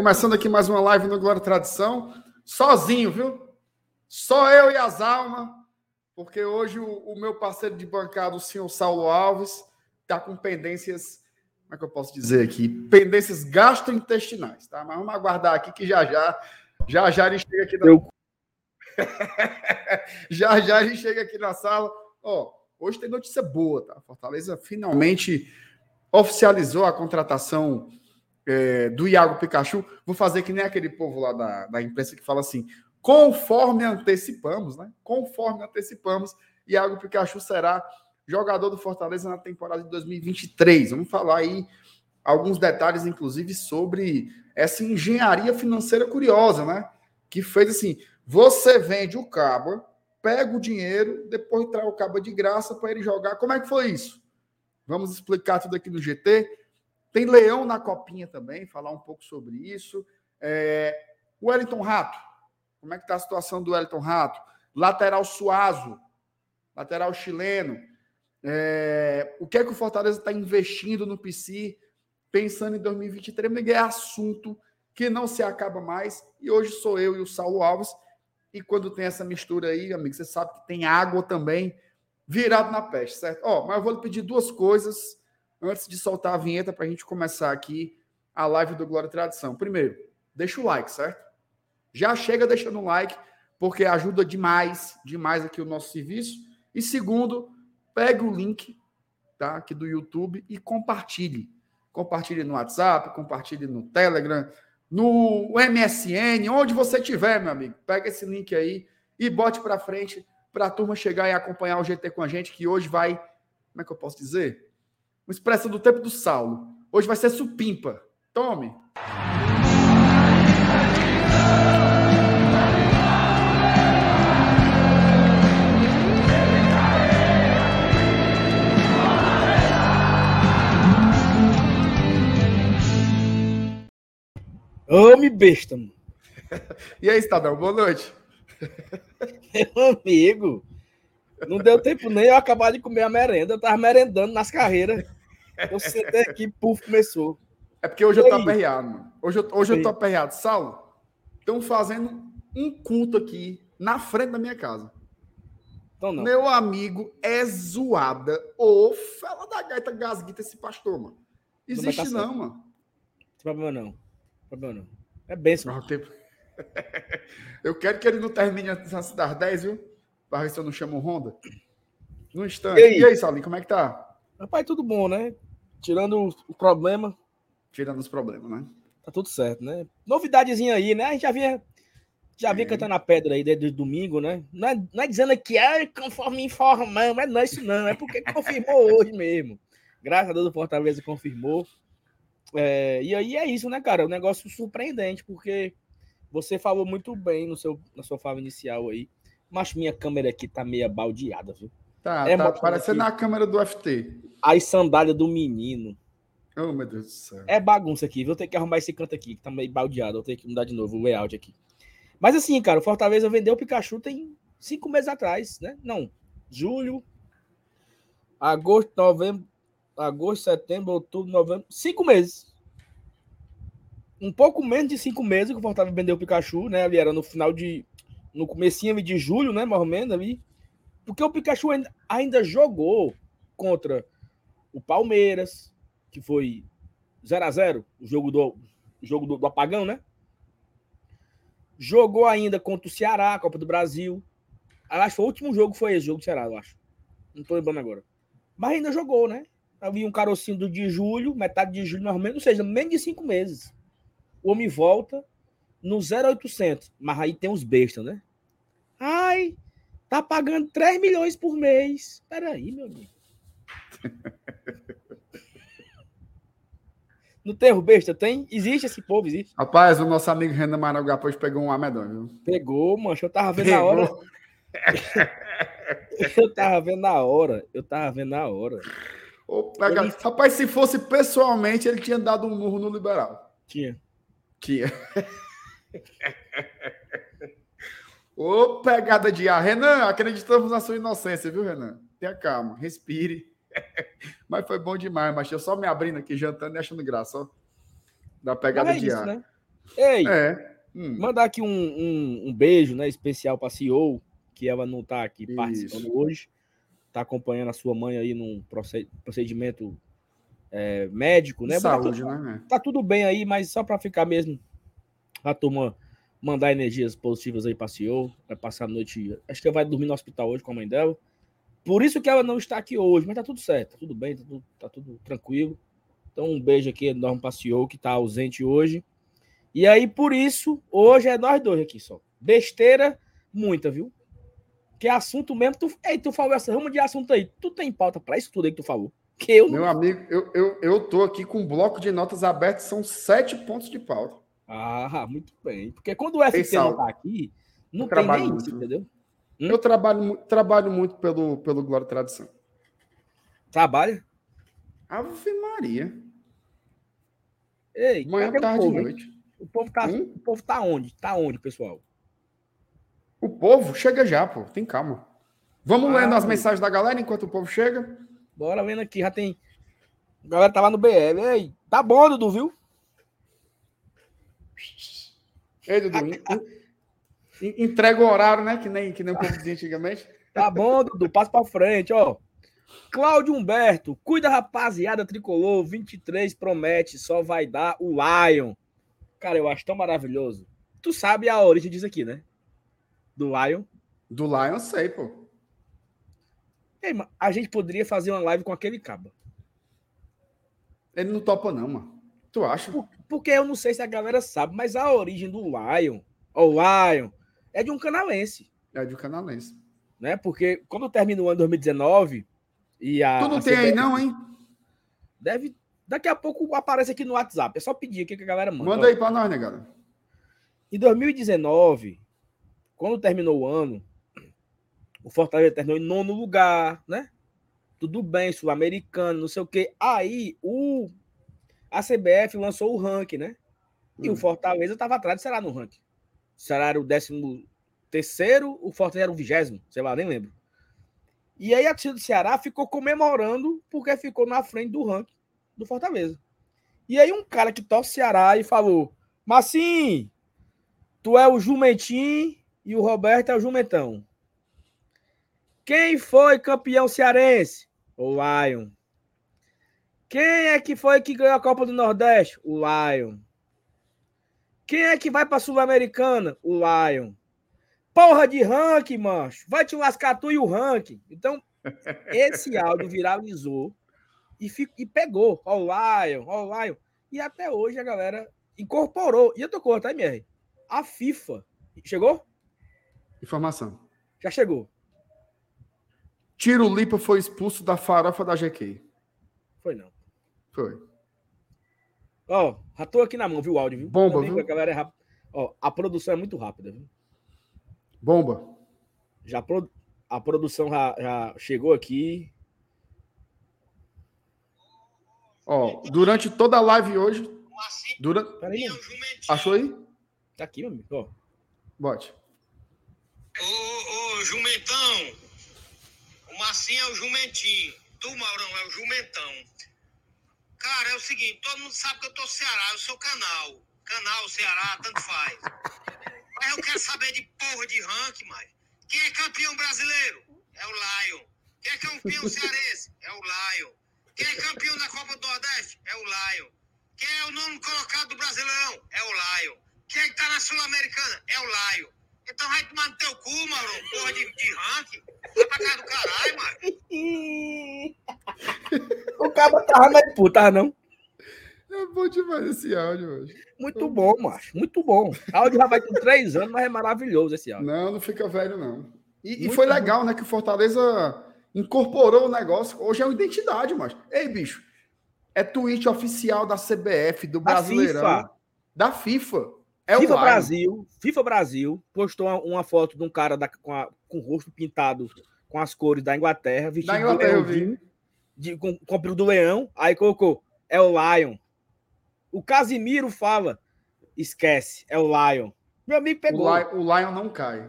Começando aqui mais uma live no Glória Tradição. Sozinho, viu? Só eu e as almas. Porque hoje o, o meu parceiro de bancada, o senhor Saulo Alves, está com pendências. Como é que eu posso dizer aqui? Pendências gastrointestinais, tá? Mas vamos aguardar aqui que já já, já já ele chega aqui na. Eu... já já ele chega aqui na sala. Ó, hoje tem notícia boa, tá? Fortaleza finalmente oficializou a contratação é, do Iago Pikachu. Vou fazer que nem aquele povo lá da, da imprensa que fala assim: conforme antecipamos, né? Conforme antecipamos, Iago Pikachu será jogador do Fortaleza na temporada de 2023. Vamos falar aí alguns detalhes, inclusive, sobre essa engenharia financeira curiosa, né? Que fez assim: você vende o cabo, pega o dinheiro, depois traz o cabo de graça para ele jogar. Como é que foi isso? Vamos explicar tudo aqui no GT. Tem Leão na copinha também, falar um pouco sobre isso. É, Wellington Rato, como é que está a situação do Wellington Rato? Lateral Suazo, lateral chileno. É, o que é que o Fortaleza está investindo no PC, pensando em 2023? É assunto que não se acaba mais. E hoje sou eu e o Saulo Alves. E quando tem essa mistura aí, amigo, você sabe que tem água também virado na peste, certo? Ó, mas eu vou lhe pedir duas coisas antes de soltar a vinheta para a gente começar aqui a live do Glória e Tradição. Primeiro, deixa o like, certo? Já chega deixando o like, porque ajuda demais, demais aqui o nosso serviço. E segundo, pegue o link tá, aqui do YouTube e compartilhe. Compartilhe no WhatsApp, compartilhe no Telegram, no MSN, onde você tiver, meu amigo. Pega esse link aí e bote para frente para a turma chegar e acompanhar o GT com a gente, que hoje vai, como é que eu posso dizer? Uma expressão do tempo do Saulo. Hoje vai ser supimpa. Tome. Ame besta, mano. e aí, Estadão, boa noite. Meu amigo, não deu tempo nem eu acabar de comer a merenda. Eu tava merendando nas carreiras. Eu sentei aqui, puf, começou. É porque hoje e eu tô aperreado, mano. Hoje, eu, hoje eu tô aperreado. Saulo, estão fazendo um culto aqui na frente da minha casa. Então, não. Meu amigo é zoada. Ô, fela da gaita gasguita esse pastor, mano. Existe não, não mano. Não tem problema não. Problema não. É. Não, tem... Eu quero que ele não termine antes das 10, viu? Para ver se eu não chamo o Honda. No instante. E aí, e aí Salim, como é que tá? Rapaz, tudo bom, né? Tirando o problema. Tirando os problemas, né? Tá tudo certo, né? Novidadezinha aí, né? A gente já vinha, já vinha é. cantando a pedra aí desde domingo, né? Não é, não é dizendo que é conforme informando, mas não é isso não. É porque confirmou hoje mesmo. Graças a Deus o Fortaleza confirmou. É, e aí é isso, né, cara? Um negócio surpreendente, porque você falou muito bem no seu, na sua fala inicial aí. Mas minha câmera aqui tá meio baldeada, viu? Tá, é tá parecendo a câmera do FT. As sandálias do menino. Oh, meu Deus do céu. É bagunça aqui. Vou ter que arrumar esse canto aqui, que tá meio baldeado. Vou ter que mudar de novo o layout aqui. Mas assim, cara, o Fortaleza vendeu o Pikachu tem cinco meses atrás, né? Não. Julho, agosto, novembro, agosto, setembro, outubro, novembro. Cinco meses. Um pouco menos de cinco meses que o Fortaleza vendeu o Pikachu, né? Ali era no final de. No comecinho de julho, né? Mais ou menos ali. Porque o Pikachu ainda, jogou contra o Palmeiras, que foi 0 a 0 o jogo do, jogo do, do apagão, né? Jogou ainda contra o Ceará, Copa do Brasil. Acho que o último jogo foi esse, jogo do Ceará, eu acho. Não tô lembrando agora. Mas ainda jogou, né? Havia um carocinho do de julho, metade de julho, mais ou menos, ou seja, menos de cinco meses. O homem volta no 0800. Mas aí tem uns bestas, né? Ai, Tá pagando 3 milhões por mês. Peraí, meu amigo. No terro besta tem? Existe esse povo, existe. Rapaz, o nosso amigo Renan depois pegou um amedão, viu? Pegou, mancho. Eu tava vendo Pegou. a hora. eu tava vendo a hora. Eu tava vendo a hora. Opa, ele... Rapaz, se fosse pessoalmente, ele tinha dado um murro no liberal. Tinha. Tinha. Ô, pegada de ar. Renan, acreditamos na sua inocência, viu, Renan? Tenha calma, respire. mas foi bom demais, mas eu só me abrindo aqui, jantando e achando graça. Ó. Da pegada é de isso, ar. né? Ei, É. Hum. mandar aqui um, um, um beijo, né, especial para CEO, que ela não tá aqui Isso. participando hoje. Tá acompanhando a sua mãe aí num proce- procedimento é, médico, né? Tá Saúde, tudo- né? tá tudo bem aí, mas só para ficar mesmo a turma mandar energias positivas aí para CEO, vai passar a noite, acho que ela vai dormir no hospital hoje com a mãe dela. Por isso que ela não está aqui hoje, mas tá tudo certo, tá tudo bem, tá tudo, tá tudo tranquilo. Então um beijo aqui enorme para CEO que tá ausente hoje. E aí por isso, hoje é nós dois aqui só. Besteira muita, viu? Que assunto mesmo, tu, ei, tu falou essa rama de assunto aí. Tu tem pauta para isso tudo aí que tu falou? Que eu não Meu amigo, eu, eu, eu tô aqui com um bloco de notas aberto, são sete pontos de pauta. Ah, muito bem. Porque quando o FT não tá aqui, não Eu tem nem muito, isso, entendeu? Hum? Eu trabalho, trabalho muito pelo, pelo Glória e Tradição. Trabalha? Ave Maria. Ei, Manhã, tarde e noite. O povo tá, Hum? o povo tá onde? Tá onde, pessoal? O povo chega já, pô. Tem calma. Vamos Ah, lendo as mensagens da galera enquanto o povo chega. Bora vendo aqui, já tem. A galera tá lá no BL. Ei, tá bom, Dudu, viu? Ei, Dudu, en- en- entrega o horário, né? Que nem, que nem o povo dizia antigamente. Tá bom, Dudu, passa pra frente, ó. Cláudio Humberto, cuida, rapaziada, tricolor, 23 promete, só vai dar o Lion. Cara, eu acho tão maravilhoso. Tu sabe a origem disso aqui, né? Do Lion. Do Lion, sei, pô. Ei, a gente poderia fazer uma live com aquele caba. Ele não topa, não, mano. Tu acha? Por- Porque eu não sei se a galera sabe, mas a origem do Lion, ou Lion, é de um canalense, É de um canalense. né? Porque quando termina o ano 2019 e a. Tu não a tem aí, CBF não, hein? Deve. Daqui a pouco aparece aqui no WhatsApp. É só pedir aqui que a galera manda. Manda aí pra nós, né, galera? Em 2019, quando terminou o ano, o Fortaleza terminou em nono lugar, né? Tudo bem, sul-americano, não sei o quê. Aí o a CBF lançou o ranking, né? E Hum. o Fortaleza estava atrás do Ceará no ranking. O Ceará era o décimo terceiro, o Fortaleza era o vigésimo, sei lá, nem lembro. E aí a torcida do Ceará ficou comemorando porque ficou na frente do ranking do Fortaleza. E aí um cara que torce Ceará e falou: Massim, tu é o Jumentim e o Roberto é o Jumentão. Quem foi campeão cearense? O Lion. Quem é que foi que ganhou a Copa do Nordeste? O Lion. Quem é que vai pra Sul-Americana? O Lion. Porra de ranking, mancho. Vai te lascar tu e o ranking. Então, esse áudio viralizou e, fi- e pegou. Ó o Lion, ó o Lion. E até hoje a galera incorporou. E eu tô com tá, MR? A FIFA. Chegou? Informação. Já chegou. Tiro Lipa foi expulso da farofa da GQ. Foi não. Foi. Ó, já tô aqui na mão, viu o áudio, viu? Bomba, Também viu? A galera é rápida. Ó, a produção é muito rápida, viu? Bomba. Já pro- a produção já, já chegou aqui. Ó, durante toda a live hoje. Durante... Peraí. Achou aí? Tá aqui, meu amigo. Ó. Bote. Ô, ô, Jumentão. O Marcinho é o Jumentinho. Tu, Maurão, é o Jumentão. Cara, é o seguinte, todo mundo sabe que eu tô Ceará, eu sou canal. Canal, Ceará, tanto faz. Mas eu quero saber de porra de ranking, mas. Quem é campeão brasileiro? É o Lion. Quem é campeão cearense? É o Lion. Quem é campeão da Copa do Nordeste? É o Lion. Quem é o nono colocado do Brasileirão? É o Lion. Quem é que tá na Sul-Americana? É o Lion. Então vai tomar no teu cu, Mauro. Porra de, de ranking. Vai pra casa do caralho, mano. o cabo tava mais puto, tava não? É bom demais esse áudio hoje. Muito bom, macho. Muito bom. O áudio já vai com três anos, mas é maravilhoso esse áudio. Não, não fica velho, não. E, e foi bom. legal, né? Que o Fortaleza incorporou o negócio. Hoje é uma identidade, mas. Ei, bicho. É tweet oficial da CBF, do Da Brasileirão. FIFA. Da FIFA. É FIFA o Lion. Brasil, FIFA Brasil postou uma, uma foto de um cara da- com, a- com o rosto pintado com as cores da Inglaterra, vestido Da Inglaterra, vi. leãozinho, de, com, com o do leão, aí colocou, é o Lion. O Casimiro fala, esquece, é o Lion. Meu amigo pegou. O, Lion, o Lion não cai.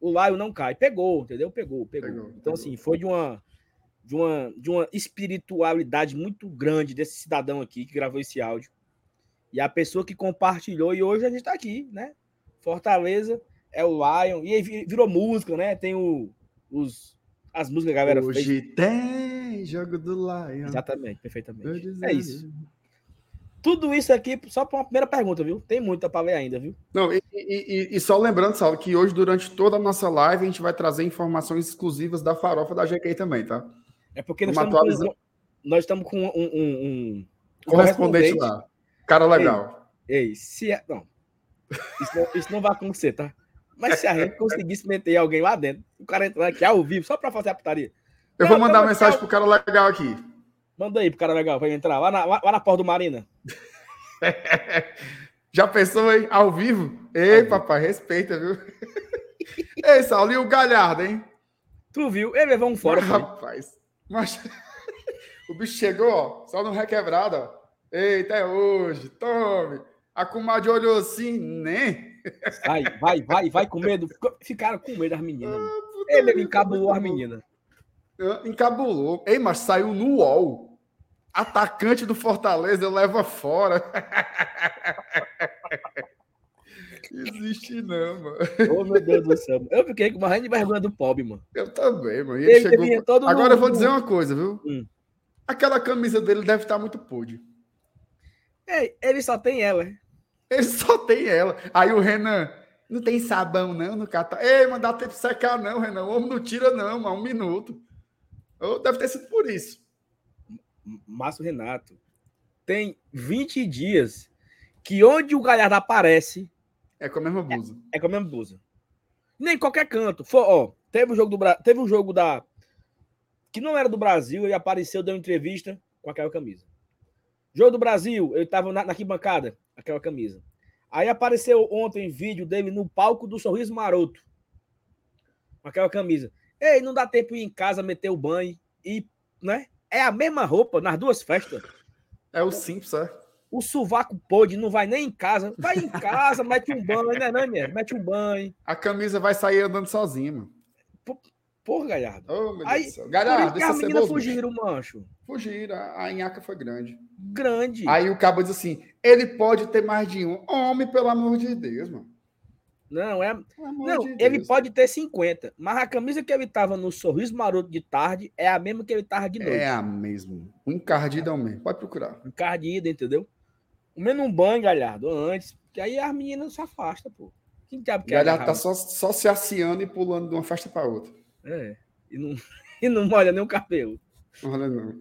o Lion não cai. Pegou, entendeu? Pegou, pegou. Pegou, então, pegou. assim, foi de uma, de, uma, de uma espiritualidade muito grande desse cidadão aqui que gravou esse áudio. E a pessoa que compartilhou, e hoje a gente tá aqui, né? Fortaleza é o Lion. E aí virou música, né? Tem o, os, as músicas que a galera Hoje fez. tem jogo do Lion. Exatamente, perfeitamente. É isso. Tudo isso aqui só para uma primeira pergunta, viu? Tem muita para ler ainda, viu? Não, e, e, e, só lembrando, Saulo, que hoje, durante toda a nossa live, a gente vai trazer informações exclusivas da farofa da GK também, tá? É porque nós estamos, com, nós estamos com um, um, um correspondente lá. Cara legal. Ei, ei se é... não. Isso, não. isso não vai acontecer, tá? Mas se a gente conseguisse meter alguém lá dentro, o cara entrar aqui ao vivo só para fazer a putaria. Eu vou mandar uma mensagem pro cara legal aqui. Manda aí pro cara legal para entrar lá na, lá, lá na porta do Marina. Já pensou aí, ao vivo? Ei, papai, respeita, viu? Ei, Saulo, e o Galhardo, hein? Tu viu? Ele levou um fora. Mas, rapaz, mas... o bicho chegou, ó, só no requebrado, ó. Eita, é hoje, tome. A comadre olhou assim, né? Vai, vai, vai, vai com medo. Ficaram com medo das meninas. Ah, ele, ele encabulou as meninas. Encabulou. Ei, mas saiu no UOL. Atacante do Fortaleza leva fora. Existe não, mano. Oh, meu Deus do céu. Eu fiquei com uma de vergonha do pobre, mano. Eu também, mano. Ele ele chegou... Agora eu vou dizer uma coisa, viu? Hum. Aquela camisa dele deve estar muito podre. Ei, ele só tem ela. Ele só tem ela. Aí o Renan, não tem sabão não no catar. Ei, mandar tempo secar não, Renan. O homem não tira não, mano. Um minuto. Deve ter sido por isso. Márcio Renato, tem 20 dias que onde o Galhardo aparece. É com a mesma blusa. É, é com a mesma blusa. Nem em qualquer canto. For, ó, teve um jogo do teve um jogo da. Que não era do Brasil, ele apareceu, deu entrevista com aquela camisa. Jogo do Brasil, ele tava na, na arquibancada, aquela camisa. Aí apareceu ontem vídeo dele no palco do Sorriso Maroto. Aquela camisa. Ei, não dá tempo de ir em casa, meter o banho e, né? É a mesma roupa nas duas festas. É o simples, é. O sovaco pôde, não vai nem em casa. Vai em casa, mete um banho, né, né, minha? Mete um banho. A camisa vai sair andando sozinha, mano. Porra, Galhardo. Oh, meu Aí, Deus céu. Galhardo, as meninas fugiram, mancho. Fugiram, a Inhaca foi grande. Grande. Aí o cabo diz assim: ele pode ter mais de um. Homem, pelo amor de Deus, mano. Não, é. Não, de ele Deus. pode ter 50, mas a camisa que ele tava no sorriso maroto de tarde é a mesma que ele tava de noite. É a mesma. Um encardido é o mesmo. Pode procurar. Encardido, entendeu? O menos um banho, galhardo, antes. Que aí as meninas se afastam, pô. Quem diabo quer? Galhardo tá só, só se aciando e pulando de uma festa para outra. É. E não, e não molha nem o cabelo. Olha não.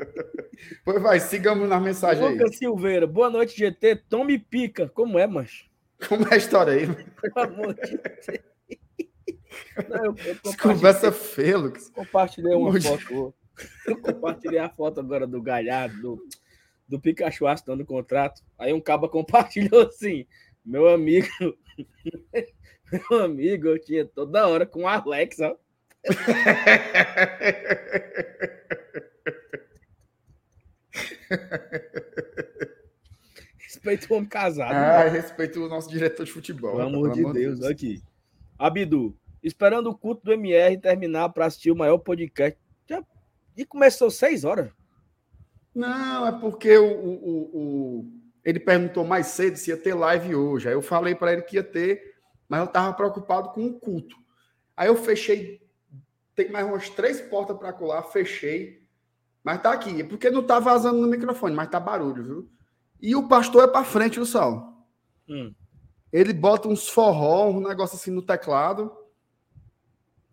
pois vai, sigamos na mensagem Lucas aí. Silveira, boa noite, GT. Tome pica. Como é, mancho? Como é a história aí? Pelo amor de Deus. Não, eu, eu Conversa feia, Lucas. Compartilhei uma foto. Eu compartilhei a foto agora do Galhardo, do, do Pikachu assinando o contrato. Aí um cabo compartilhou assim: meu amigo, meu amigo, eu tinha toda hora com o Alex, ó. Respeito o homem casado. Ah, né? respeito o nosso diretor de futebol. Pelo amor de Deus, Deus, aqui. Abidu, esperando o culto do MR terminar para assistir o maior podcast. Já... E começou seis horas. Não, é porque o, o, o, ele perguntou mais cedo se ia ter live hoje. Aí eu falei para ele que ia ter, mas eu estava preocupado com o culto. Aí eu fechei, tem mais umas três portas para colar, fechei. Mas tá aqui, é porque não tá vazando no microfone, mas tá barulho, viu? E o pastor é para frente, o Sal. Hum. Ele bota uns forró, um negócio assim no teclado.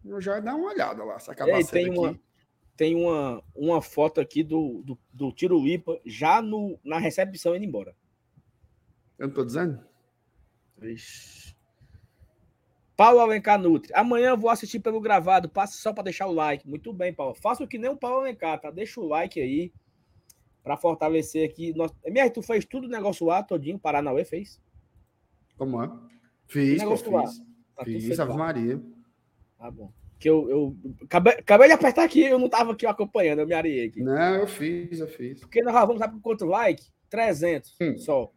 Eu já dá uma olhada lá, essa Ei, tem aqui. Uma, tem uma, uma foto aqui do, do, do Tiro Lipa já no, na recepção indo embora. Eu não tô dizendo? Ixi. Paulo Alencar Nutri. Amanhã eu vou assistir pelo gravado. Passe só para deixar o like. Muito bem, Paulo. Faça o que nem o Paulo Alencar, tá? Deixa o like aí para fortalecer aqui. Nós... MR, tu fez tudo o negócio lá todinho, Paranauê fez? Como é? Fiz, pô, fiz. Tá fiz, Ave Maria. Tá bom. Que eu, eu acabei, acabei, de apertar aqui, eu não tava aqui acompanhando, eu me areiei aqui. Não, eu fiz, eu fiz. Porque nós vamos dar por quanto like? 300 hum. só.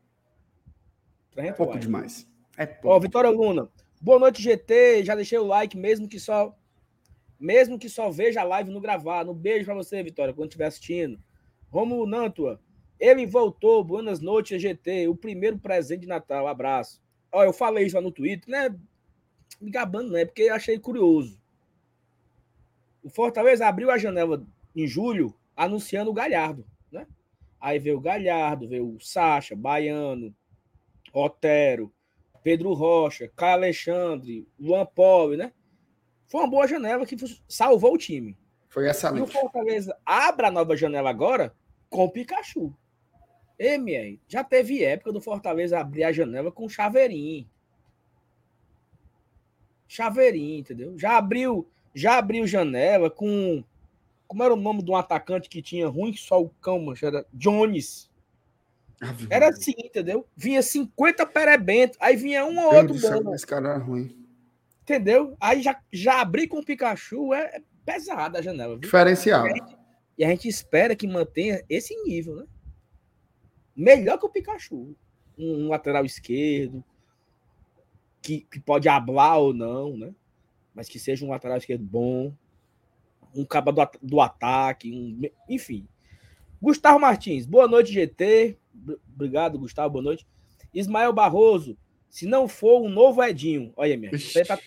300 pouco likes. demais. É pouco. Ó, Vitória Luna. Boa noite, GT. Já deixei o like, mesmo que só mesmo que só veja a live no gravar. Um beijo para você, Vitória, quando estiver assistindo. Romulo Nantua. Ele voltou, boas noites, GT. O primeiro presente de Natal. Abraço. Ó, eu falei isso lá no Twitter, né? Me gabando, né? Porque achei curioso. O Fortaleza abriu a janela em julho anunciando o Galhardo, né? Aí veio o Galhardo, veio o Sacha, Baiano, Otero, Pedro Rocha, Caio Alexandre, Luan Pobre, né? Foi uma boa janela que salvou o time. Foi excelente. E o Fortaleza abre a nova janela agora com o Pikachu. MR, já teve época do Fortaleza abrir a janela com chaveirinho. Chaveirinho, entendeu? Já abriu, já abriu janela com como era o nome de um atacante que tinha ruim, só o cão, mancha, era Jones. Era assim, entendeu? Vinha 50 perebentos, aí vinha um ou outro bom. Esse cara era ruim. Entendeu? Aí já, já abrir com o Pikachu é, é pesada a janela. Viu? Diferencial. E a, gente, e a gente espera que mantenha esse nível, né? Melhor que o Pikachu. Um, um lateral esquerdo, que, que pode hablar ou não, né? Mas que seja um lateral esquerdo bom, um cabo do, do ataque, um, enfim. Gustavo Martins, boa noite, GT. Obrigado, Gustavo, boa noite. Ismael Barroso, se não for um novo Edinho, olha, minha, tá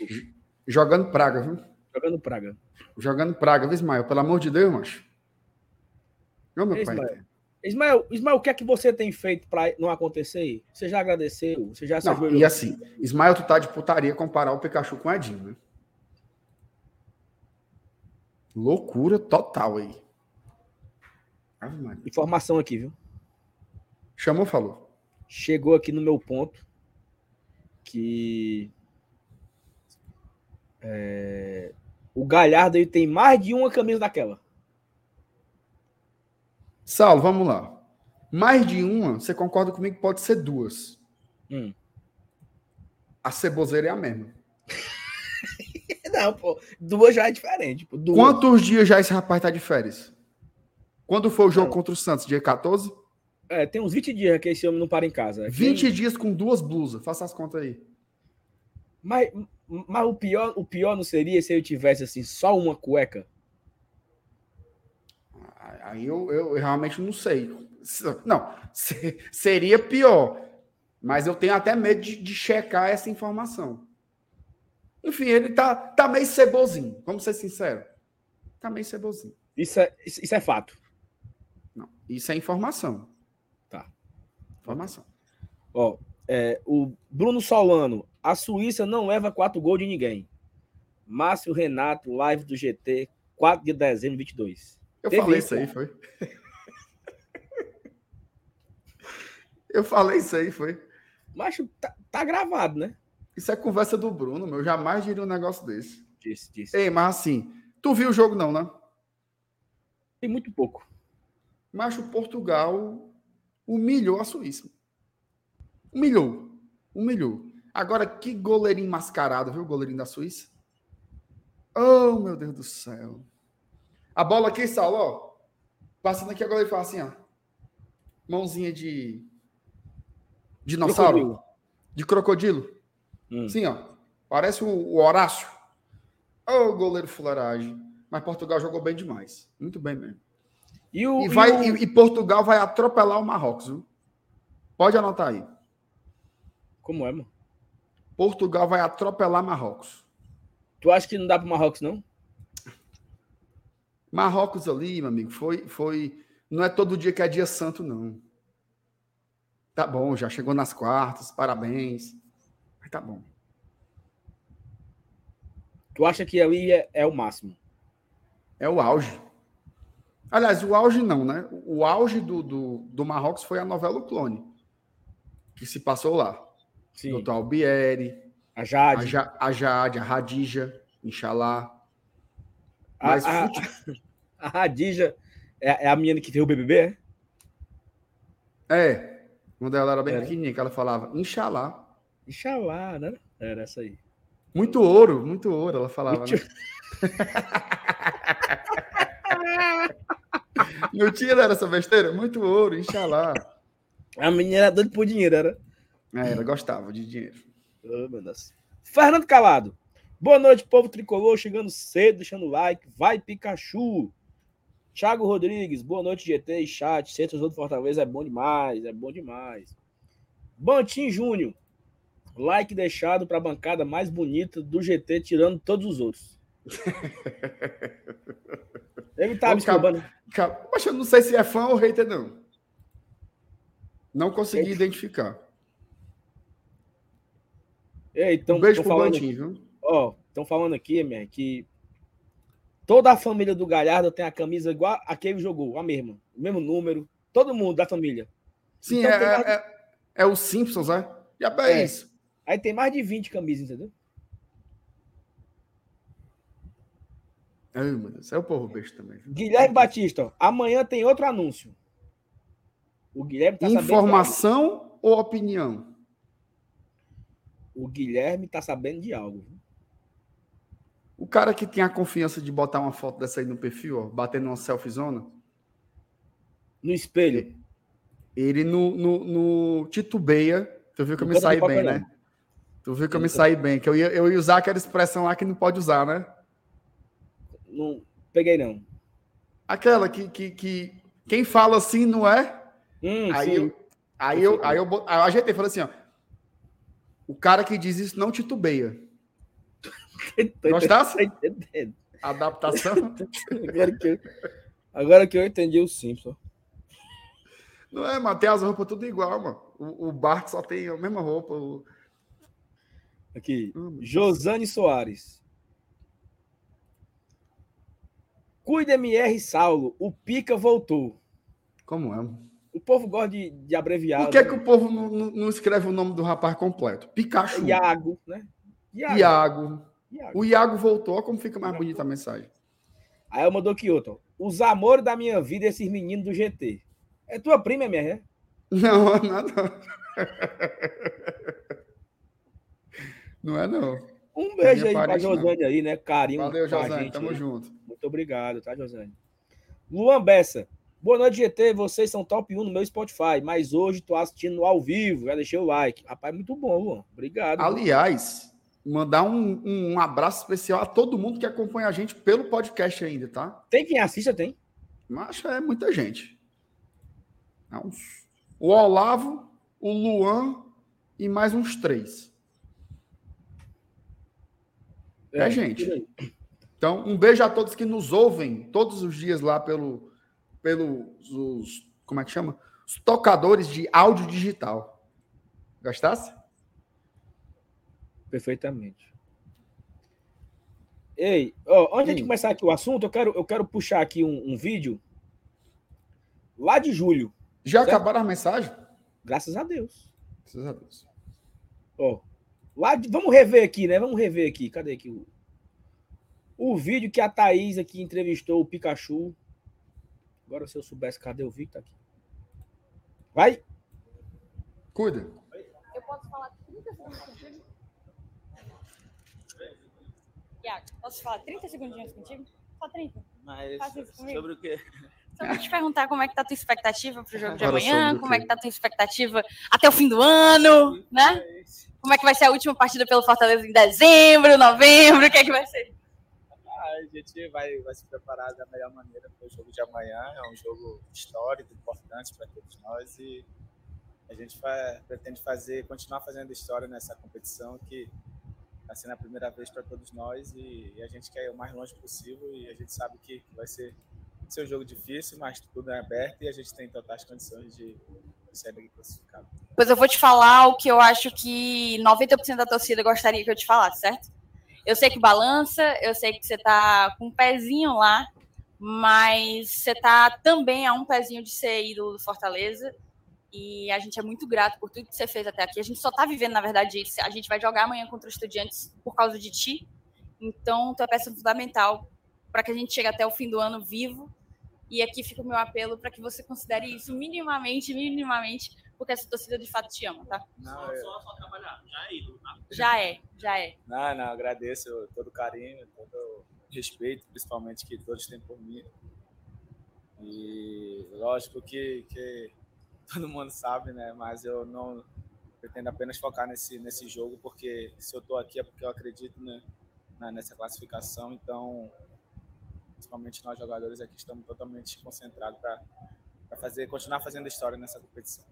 Jogando praga, viu? Jogando praga. Jogando praga, viu, Ismael? Pelo amor de Deus, macho. Não, meu Ismael. pai. Ismael, Ismael, o que é que você tem feito para não acontecer? Você já agradeceu? Você já não, E assim, Ismael, tu tá de putaria comparar o Pikachu com o Edinho, né? Loucura total aí. Informação aqui, viu? Chamou, falou. Chegou aqui no meu ponto que é, o Galhardo aí tem mais de uma camisa daquela. Saulo, vamos lá. Mais de uma, você concorda comigo? Pode ser duas. Hum. A ceboseira é a mesma. Não, pô. Duas já é diferente. Pô, Quantos dias já esse rapaz tá de férias? Quando foi o jogo não. contra o Santos? Dia 14? É, tem uns 20 dias que esse homem não para em casa. 20 dias com duas blusas. Faça as contas aí. Mas, mas o, pior, o pior não seria se eu tivesse assim, só uma cueca? Aí eu, eu, realmente não sei. Não, seria pior. Mas eu tenho até medo de, de, checar essa informação. Enfim, ele tá, tá meio cebozinho, vamos ser sinceros. Tá meio cebozinho. Isso é, isso é fato. Não, isso é informação. Informação. Ó, é, o Bruno Solano, a Suíça não leva quatro gols de ninguém. Márcio Renato, live do GT, 4 de dezembro de 22. Eu Teve falei isso aí, foi. Eu falei isso aí, foi. Mas tá, tá, gravado, né? Isso é conversa do Bruno, meu. Eu jamais diria um negócio desse. Disse, disse. Ei, mas assim, tu viu o jogo não, né? Tem muito pouco. Mas o Portugal humilhou a Suíça. Humilhou. Humilhou. Agora, que goleirinho mascarado, viu? O goleirinho da Suíça. Oh, meu Deus do céu. A bola aqui, Saulo, ó. Passando aqui, agora ele fala assim, ó. Mãozinha de. Dinossauro. Crocodilo. De crocodilo. Hum. Sim, ó. Parece o, o Horácio. Ô, oh, goleiro fuleiragem. Mas Portugal jogou bem demais. Muito bem mesmo. E, o, e, vai, e, o... e, Portugal vai atropelar o Marrocos, viu? Pode anotar aí. Como é, mano? Portugal vai atropelar Marrocos. Tu acha que não dá para Marrocos, não? Marrocos ali, meu amigo, foi, foi. Não é todo dia que é dia santo, não. Tá bom, já chegou nas quartas, parabéns. Mas tá bom. Tu acha que ali é, é o máximo? É o auge. Aliás, o auge não, né? O auge do, do, do Marrocos foi a novela O Clone, que se passou lá. Sim. Doutor Albieri, a Jade, a, ja, a Jade, a Radija, Inshallah. Mas a, fute... a, a Radija é, é, a menina que tem o BBB? É? É. Quando ela era bem pequenininha, que ela falava Inshallah. Inshallah, né? Era essa aí. Muito ouro, muito ouro, ela falava, muito... né? Não tinha era essa besteira? Muito ouro, Inshallah. A menina era doida por dinheiro, era? É, ela gostava de dinheiro. Oh, meu Deus. Fernando Calado. Boa noite, povo tricolor. Chegando cedo, deixando like. Vai, Pikachu. Thiago Rodrigues, boa noite, GT e chat. Centro do Fortaleza é bom demais, é bom demais. Bantim Júnior, like deixado para a bancada mais bonita do GT, tirando todos os outros. Ele tá me desculpando. Mas eu não sei se é fã ou hater, não. Não consegui identificar. Ei, então, um beijo pro falando, Bantim, viu? Ó, estão falando aqui, minha, que toda a família do Galhardo tem a camisa igual a que ele jogou, a mesma. O mesmo número. Todo mundo da família. Sim, então, é, mais... é, é, o Simpsons, né? Já é, é isso. Aí tem mais de 20 camisas, entendeu? Ai, meu Deus, é o povo beijo também. Guilherme Batista, amanhã tem outro anúncio. O Guilherme tá Informação ou opinião? O Guilherme tá sabendo de algo. O cara que tem a confiança de botar uma foto dessa aí no perfil, ó, batendo uma selfie zona. No espelho. Ele no, no, no titubeia. Tu viu que eu me saí bem, né? Tu viu que eu me saí bem. Que eu ia, eu ia usar aquela expressão lá que não pode usar, né? Não peguei, não. Aquela que, que, que quem fala assim não é? Hum, aí, sim. eu, aí, eu, aí eu, aí eu ajeitei e falei assim: ó, o cara que diz isso não titubeia. Gostasse? Adaptação? agora, que eu, agora que eu entendi o Simpson. Não é, tem as roupas tudo igual, mano. O, o Bart só tem a mesma roupa. O... Aqui, hum, Josane Soares. Cuida MR Saulo, o Pica voltou. Como é? O povo gosta de, de abreviar. Por que, né? que o povo não, não, escreve o nome do rapaz completo? Pikachu. Iago, né? Iago. Iago. Iago. O Iago voltou, como fica mais bonita a mensagem. Aí eu mandou aqui outro. Os amores da minha vida, esses meninos do GT. É tua prima, MR? É? Não, nada. Não é, não. Um beijo aí pra Josane aí, né? Carinho. Valeu, Josane. Tamo aí. junto. Muito obrigado, tá, Josane? Luan Bessa. Boa noite, GT. Vocês são top 1 no meu Spotify, mas hoje tô assistindo ao vivo. Já deixei o like. Rapaz, muito bom, Luan. Obrigado. Aliás, mandar um, um abraço especial a todo mundo que acompanha a gente pelo podcast ainda, tá? Tem quem assista, tem? Mas é muita gente. É o Olavo, o Luan e mais uns três. É, é gente. Então, um beijo a todos que nos ouvem todos os dias lá pelo, pelos os, como é que chama? Os tocadores de áudio digital. Gostasse? Perfeitamente. Ei, ó, antes de começar aqui o assunto, eu quero, eu quero puxar aqui um, um vídeo lá de julho. Já certo? acabaram as mensagens? Graças a Deus. Graças a Deus. Ó, lá de, vamos rever aqui, né? Vamos rever aqui. Cadê aqui o o vídeo que a Thaís aqui entrevistou o Pikachu. Agora, se eu soubesse, cadê o vídeo? Tá aqui. Vai! Cuida. Eu posso falar 30 segundos contigo? Iago, posso falar 30 segundinhos contigo? Só 30. Mas sobre o quê? Só vou te perguntar como é que tá a tua expectativa pro jogo de amanhã, como é que tá a tua expectativa até o fim do ano, né? Como é que vai ser a última partida pelo Fortaleza em dezembro, novembro, o que é que vai ser? a gente vai, vai se preparar da melhor maneira para o jogo de amanhã. É um jogo histórico, importante para todos nós e a gente pretende fazer, continuar fazendo história nessa competição que está sendo a primeira vez para todos nós e, e, a gente quer ir o mais longe possível e a gente sabe que vai ser, ser um jogo difícil, mas tudo é aberto e a gente tem totais condições de, sair classificado. Pois eu vou te falar o que eu acho que 90% da torcida gostaria que eu te falasse, certo? Eu sei que balança, eu sei que você tá com um pezinho lá, mas você tá também a um pezinho de ser ídolo do Fortaleza. E a gente é muito grato por tudo que você fez até aqui. A gente só tá vivendo, na verdade, isso. A gente vai jogar amanhã contra os estudiantes por causa de ti. Então, tu é peça fundamental para que a gente chegue até o fim do ano vivo. E aqui fica o meu apelo para que você considere isso minimamente, minimamente, porque essa torcida de fato te ama, tá? Não, eu... só, só trabalhar, já é ídolo, tá? Já é, já é. Não, não, agradeço todo o carinho, todo o respeito, principalmente que todos têm por mim. E lógico que, que todo mundo sabe, né? Mas eu não pretendo apenas focar nesse, nesse jogo, porque se eu tô aqui é porque eu acredito né, nessa classificação, então principalmente nós jogadores aqui estamos totalmente concentrados para fazer, continuar fazendo história nessa competição.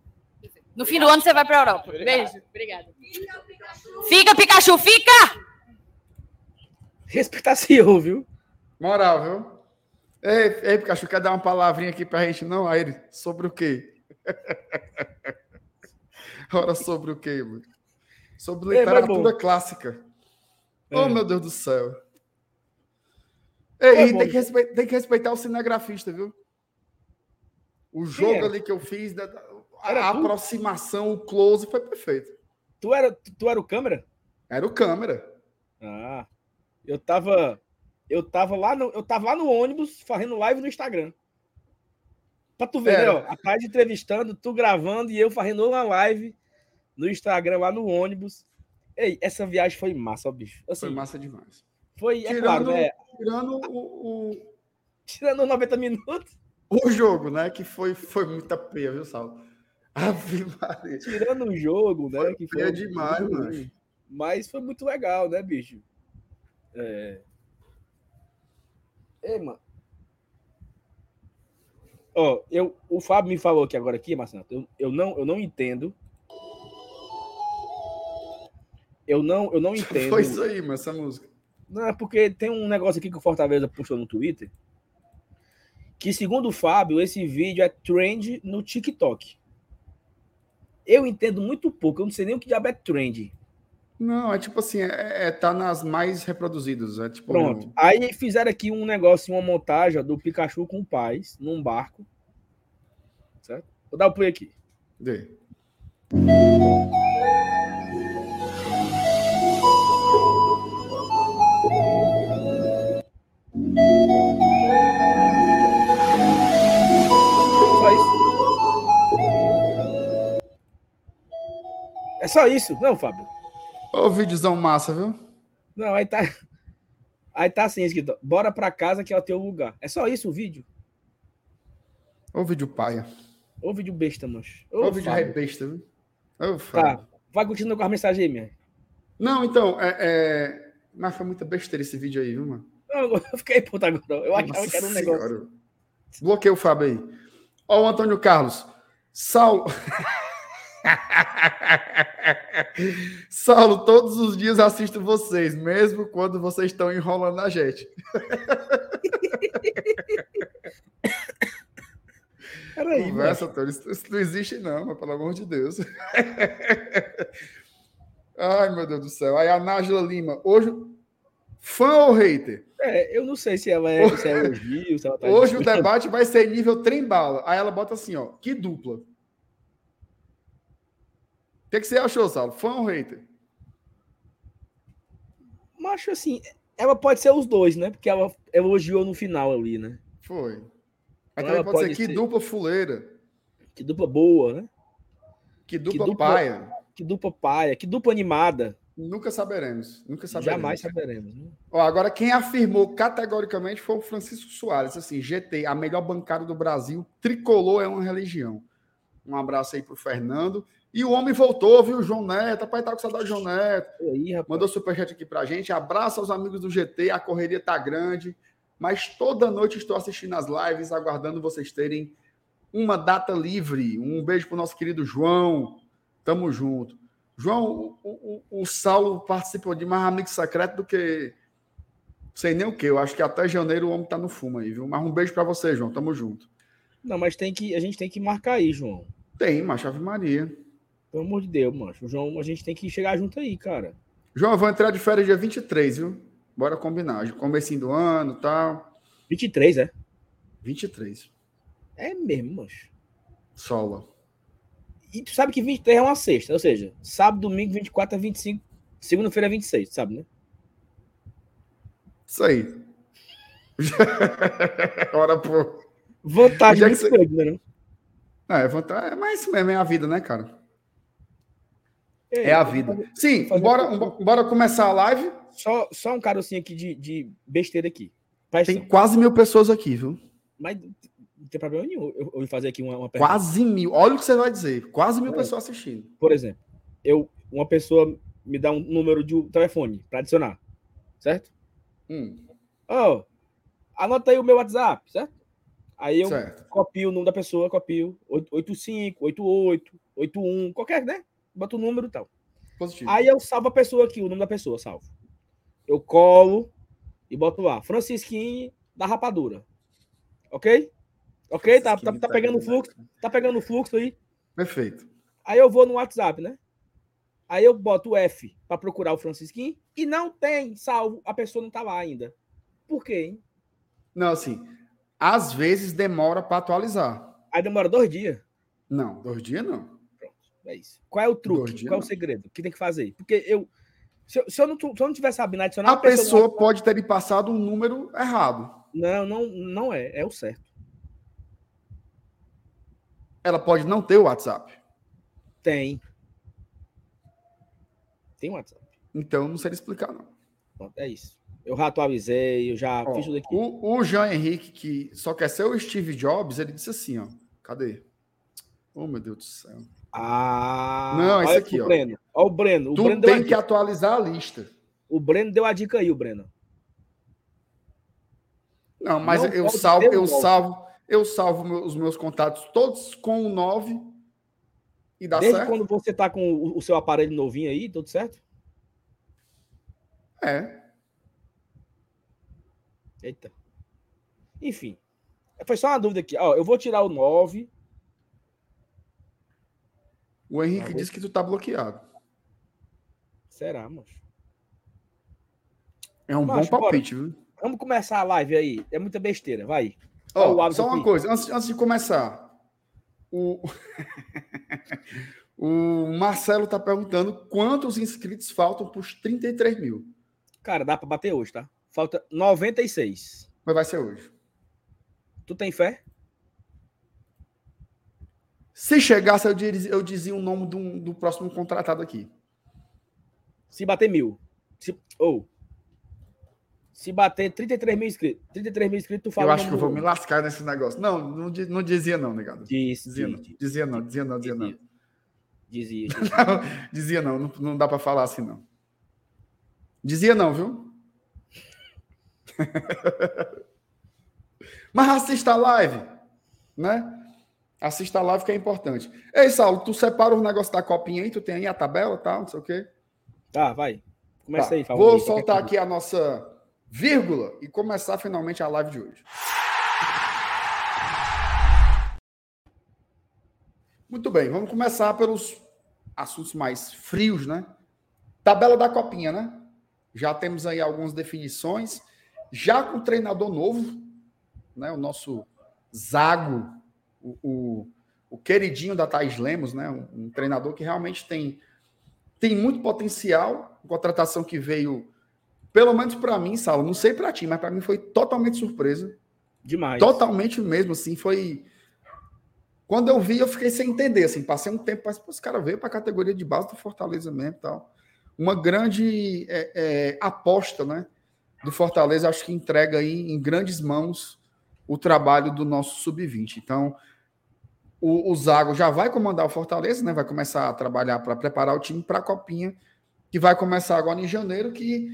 No fim do ano você vai para a Europa. Beijo. Obrigada. Fica, Pikachu, fica! Respeitar CEO, viu? Moral, viu? Ei, ei, Pikachu, quer dar uma palavrinha aqui pra gente? Não, aí ele, sobre o quê? Ora, sobre o quê, mano? Sobre literatura é, clássica. É. Oh, meu Deus do céu. Ei, é tem, que respeitar, tem que respeitar o cinegrafista, viu? O jogo ali que eu fiz, a, aproximação, o close foi perfeito. Tu era, tu era o câmera? Era o câmera. Ah, eu tava, eu tava lá no, eu tava lá no ônibus fazendo live no Instagram. Pra tu ver, né, ó, a tarde entrevistando, tu gravando e eu fazendo uma live no Instagram lá no ônibus. Ei, essa viagem foi massa, ó, bicho. Assim, foi massa demais. Foi, é tirando, claro, né? Tirando o, o... Tirando 90 minutos. O jogo, né? Que foi, foi muita peia, viu, Saulo? Ave Maria. Tirando o jogo, né? Foi que foi demais, mano. Mas foi muito legal, né, bicho? É. É, mano. Ó, oh, eu, o Fábio me falou aqui agora aqui, Marcelo, eu, eu, não, eu não entendo. Eu não, eu não entendo. Foi isso aí, mas essa música. Não, é porque tem um negócio aqui que o Fortaleza postou no Twitter. Que, segundo o Fábio, esse vídeo é trend no TikTok. Eu entendo muito pouco, eu não sei nem o que diabo é trend. Não, é tipo assim, é, é tá nas mais reproduzidas. É tipo Pronto. Um... Aí fizeram aqui um negócio, uma montagem do Pikachu com o pais num barco. Certo? Vou dar o play aqui. Dê. É só isso, não, Fábio? Ô, videozão massa, viu? Não, aí tá. Aí tá assim, escrito: bora pra casa que é o teu lugar. É só isso o vídeo? Ô, vídeo paia. Ô, vídeo besta, mancho. Ô, Ô vídeo é besta, viu? Ô, tá, vai continuando com a mensagem aí, minha. Não, então, é, é... Mas foi muita besteira esse vídeo aí, viu, mano? Não, eu fiquei puta agora. Eu achava Nossa que era um negócio. Senhora. Bloqueei o Fábio aí. Ó, o Antônio Carlos. Saulo. Saulo, todos os dias assisto vocês, mesmo quando vocês estão enrolando a gente. Peraí, Conversa, Antônio. Isso, não existe, não, mas, pelo amor de Deus. Ai, meu Deus do céu. Aí a Nájila Lima, hoje. Fã ou hater? É, eu não sei se ela é, se é elogio, se ela tá Hoje o debate vai ser nível trem bala. Aí ela bota assim, ó, que dupla que, que você achou, Saulo? Fã ou hater? Macho, assim, ela pode ser os dois, né? Porque ela elogiou no final ali, né? Foi. Aí também pode, pode ser, ser que dupla fuleira. Que dupla boa, né? Que dupla, que dupla paia. Que dupla paia. Que dupla animada. Nunca saberemos. Nunca saberemos. Jamais saberemos. Né? Ó, agora, quem afirmou categoricamente foi o Francisco Soares. Assim, GT, a melhor bancada do Brasil. Tricolor é uma religião. Um abraço aí pro Fernando. E o homem voltou, viu? João Neto. Pai, tá com saudade do João Neto. Aí, Mandou superchat aqui pra gente. Abraço aos amigos do GT. A correria tá grande. Mas toda noite estou assistindo as lives, aguardando vocês terem uma data livre. Um beijo pro nosso querido João. Tamo junto. João, o, o, o Saulo participou de mais amigo secreto do que. Sei nem o que. Eu acho que até janeiro o homem tá no fumo aí, viu? Mas um beijo para você, João. Tamo junto. Não, mas tem que, a gente tem que marcar aí, João. Tem, mas Maria. Pelo amor de Deus, mano. João, a gente tem que chegar junto aí, cara. João, eu vou entrar de férias dia 23, viu? Bora combinar. Comecinho do ano e tal. 23, é? 23. É mesmo, mancho. Sola. E tu sabe que 23 é uma sexta, ou seja, sábado, domingo, 24 a 25, segunda-feira é 26, sabe, né? Isso aí. Ora, pô. Vantagem muito grande, né? É, vantagem, é, mas isso mesmo é a vida, né, cara? É, é a vida. Sim, bora, bora começar a live. Só, só um carocinho aqui de, de besteira aqui. Presta tem quase mil pessoas aqui, viu? Mas não tem problema nenhum eu, eu fazer aqui uma, uma pergunta. Quase mil. Olha o que você vai dizer. Quase mil é. pessoas assistindo. Por exemplo, eu, uma pessoa me dá um número de telefone para adicionar. Certo? Hum. Oh, Anota aí o meu WhatsApp, certo? Aí eu Certo. copio o número da pessoa, copio 85, 88, 81, qualquer, né? Bota o número e tal. Positivo. Aí eu salvo a pessoa aqui, o nome da pessoa, salvo. Eu colo e boto lá, Francisquinho da Rapadura. Ok? Ok? Tá, tá, tá pegando o fluxo? Tá pegando o fluxo aí? Perfeito. Aí eu vou no WhatsApp, né? Aí eu boto o F para procurar o Francisquinho e não tem salvo, a pessoa não tá lá ainda. Por quê, hein? Não, assim, às vezes demora para atualizar. Aí demora dois dias. Não, dois dias não. É isso. Qual é o truque? Qual é o não. segredo? O que tem que fazer? Porque eu. Se eu, se eu não, se eu não tiver sabendo adicionar A pessoa pessoa pode ter lhe passado um número errado. Não, não, não é. É o certo. Ela pode não ter o WhatsApp. Tem. Tem WhatsApp. Então, não sei explicar, não. Pronto, é isso. Eu já atualizei, eu já Ó, fiz tudo aqui. o, o Jean Henrique, que só quer ser o Steve Jobs, ele disse assim, ó. Cadê? Oh, meu Deus do céu. Ah, Não, esse aqui, o ó. Breno. Olha o Breno. O tu Breno, tem que atualizar a lista. o Breno deu a dica aí, o Breno. Não, mas Não eu salvo, eu salvo, eu salvo os meus contatos todos com o 9 e dá Desde certo? quando você tá com o, o seu aparelho novinho aí, tudo certo? É. Eita. Enfim. Foi só uma dúvida aqui. Ó, eu vou tirar o 9. O Henrique disse que tu tá bloqueado. Será, moço? É um Macho, bom palpite, viu? Vamos começar a live aí. É muita besteira, vai. Ó, o Ó, hábito só uma aqui. coisa, antes, antes de começar. O, o Marcelo tá perguntando quantos inscritos faltam para os 33 mil. Cara, dá pra bater hoje, tá? Falta 96. Mas vai ser hoje. Tu tem fé? Se chegasse, eu dizia, eu dizia o nome do, do próximo contratado aqui. Se bater mil. Se, ou. se bater 33 mil inscritos. 33 mil inscritos, tu fala. eu acho que eu vou me lascar nesse negócio. Não, não, não dizia não, negado. Diz, Dizia diz, não, diz, dizia não, dizia não, dizia não. Dizia. dizia. Não, dizia não, não, não dá para falar assim não. Dizia não, viu? Mas assista a live, né? Assista a live que é importante. Ei, Saulo, tu separa os negócios da copinha aí, tu tem aí a tabela, tal, não sei o quê. Tá, vai. Começa Tá, aí, Fábio. Vou soltar aqui a nossa vírgula e começar finalmente a live de hoje. Muito bem, vamos começar pelos assuntos mais frios, né? Tabela da copinha, né? Já temos aí algumas definições, já com treinador novo, né? O nosso Zago, o, o, o queridinho da Thais Lemos, né? Um, um treinador que realmente tem tem muito potencial. Contratação que veio, pelo menos para mim, Saulo, não sei para ti, mas para mim foi totalmente surpresa. Demais. Totalmente mesmo, assim, foi. Quando eu vi, eu fiquei sem entender, assim, passei um tempo, mas os caras veio para a categoria de base do Fortaleza mesmo e tal. Uma grande é, é, aposta, né, do Fortaleza, acho que entrega aí em grandes mãos o trabalho do nosso sub-20. Então, o, o Zago já vai comandar o Fortaleza, né, vai começar a trabalhar para preparar o time para a Copinha, que vai começar agora em janeiro, que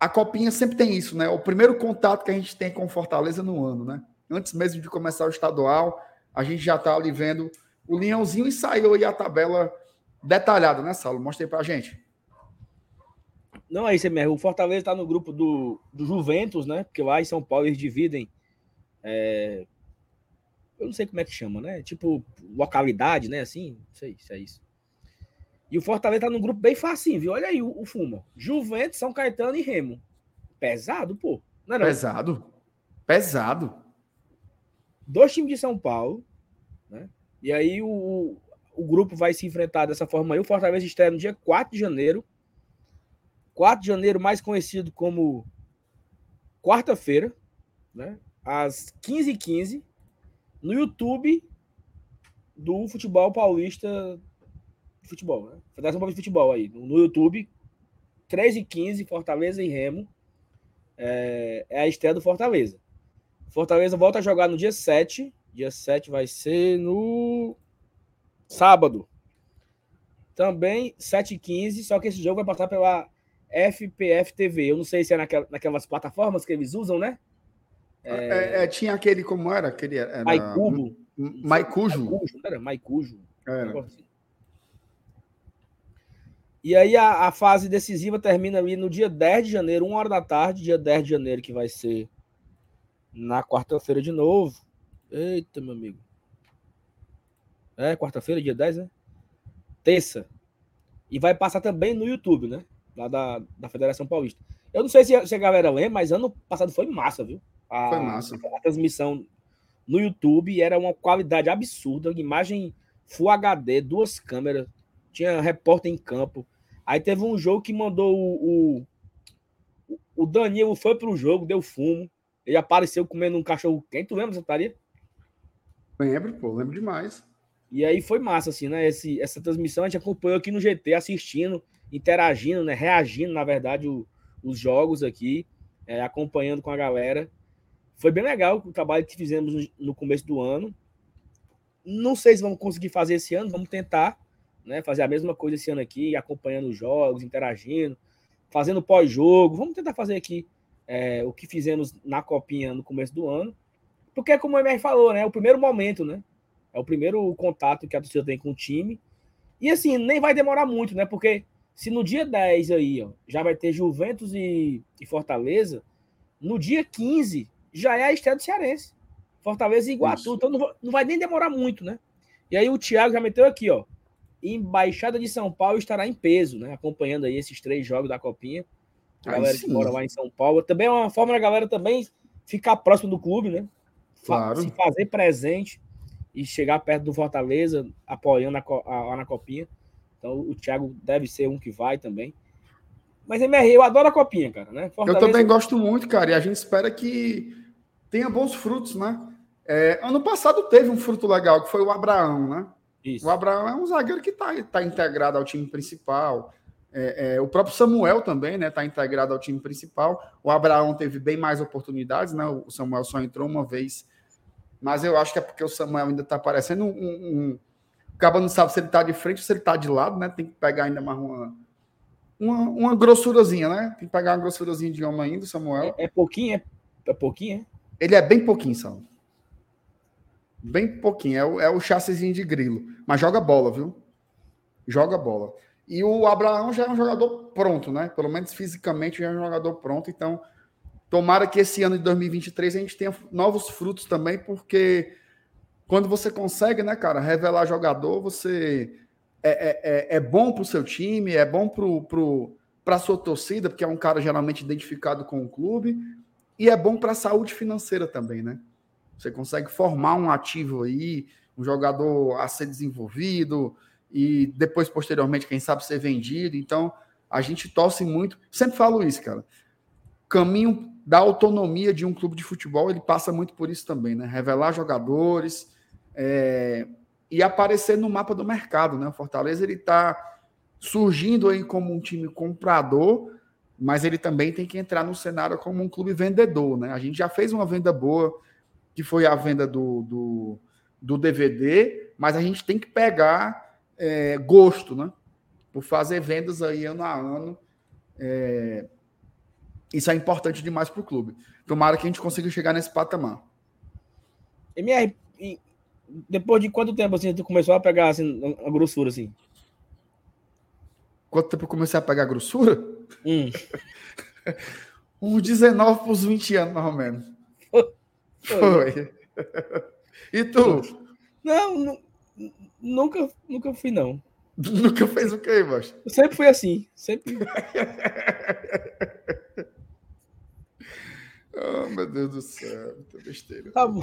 a Copinha sempre tem isso, né? O primeiro contato que a gente tem com o Fortaleza no ano, né? Antes mesmo de começar o estadual, a gente já tá ali vendo o Leãozinho e saiu aí a tabela detalhada, né, Saulo? Mostra aí pra gente. Não é isso mesmo. O Fortaleza tá no grupo do, do Juventus, né? Porque lá em São Paulo eles dividem. é, Eu não sei como é que chama, né? Tipo, localidade, né? Assim, não sei se é isso. E o Fortaleza tá num grupo bem facinho, viu? Olha aí o, o Fuma. Juventus, São Caetano e Remo. Pesado, pô. Não é não? Pesado. Pesado. dois times de São Paulo, né? E aí o, o grupo vai se enfrentar dessa forma aí. O Fortaleza estreia no dia 4 de janeiro. 4 de janeiro, mais conhecido como quarta-feira, né? Às 15h15, no YouTube do Futebol Paulista Futebol, né? Federação Paulista de Futebol aí, no YouTube, 13h15, Fortaleza e Remo. É, é a estreia do Fortaleza. Fortaleza volta a jogar no dia 7. Dia 7 vai ser no sábado. Também 7h15, só que esse jogo vai passar pela FPF TV. Eu não sei se é naquela- naquelas plataformas que eles usam, né? É, é, tinha aquele, como era? Aquele, era Maicujo. Maicujo. Maicujo, era? Maicujo. Era. Assim. E aí a, a, fase decisiva termina ali no dia 10 de janeiro, 1 hora da tarde, dia 10 de janeiro, que vai ser na quarta-feira de novo. Eita, meu amigo. É, quarta-feira, dia 10, né? Terça. E vai passar também no YouTube, né? Lá da, da Federação Paulista. Eu não sei se, se a galera lembra, mas ano passado foi massa, viu? A, foi massa. A transmissão no YouTube era uma qualidade absurda, imagem Full HD, duas câmeras, tinha repórter em campo. Aí teve um jogo que mandou o, o, o Danilo foi pro jogo, deu fumo. Ele apareceu comendo um cachorro quente. Tu lembra, Santaria? Lembro, pô, lembro demais. E aí foi massa, assim, né? Esse, essa transmissão a gente acompanhou aqui no GT, assistindo, interagindo, né? Reagindo, na verdade, o, os jogos aqui, é, acompanhando com a galera. Foi bem legal o trabalho que fizemos no, começo do ano. Não sei se vamos conseguir fazer esse ano, vamos tentar, né? Fazer a mesma coisa esse ano aqui, acompanhando os jogos, interagindo, fazendo pós-jogo. Vamos tentar fazer aqui é, o que fizemos na copinha no começo do ano. Porque, como o MR falou, né? É o primeiro momento, né? É o primeiro contato que a torcida tem com o time. E assim, nem vai demorar muito, né? Porque se no dia 10 aí, ó, já vai ter Juventus e, e Fortaleza, no dia 15 já é a estreia do Cearense. Fortaleza e Iguatu. Isso. Então não, não vai nem demorar muito, né? E aí o Thiago já meteu aqui, ó. Embaixada de São Paulo estará em peso, né? Acompanhando aí esses três jogos da Copinha. A galera que mora lá em São Paulo. Também é uma forma da galera também ficar próximo do clube, né? Claro. Se fazer presente e chegar perto do Fortaleza, apoiando a, a, a, na Copinha. Então o Thiago deve ser um que vai também. Mas MR, eu adoro a Copinha, cara, né? Fortaleza... Eu também gosto muito, cara, e a gente espera que tenha bons frutos, né? É, ano passado teve um fruto legal, que foi o Abraão, né? Isso. O Abraão é um zagueiro que está tá integrado ao time principal. É, é, o próprio Samuel também, né? Está integrado ao time principal. O Abraão teve bem mais oportunidades, né? O Samuel só entrou uma vez mas eu acho que é porque o Samuel ainda está parecendo um, um, O Cabo não sabe se ele está de frente ou se ele está de lado, né? Tem que pegar ainda mais uma, uma, uma grossurazinha, né? Tem que pegar uma grossurazinha de homem ainda, Samuel. É, é pouquinho, é, é pouquinho, é? Ele é bem pouquinho, Samuel. Bem pouquinho. É o, é o chassizinho de grilo. Mas joga bola, viu? Joga bola. E o Abraão já é um jogador pronto, né? Pelo menos fisicamente já é um jogador pronto. Então, Tomara que esse ano de 2023 a gente tenha novos frutos também, porque quando você consegue, né, cara, revelar jogador, você é, é, é, é bom para o seu time, é bom pro, pro, a sua torcida, porque é um cara geralmente identificado com o clube, e é bom para a saúde financeira também, né? Você consegue formar um ativo aí, um jogador a ser desenvolvido, e depois, posteriormente, quem sabe ser vendido. Então, a gente torce muito. Sempre falo isso, cara. Caminho da autonomia de um clube de futebol, ele passa muito por isso também, né? Revelar jogadores é, e aparecer no mapa do mercado, né? O Fortaleza ele está surgindo aí como um time comprador, mas ele também tem que entrar no cenário como um clube vendedor, né? A gente já fez uma venda boa, que foi a venda do, do, do DVD, mas a gente tem que pegar é, gosto, né? Por fazer vendas aí ano a ano. É, isso é importante demais para o clube. Tomara que a gente consiga chegar nesse patamar. MR, depois de quanto tempo assim tu começou a pegar assim, a grossura assim? Quanto tempo eu comecei a pegar a grossura? Hum. Uns 19 para os 20 anos, mais ou menos. Foi. Foi. e tu? Não, nunca, nunca fui, não. Nunca fez o quê, macho? Eu sempre fui assim. Sempre. Oh, meu Deus do céu, muita besteira. Tá bom.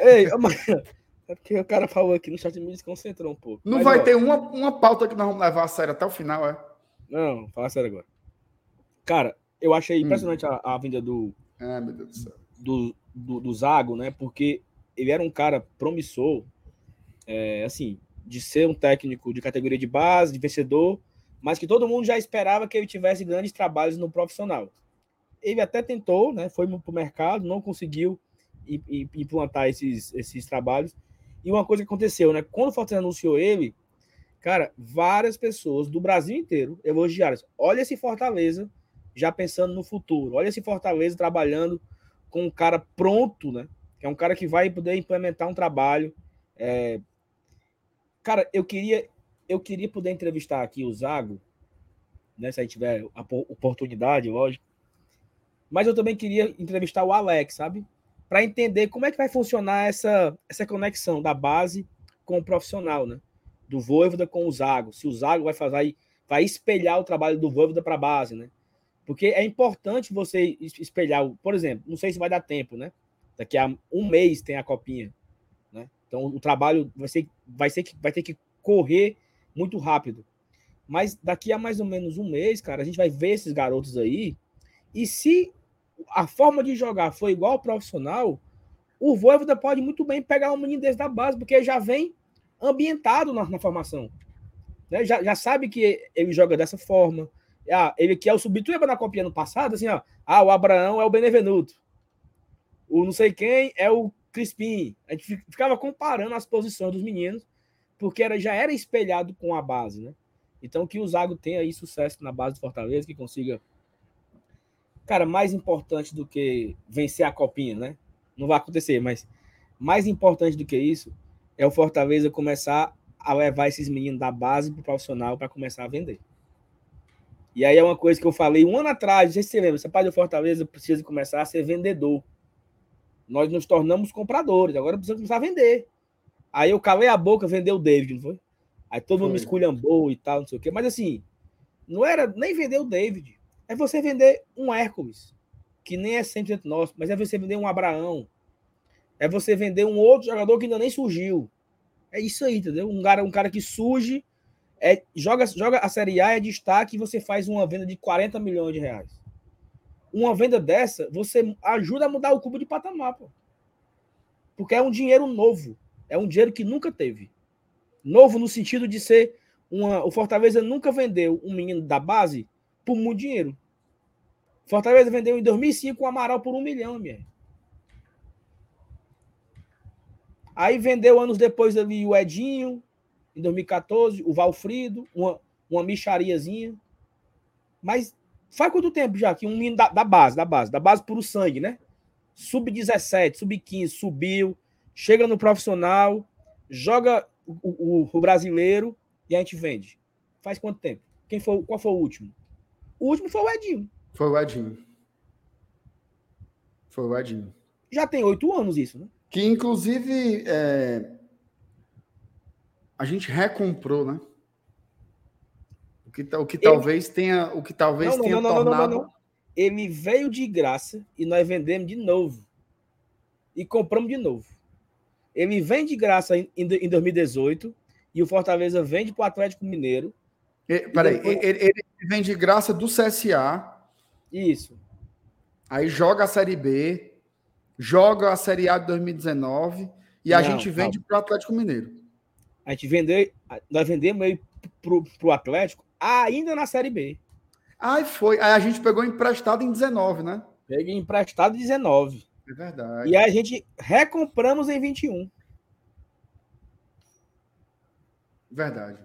Ei, mas, é porque o cara falou aqui no chat me desconcentrou um pouco. Não mas, vai ó, ter uma, uma pauta que nós vamos levar a sério até o final, é? Não, fala sério agora. Cara, eu achei hum. impressionante hum. a, a vinda do. Ah, meu Deus do céu. Do, do, do Zago, né? Porque ele era um cara promissor, é, assim, de ser um técnico de categoria de base, de vencedor, mas que todo mundo já esperava que ele tivesse grandes trabalhos no profissional ele até tentou, né? Foi para o mercado, não conseguiu implantar esses, esses trabalhos. E uma coisa que aconteceu, né? Quando o Fortaleza anunciou ele, cara, várias pessoas do Brasil inteiro elogiaram. Olha esse Fortaleza já pensando no futuro. Olha esse Fortaleza trabalhando com um cara pronto, né? Que é um cara que vai poder implementar um trabalho. É... Cara, eu queria, eu queria poder entrevistar aqui o Zago, né? Se aí tiver a oportunidade, lógico. Mas eu também queria entrevistar o Alex, sabe? Para entender como é que vai funcionar essa, essa conexão da base com o profissional, né? Do Voivoda com o Zago. Se o Zago vai fazer, vai espelhar o trabalho do Voivoda para a base, né? Porque é importante você espelhar, por exemplo, não sei se vai dar tempo, né? Daqui a um mês tem a copinha, né? Então o trabalho vai ser, vai ser que vai ter que correr muito rápido. Mas daqui a mais ou menos um mês, cara, a gente vai ver esses garotos aí. E se a forma de jogar for igual ao profissional, o Voivoda pode muito bem pegar um menino desse da base, porque já vem ambientado na, na formação. Né? Já, já sabe que ele joga dessa forma. Ah, ele que é o Subituba na copinha no passado, assim, ó. Ah, o Abraão é o Benevenuto. O não sei quem é o Crispim. A gente ficava comparando as posições dos meninos, porque era, já era espelhado com a base, né? Então, que o Zago tenha aí sucesso na base do Fortaleza, que consiga. Cara, mais importante do que vencer a copinha, né? Não vai acontecer, mas mais importante do que isso é o Fortaleza começar a levar esses meninos da base para o profissional para começar a vender. E aí é uma coisa que eu falei um ano atrás, não sei se você lembra, parte do Fortaleza precisa começar a ser vendedor. Nós nos tornamos compradores, agora precisa começar a vender. Aí eu calei a boca, vendeu o David, não foi? Aí todo mundo me esculhambou e tal, não sei o quê. Mas assim, não era nem vender o David. É você vender um Hércules, que nem é 100% nosso, mas é você vender um Abraão. É você vender um outro jogador que ainda nem surgiu. É isso aí, entendeu? Um cara, um cara que surge, é, joga, joga a Série A, é destaque e você faz uma venda de 40 milhões de reais. Uma venda dessa, você ajuda a mudar o cubo de patamar, pô. Porque é um dinheiro novo. É um dinheiro que nunca teve. Novo no sentido de ser uma. O Fortaleza nunca vendeu um menino da base por muito dinheiro. Fortaleza vendeu em 2005 o Amaral por um milhão, minha. Aí vendeu anos depois ali o Edinho, em 2014, o Valfrido, uma, uma michariazinha. Mas faz quanto tempo já que um menino da, da base, da base, da base puro sangue, né? Sub-17, sub-15, subiu, chega no profissional, joga o, o, o, brasileiro e a gente vende. Faz quanto tempo? Quem foi, qual foi o último? O último foi o Edinho. Foi o Edinho. Foi o Edinho. Já tem oito anos isso, né? Que inclusive é... a gente recomprou, né? O que, o que Ele... talvez tenha, o que talvez não, tenha não, não, tornado. Ele veio de graça e nós vendemos de novo. E compramos de novo. Ele vem de graça em, em 2018 e o Fortaleza vende para o Atlético Mineiro. E, peraí, depois... ele, ele, vem de graça do CSA. Isso. Aí joga a Série B, joga a Série A de 2019 e a gente vende para o Atlético Mineiro. A gente vendeu, nós vendemos ele para o Atlético ainda na Série B. Aí foi. Aí a gente pegou emprestado em 19, né? Peguei emprestado em 19. É verdade. E a gente recompramos em 21. Verdade.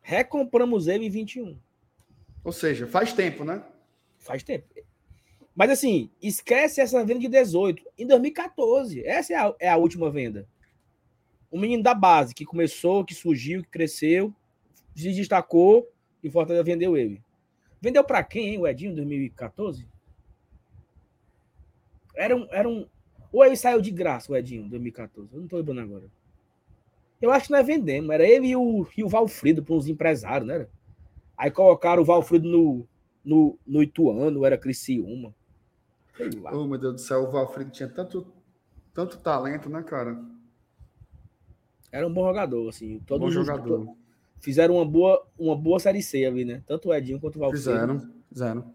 Recompramos ele em 21. Ou seja, faz tempo, né? Faz tempo. Mas assim, esquece essa venda de 18. Em 2014, essa é a, é a última venda. O menino da base, que começou, que surgiu, que cresceu, se destacou e o Fortaleza vendeu ele. Vendeu para quem, hein, o Edinho, em 2014? Era um, era um. Ou ele saiu de graça, o Edinho, em 2014. Eu não tô lembrando agora. Eu acho que nós vendemos. Era ele e o, e o Valfrido para uns empresários, né? Aí colocaram o Valfrido no, no, no Ituano, era Criciúma. Sei lá. Oh, meu Deus do céu, o Valfrido tinha tanto, tanto talento, né, cara? Era um bom jogador, assim. Todos bom jogador. Fizeram uma boa, uma boa série C ali, né? Tanto o Edinho quanto o Valfrido. Fizeram, fizeram.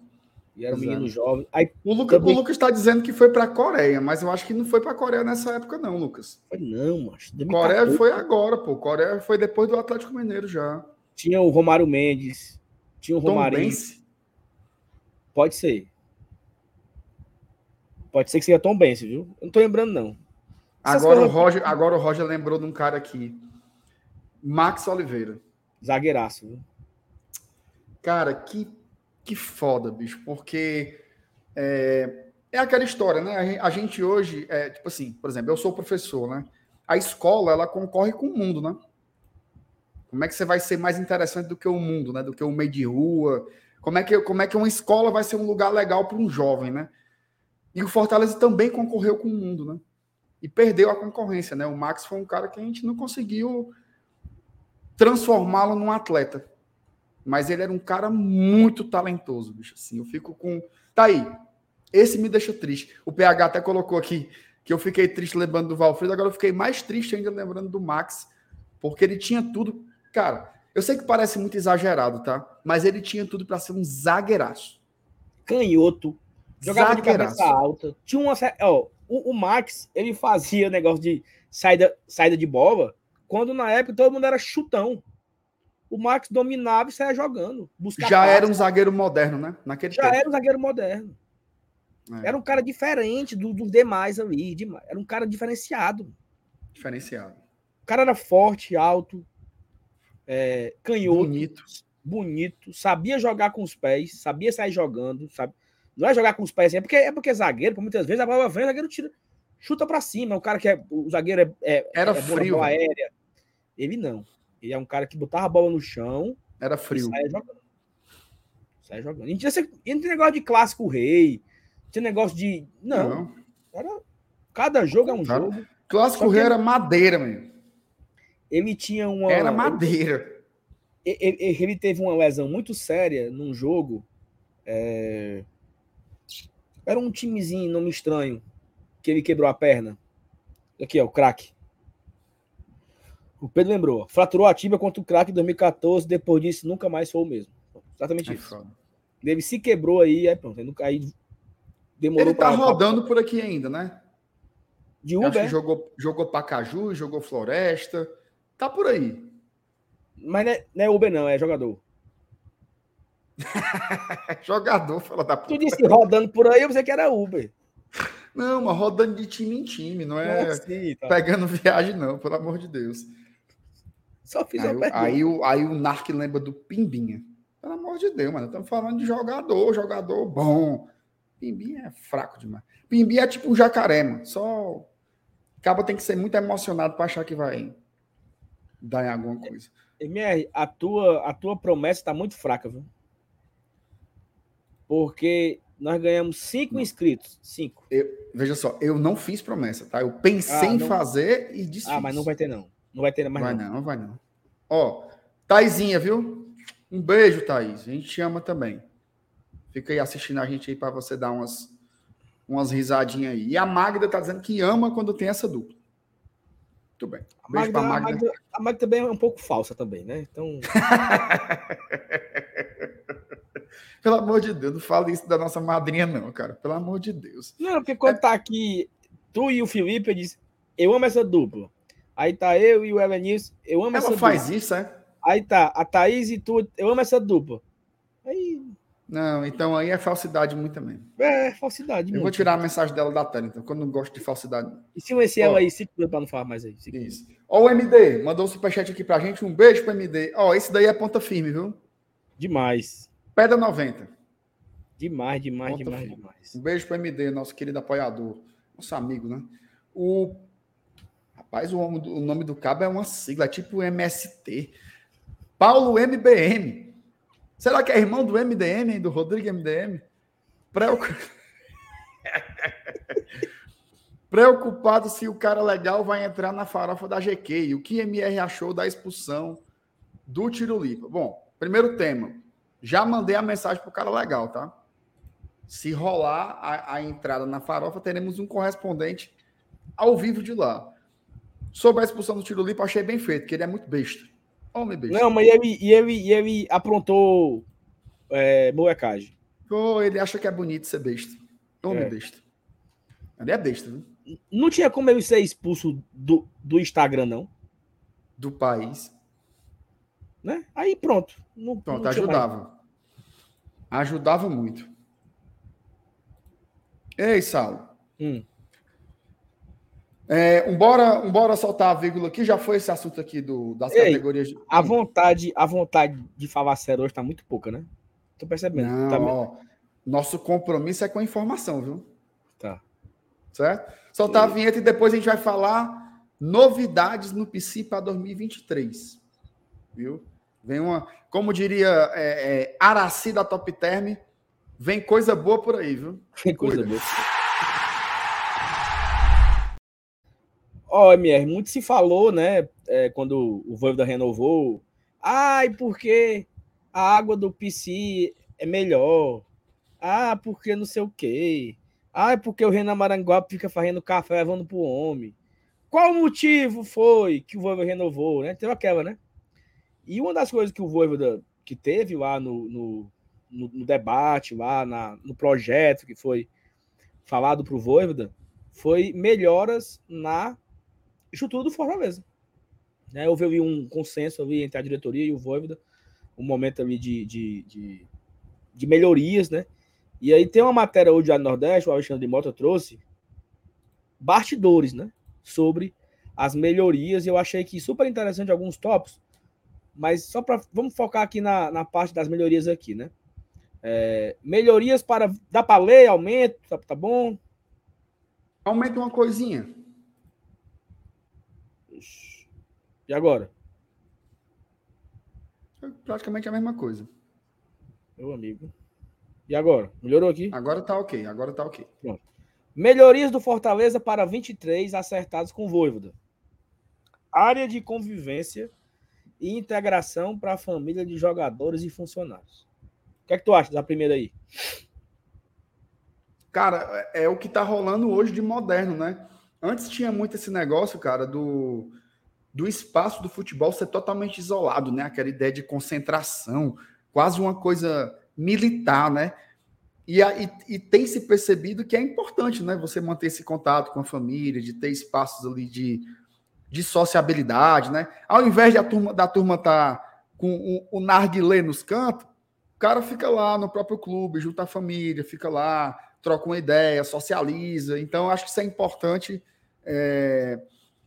E era um menino jovem. Aí, o, Lucas, também... o Lucas está dizendo que foi para a Coreia, mas eu acho que não foi para a Coreia nessa época, não, Lucas. Foi não, mas. Coreia foi agora, pô. Coreia foi depois do Atlético Mineiro já. Tinha o Romário Mendes. Tinha o Romário. Pode ser. Pode ser que seja Tom Benz, viu? Eu não tô lembrando, não. Agora o, Roger, agora o Roger lembrou de um cara aqui. Max Oliveira. Zagueiraço, viu? Cara, que que foda, bicho, porque é, é aquela história, né? A gente hoje, é, tipo assim, por exemplo, eu sou professor, né? A escola, ela concorre com o mundo, né? Como é que você vai ser mais interessante do que o mundo, né? Do que o meio de rua? Como é que, como é que uma escola vai ser um lugar legal para um jovem, né? E o Fortaleza também concorreu com o mundo, né? E perdeu a concorrência, né? O Max foi um cara que a gente não conseguiu transformá-lo num atleta. Mas ele era um cara muito talentoso, bicho. Assim, eu fico com. Tá aí. Esse me deixa triste. O PH até colocou aqui que eu fiquei triste lembrando do Valfredo, agora eu fiquei mais triste ainda lembrando do Max, porque ele tinha tudo. Cara, eu sei que parece muito exagerado, tá? Mas ele tinha tudo para ser um zagueiraço. Canhoto. Jogava zagueiraço. de cabeça alta. Tinha uma. Ó, o, o Max, ele fazia negócio de saída, saída de bola, quando na época todo mundo era chutão. O Max dominava e saia jogando. Já era um zagueiro moderno, né? Naquele Já tempo. era um zagueiro moderno. É. Era um cara diferente dos do demais ali. Era um cara diferenciado. Diferenciado. O cara era forte, alto, é, canhoto. Bonito. Bonito. Sabia jogar com os pés, sabia sair jogando, sabe? Não é jogar com os pés assim, é porque é porque é zagueiro, por muitas vezes a bola vem, o zagueiro tira, chuta para cima. O cara que é. O zagueiro é. é Era é frio. Bola aérea. Ele não. Ele é um cara que botava a bola no chão. Era frio. Saia jogando. Saia jogando. E não tinha, não tinha negócio de clássico rei. Tinha negócio de. Não. não. Era, cada jogo é um cara, jogo. Clássico rei era madeira, meu. Ele tinha uma. Era madeira. Ele, ele, ele teve uma lesão muito séria num jogo. É... Era um timezinho, nome estranho, que ele quebrou a perna. Aqui, ó, o craque. O Pedro lembrou. Fraturou a tíbia contra o craque em 2014. Depois disso, nunca mais foi o mesmo. Exatamente é isso. Foda. Ele se quebrou aí, aí pronto. Aí demorou Ele tá pra, rodando pra... por aqui ainda, né? De Uber. Acho que jogou, jogou Pacaju, jogou Floresta. Tá por aí. Mas não é, não é Uber, não, é jogador. jogador, fala da puta. Tu disse rodando por aí, eu pensei que era Uber. Não, mas rodando de time em time, não é assim, tá. pegando viagem, não, pelo amor de Deus. Só fiz aí, pergunta. Aí, o, aí o Narc lembra do Pimbinha. Pelo amor de Deus, mano. Estamos falando de jogador, jogador bom. Pimbinha é fraco demais. Pimbinha é tipo um jacaré, mano. Só. Acaba tem que ser muito emocionado para achar que vai dar em alguma coisa. MR, a tua, a tua promessa está muito fraca, viu? Porque nós ganhamos cinco inscritos. Cinco. Eu, veja só, eu não fiz promessa, tá? Eu pensei ah, em fazer e disse. Ah, mas não vai ter, não. Não vai ter mais. Vai não, não vai não. Ó, Taizinha, viu? Um beijo, Thaís. A gente te ama também. Fica aí assistindo a gente aí para você dar umas, umas risadinhas aí. E a Magda tá dizendo que ama quando tem essa dupla. Muito bem. A Magda, Magda. A, Magda, a Magda também é um pouco falsa também, né? Então. Pelo amor de Deus, não fale isso da nossa madrinha, não, cara. Pelo amor de Deus. Não, porque quando é... tá aqui, tu e o Felipe, eu disse, eu amo essa dupla. Aí tá eu e o Elenilson, eu amo Ela essa faz dupla. isso, é? Aí tá, a Thaís e tu, eu amo essa dupla. Aí. Não, então aí é falsidade muito também. É, falsidade. Eu muito. vou tirar a mensagem dela da tela, então, quando não gosto de falsidade. E se esse ela aí, se para não falar mais aí. Isso. Ó, o MD, mandou um superchat aqui pra gente. Um beijo pro MD. Ó, esse daí é ponta firme, viu? Demais. Pedra 90. Demais, demais, demais, demais. Um beijo pro MD, nosso querido apoiador. Nosso amigo, né? O. Rapaz, o, o nome do cabo é uma sigla, é tipo MST. Paulo MBM. Será que é irmão do MDM, do Rodrigo MDM? Preocupado se o cara legal vai entrar na farofa da GQ. E o que MR achou da expulsão do Tirolipa? Bom, primeiro tema. Já mandei a mensagem pro cara legal, tá? Se rolar a, a entrada na farofa, teremos um correspondente ao vivo de lá. Sobre a expulsão do Tirolipa, achei bem feito, que ele é muito besta. Homem besta. Não, mas ele, e ele, ele aprontou é, molecagem. Oh, ele acha que é bonito ser besta. Homem é. besta. Ele é besta, viu? Não tinha como ele ser expulso do, do Instagram, não? Do país. Né? Aí pronto. Não, pronto, não ajudava. Mais. Ajudava muito. Ei, Saulo. Hum. É, embora, embora soltar a vírgula aqui, já foi esse assunto aqui do, das Ei, categorias. De... A vontade, a vontade de falar sério hoje está muito pouca, né? Tô percebendo. Não, tá ó, nosso compromisso é com a informação, viu? Certo? Soltar a vinheta e depois a gente vai falar novidades no PC para 2023. Viu? Vem uma, como diria é, é, Araci da Top Term, vem coisa boa por aí, viu? Vem coisa Cuida. boa. Ó, oh, MR, muito se falou, né, é, quando o Voivoda renovou, ai, porque a água do PC é melhor, ah, porque não sei o quê, ah, porque o Renan Maranguape fica fazendo café levando pro homem. Qual o motivo foi que o Voivoda renovou, né? Teve aquela, né? E uma das coisas que o Voivoda que teve lá no, no, no, no debate, lá na, no projeto que foi falado para o Voivoda, foi melhoras na estrutura do Fortaleza. Né? Houve ali um consenso ali entre a diretoria e o Voivoda, um momento ali de, de, de, de melhorias, né? E aí tem uma matéria hoje do Nordeste, o Alexandre de Mota trouxe, bastidores, né? Sobre as melhorias, e eu achei que super interessante alguns tópicos, mas só para. Vamos focar aqui na, na parte das melhorias aqui, né? É, melhorias para. Dá para ler, aumento, tá, tá bom? Aumenta uma coisinha. E agora? É praticamente a mesma coisa. Meu amigo. E agora? Melhorou aqui? Agora tá ok, agora tá ok. Bom. Melhorias do Fortaleza para 23 acertados com Voivoda. Área de convivência e integração para a família de jogadores e funcionários. O que é que tu acha da primeira aí? Cara, é, é o que tá rolando hoje de moderno, né? Antes tinha muito esse negócio, cara, do, do espaço do futebol ser totalmente isolado, né? Aquela ideia de concentração, quase uma coisa militar, né? E, e, e, tem se percebido que é importante, né? Você manter esse contato com a família, de ter espaços ali de, de sociabilidade, né? Ao invés de a turma, da turma tá com o, o narguilé nos cantos, o cara fica lá no próprio clube, junta a família, fica lá, troca uma ideia, socializa. Então, acho que isso é importante. É...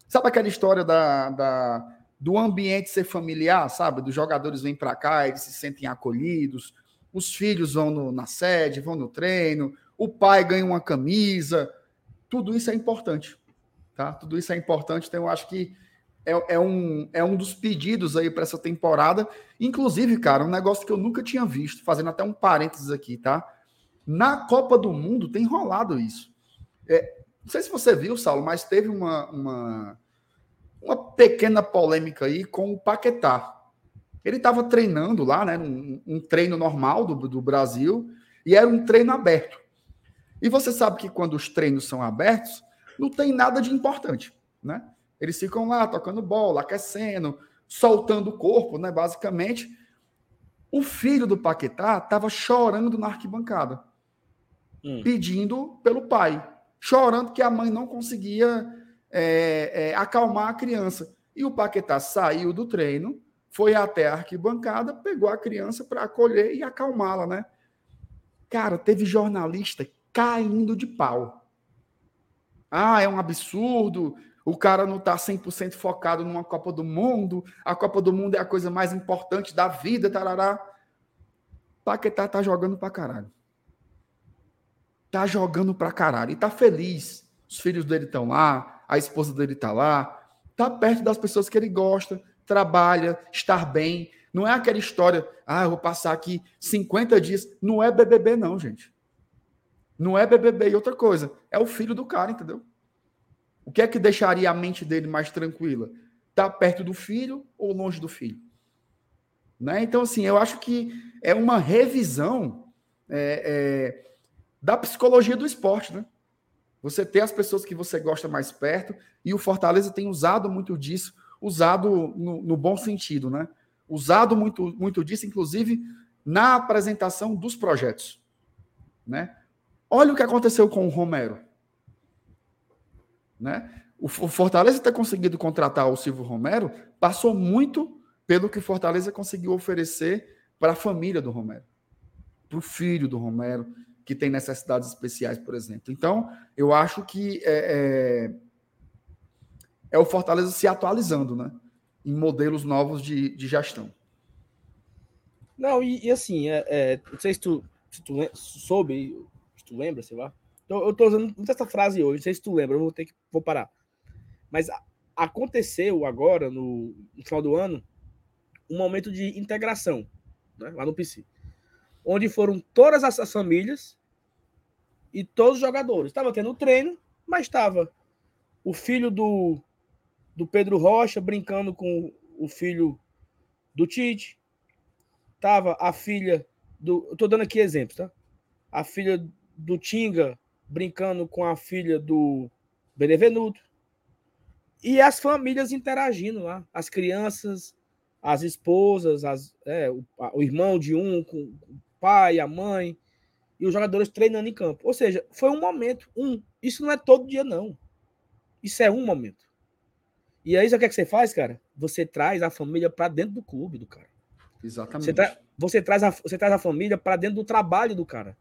Sabe aquela história da, da, do ambiente ser familiar, sabe? Dos jogadores vêm para cá, eles se sentem acolhidos, os filhos vão no, na sede, vão no treino, o pai ganha uma camisa. Tudo isso é importante. Tá? Tudo isso é importante, então eu acho que é, é um, é um dos pedidos aí para essa temporada. Inclusive, cara, um negócio que eu nunca tinha visto, fazendo até um parênteses aqui, tá? Na Copa do Mundo tem rolado isso. É, não sei se você viu, Saulo, mas teve uma, uma, uma pequena polêmica aí com o Paquetá. Ele estava treinando lá, né? Um, um treino normal do, do Brasil, e era um treino aberto. E você sabe que quando os treinos são abertos, não tem nada de importante, né? Eles ficam lá tocando bola, aquecendo, soltando o corpo, né? Basicamente. O filho do Paquetá estava chorando na arquibancada, hum. pedindo pelo pai, chorando que a mãe não conseguia é, é, acalmar a criança. E o Paquetá saiu do treino, foi até a arquibancada, pegou a criança para acolher e acalmá-la, né? Cara, teve jornalista caindo de pau. Ah, é um absurdo, o cara não está 100% focado numa Copa do Mundo, a Copa do Mundo é a coisa mais importante da vida, tarará. Paquetá tá jogando pra caralho. Tá jogando pra caralho. E tá feliz. Os filhos dele estão lá, a esposa dele tá lá, tá perto das pessoas que ele gosta, trabalha, estar bem. Não é aquela história, ah, eu vou passar aqui 50 dias. Não é BBB, não, gente. Não é BBB. E outra coisa, é o filho do cara, entendeu? O que é que deixaria a mente dele mais tranquila? Tá perto do filho ou longe do filho? Né? Então, assim, eu acho que é uma revisão é, é, da psicologia do esporte, né? Você ter as pessoas que você gosta mais perto, e o Fortaleza tem usado muito disso, usado no, no bom sentido, né? Usado muito, muito disso, inclusive, na apresentação dos projetos. Né? Olha o que aconteceu com o Romero. Né? O Fortaleza ter conseguido contratar o Silvio Romero passou muito pelo que o Fortaleza conseguiu oferecer para a família do Romero, para o filho do Romero, que tem necessidades especiais, por exemplo. Então, eu acho que é, é, é o Fortaleza se atualizando, né? Em modelos novos de, de gestão. Não, e, e assim, é, é, não sei se tu, se tu soube, tu lembra, sei lá, Eu, eu tô usando muito essa frase hoje, não sei se tu lembra, eu vou ter que vou parar. Mas aconteceu agora, no, no, final do ano, um momento de integração, né, lá no PC. Onde foram todas as famílias e todos os jogadores. Estava tendo treino, mas estava o filho do, do Pedro Rocha brincando com o filho do Tite. Tava a filha do. Eu tô dando aqui exemplos, tá? A filha do Tinga brincando com a filha do Benevenuto. E as famílias interagindo lá. As crianças, as esposas, as, é, o, o irmão de um com o pai, a mãe, e os jogadores treinando em campo. Ou seja, foi um momento, um. Isso não é todo dia, não. Isso é um momento. E aí, o que, é que você faz, cara? Você traz a família para dentro do clube do cara. Exatamente. Você, tra você, traz, a, você traz a família para dentro do trabalho do cara.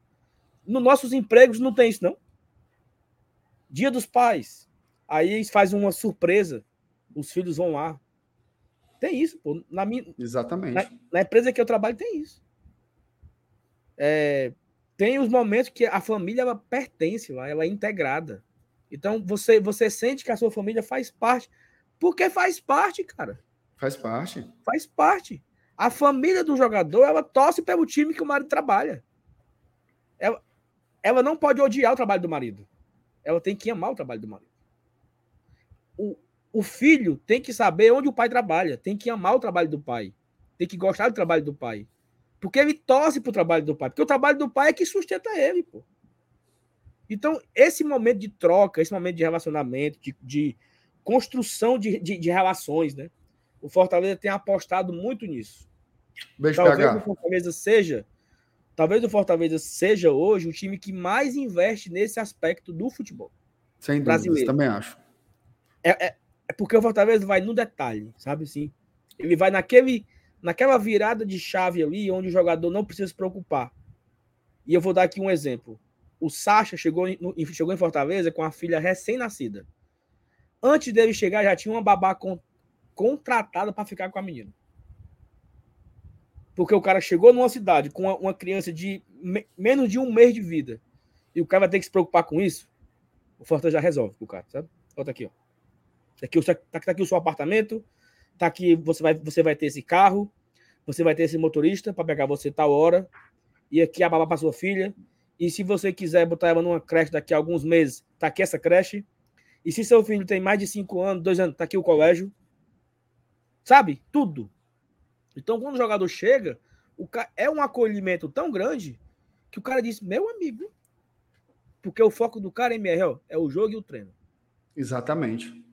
Nos nossos empregos não tem isso, não. Dia dos pais. Aí faz uma surpresa. Os filhos vão lá. Tem isso, pô. Na minha, Exatamente. Na, na empresa que eu trabalho tem isso. É, tem os momentos que a família ela pertence lá, ela é integrada. Então você você sente que a sua família faz parte, porque faz parte, cara. Faz parte. Faz parte. A família do jogador, ela torce pelo time que o marido trabalha. Ela, não pode odiar o trabalho do marido. Ela tem que amar o trabalho do marido. O, o filho tem que saber onde o pai trabalha, tem que amar o trabalho do pai, tem que gostar do trabalho do pai. Porque ele torce pro trabalho do pai, porque o trabalho do pai é que sustenta ele, pô. Então, esse momento de troca, esse momento de relacionamento, de, de construção de, de, de, relações, né? O Fortaleza tem apostado muito nisso. Beijo, talvez PH. o Fortaleza seja, talvez o Fortaleza seja hoje o time que mais investe nesse aspecto do futebol. Sem dúvida, também acho. É, é, é, porque o Fortaleza vai no detalhe, sabe assim? Ele vai naquele, naquela virada de chave ali, onde o jogador não precisa se preocupar. E eu vou dar aqui um exemplo. O Sacha chegou, no, chegou em Fortaleza com a filha recém-nascida. Antes dele chegar, já tinha uma babá con, contratada para ficar com a menina. Porque o cara chegou numa cidade com uma, criança de me, menos de um mês de vida. E o cara vai ter que se preocupar com isso. O Fortaleza já resolve o cara, sabe? Bota aqui, ó. Tá aqui, tá, tá aqui o seu apartamento. Tá aqui, você vai, você vai ter esse carro. Você vai ter esse motorista para pegar você tal hora. E aqui a babá para sua filha. E se você quiser botar ela numa creche daqui a alguns meses, tá aqui essa creche. E se seu filho tem mais de cinco anos, dois anos, tá aqui o colégio. Sabe? Tudo. Então, quando o jogador chega, o ca... é um acolhimento tão grande que o cara diz: Meu amigo. Porque o foco do cara, MRL, é o jogo e o treino. Exatamente.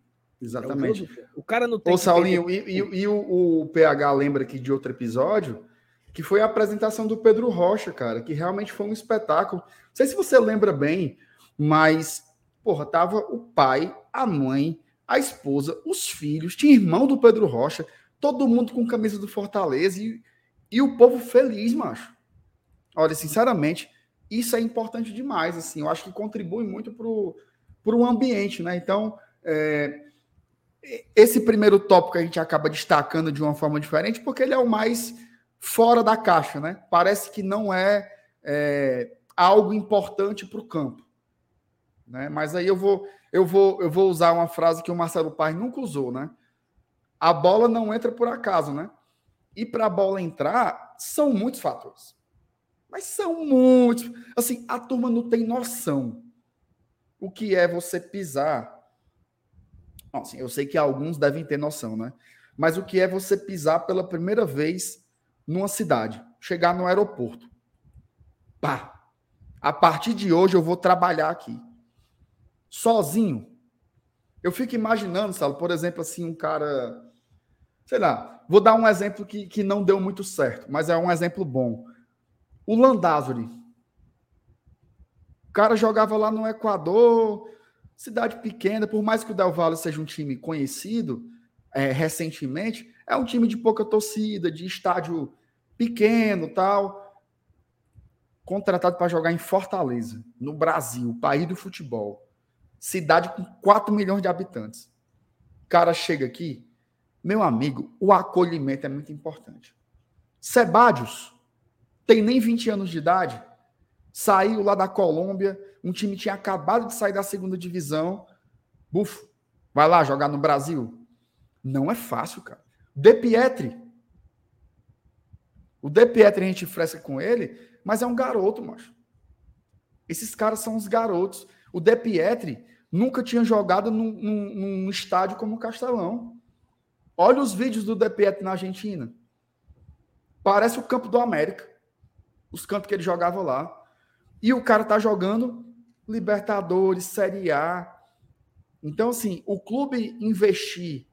Exatamente. É o, o, cara não tem. Ô, Saulinho, e, e, e o, o, PH lembra aqui de outro episódio, que foi a apresentação do Pedro Rocha, cara, que realmente foi um espetáculo. Não sei se você lembra bem, mas, porra, tava o pai, a mãe, a esposa, os filhos, tinha irmão do Pedro Rocha, todo mundo com camisa do Fortaleza e, e o povo feliz, macho. Olha, sinceramente, isso é importante demais, assim, eu acho que contribui muito para o ambiente, né? Então, é, esse primeiro tópico a gente acaba destacando de uma forma diferente, porque ele é o mais fora da caixa, né? Parece que não é, é algo importante para o campo. Né? Mas aí eu vou, eu, vou, eu vou usar uma frase que o Marcelo Paz nunca usou, né? A bola não entra por acaso, né? E para a bola entrar, são muitos fatores. Mas são muitos. Assim, a turma não tem noção o que é você pisar. Assim, eu sei que alguns devem ter noção, né? Mas o que é você pisar pela primeira vez numa cidade, chegar no aeroporto. Pá! A partir de hoje eu vou trabalhar aqui. Sozinho. Eu fico imaginando, sabe, por exemplo, assim, um cara. Sei lá, vou dar um exemplo que, que não deu muito certo, mas é um exemplo bom. O Landázuri. O cara jogava lá no Equador, cidade pequena, por mais que o Del Valle seja um time conhecido é, recentemente, é um time de pouca torcida, de estádio pequeno tal. Contratado para jogar em Fortaleza, no Brasil, país do futebol. Cidade com 4 milhões de habitantes. O cara chega aqui, meu amigo, o acolhimento é muito importante. Sebadios, tem nem 20 anos de idade, saiu lá da Colômbia, Um time tinha acabado de sair da segunda divisão. Bufo, vai lá jogar no Brasil. Não é fácil, cara. De Pietri. O De Pietri a gente fresca com ele, mas é um garoto, macho. Esses caras são os garotos. O De Pietri nunca tinha jogado num, num, num estádio como o Castelão. Olha os vídeos do De Pietri na Argentina. Parece o campo do América. Os campos que ele jogava lá. E o cara tá jogando Libertadores, Série A. Então, assim, o clube investir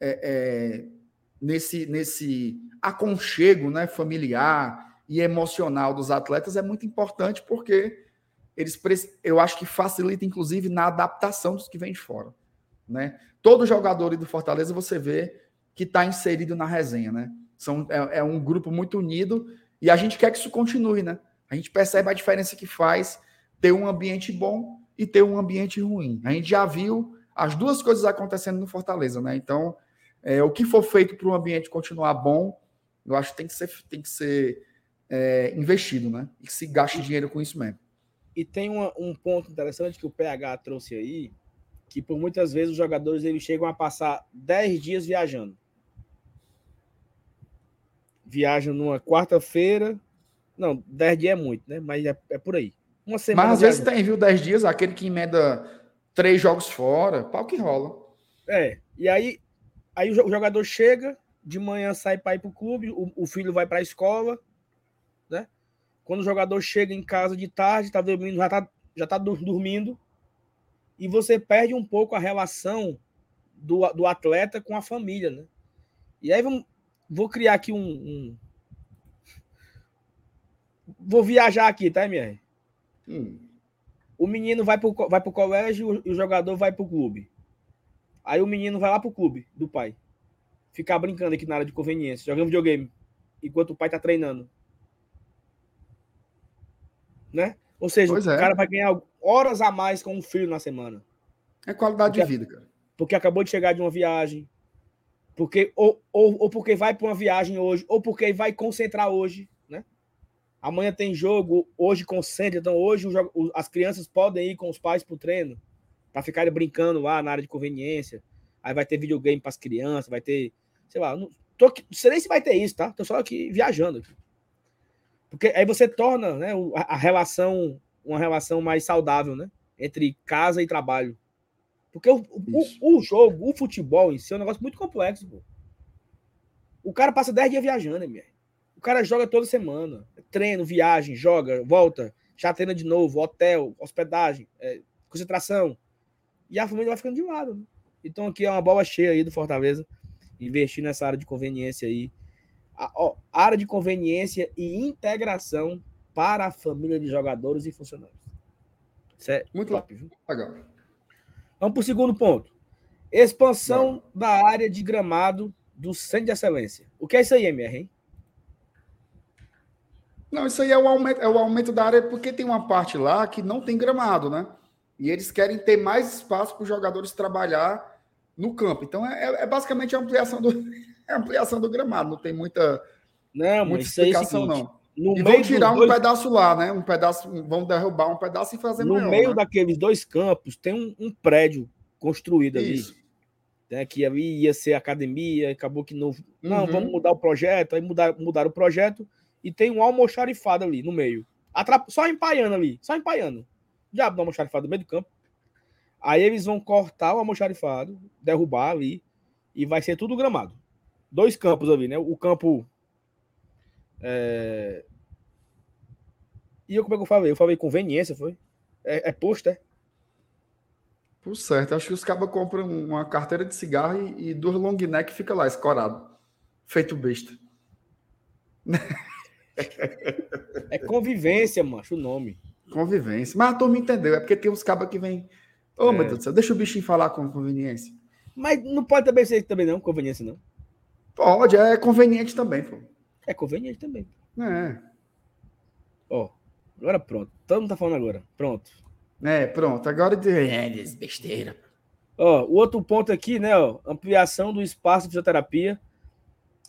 é, é, nesse, nesse aconchego né, familiar e emocional dos atletas é muito importante porque eles eu acho que facilita, inclusive, na adaptação dos que vêm de fora. Né? Todo jogador do Fortaleza você vê que está inserido na resenha, né? São, é, é, um grupo muito unido e a gente quer que isso continue, né? A gente percebe a diferença que faz ter um ambiente bom e ter um ambiente ruim. A gente já viu as duas coisas acontecendo no Fortaleza, né? Então, é, o que for feito para o ambiente continuar bom, eu acho que tem que ser, tem que ser é, investido, né? E que se gaste dinheiro com isso mesmo. E tem uma, um ponto interessante que o PH trouxe aí, que por muitas vezes os jogadores eles chegam a passar 10 dias viajando viajam numa quarta-feira. Não, 10 dias é muito, né? Mas é, é por aí. Uma semana. Mas às vezes tem, viu, 10 dias, aquele que emenda três jogos fora, pau que rola. É, e aí, aí o jogador chega, de manhã sai para ir para o clube, o filho vai para a escola? Quando o jogador chega em casa de tarde, tá dormindo, já tá, já tá dormindo, e você perde um pouco a relação do, do atleta com a família, né? E aí vamos, Vou criar aqui um. um... Vou viajar aqui, tá, MR? Hum. O menino vai pro, vai pro colégio e o jogador vai pro clube. Aí o menino vai lá pro clube do pai. Ficar brincando aqui na área de conveniência, jogando videogame. Enquanto o pai tá treinando. Né? Ou seja, pois o é. cara vai ganhar horas a mais com um filho na semana. É qualidade porque, de vida, cara. Porque acabou de chegar de uma viagem, porque, ou, ou, ou porque vai para uma viagem hoje, ou porque vai concentrar hoje, né? Amanhã tem jogo, hoje concentra, então hoje o, as crianças podem ir com os pais para o treino, para ficarem brincando lá na área de conveniência. Aí vai ter videogame para as crianças, vai ter, sei lá, não, tô, não sei nem se vai ter isso, tá? Tô só aqui viajando. Aqui. Porque aí você torna né, a, relação, uma relação mais saudável, né? Entre casa e trabalho. Porque o, o, o, jogo, o futebol em si é um negócio muito complexo, pô. O cara passa 10 dias viajando, minha. O cara joga toda semana. Treino, viagem, joga, volta, já treina de novo, hotel, hospedagem, é, concentração. E a família vai ficando de lado. Né? Então aqui é uma bola cheia aí do Fortaleza. Investir nessa área de conveniência aí. A, ó, área de conveniência e integração para a família de jogadores e funcionários. Isso é muito top, viu? Legal. Vamos para o segundo ponto. Expansão da área de gramado do Centro de Excelência. O que é isso aí, MR, hein? Não, isso aí é o, aumento, é o aumento da área, porque tem uma parte lá que não tem gramado, né? E eles querem ter mais espaço para os jogadores trabalhar no campo. Então é, é basicamente a ampliação do, é ampliação do gramado, não tem muita, não, muita explicação, é não. No e vão tirar um dois... pedaço lá, né? Um pedaço, vão derrubar um pedaço e fazer no maior. No meio né? daqueles dois campos tem um, um prédio construído Isso. ali. Né, que ali ia ser academia, acabou que não. Não, uhum. vamos mudar o projeto. Aí mudar, mudaram o projeto e tem um almoxarifado ali no meio. Atrap... Só empaiando ali, só empaiando. Diabo do almoxarifado no meio do campo. Aí eles vão cortar o almoxarifado, derrubar ali e vai ser tudo gramado. Dois campos ali, né? O campo é... E eu, como é que eu falei? Eu falei conveniência, foi? É, é posto, é? Por certo. Acho que os cabas compram uma carteira de cigarro e, e duas long neck fica lá, escorado. Feito besta. É convivência, macho, o nome. Convivência. Mas a turma entendeu. É porque tem uns cabas que vem. Ô, oh, é. meu Deus do céu, deixa o bichinho falar com conveniência. Mas não pode também ser também, não, conveniência, não. Pode, é conveniente também, pô. É conveniente também. É. Ó, agora pronto. Todo mundo tá falando agora. Pronto. É, pronto. Agora de é, besteira. Ó, o outro ponto aqui, né, ó, ampliação do espaço de fisioterapia.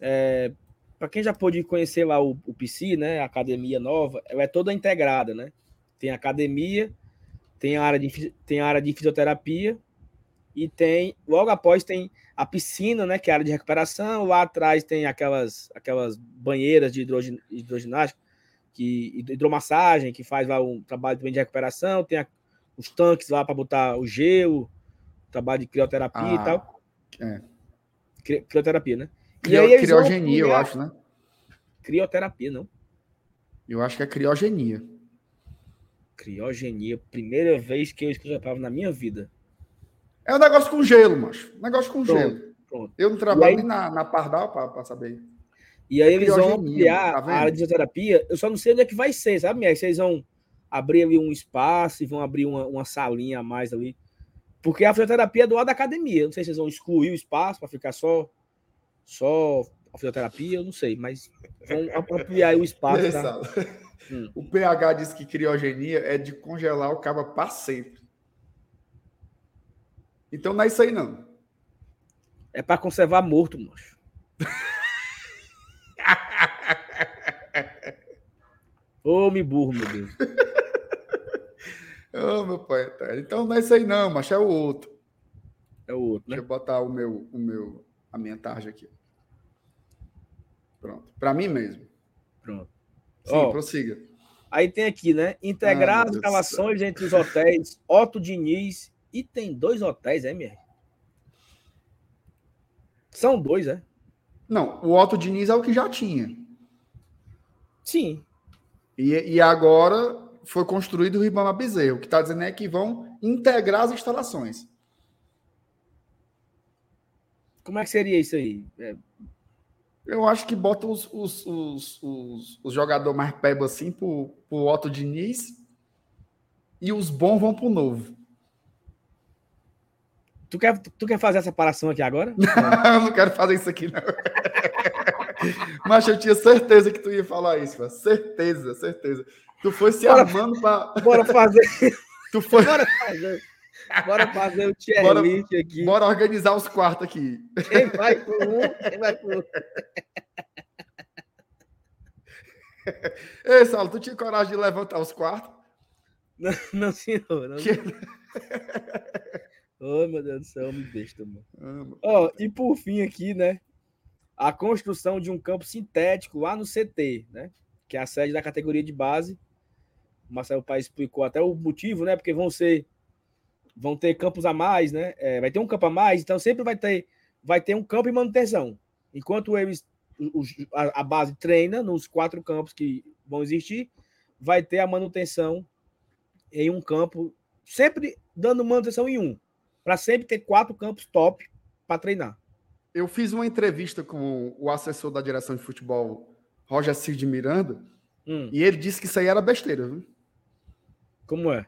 É, para quem já pôde conhecer lá o, o PC, né, a academia nova, ela é toda integrada, né? Tem academia, tem a área de, tem a área de fisioterapia e tem, logo após tem a piscina, né, que é a área de recuperação, lá atrás tem aquelas, aquelas banheiras de hidrogen, hidroginástica, que, hidromassagem, que faz lá um trabalho também de recuperação, tem a, os tanques lá para botar o gelo, trabalho de crioterapia ah, e tal. É. Crioterapia, né? Crio, e aí criogenia, eu acho, né? Crioterapia, não? Eu acho que é criogenia. Criogenia, primeira vez que eu escuto a palavra na minha vida. É um negócio com gelo, macho. Negócio com pronto, gelo. Pronto. Eu não trabalho aí... na, na Pardal para saber. E aí eles vão ampliar tá a área de fisioterapia. Eu só não sei onde é que vai ser, sabe, Mier? Vocês vão abrir ali um espaço e vão abrir uma, uma salinha a mais ali. Porque a fisioterapia é do lado da academia. Não sei se vocês vão excluir o espaço para ficar só, só a fisioterapia, eu não sei, mas vão ampliar o espaço. Tá? Hum. O PH disse que criogenia é de congelar o cabo para sempre. Então não é isso aí, não. É para conservar morto, moço. Ô, oh, me burro, meu Deus. Ô, oh, meu pai. Tá. Então não é isso aí, não, mas é o outro. É o outro, né? Deixa eu botar o meu, o meu, a minha tarja aqui. Pronto. Para mim mesmo. Pronto. Sim, oh, prossiga. Aí tem aqui, né? Integrar ah, as relações entre os hotéis Otto Diniz e tem dois hotéis, é, minha? São dois, é? Não, o Otto Diniz é o que já tinha. Sim. E, e agora foi construído o Ribama Bezerro. O que está dizendo é que vão integrar as instalações. Como é que seria isso aí? É... Eu acho que bota os, os, os, os, os jogadores mais peba assim pro, pro Otto Diniz e os bons vão pro novo. Tu quer, tu quer fazer essa separação aqui agora? Não, não quero fazer isso aqui, não. Mas eu tinha certeza que tu ia falar isso, mano. certeza, certeza. Tu foi se bora, armando para. Bora fazer. Tu foi. Bora fazer. Bora fazer o tier bora, aqui. Bora organizar os quartos aqui. Quem vai por um, quem vai por um. Ei, Saulo, tu tinha coragem de levantar os quartos? Não, não senhor. Não, que... oh, meu Deus do céu, me besta, mano. Ó, oh, e por fim aqui, né? A construção de um campo sintético lá no CT, né? Que é a sede da categoria de base o Marcelo Paes explicou até o motivo, né? Porque vão ser vão ter campos a mais, né? É, vai ter um campo a mais, então sempre vai ter vai ter um campo em manutenção. Enquanto eles a, a base treina nos quatro campos que vão existir, vai ter a manutenção em um campo, sempre dando manutenção em um, para sempre ter quatro campos top para treinar. Eu fiz uma entrevista com o assessor da direção de futebol, Roger Cid Miranda, hum. e ele disse que isso aí era besteira, viu? Como é?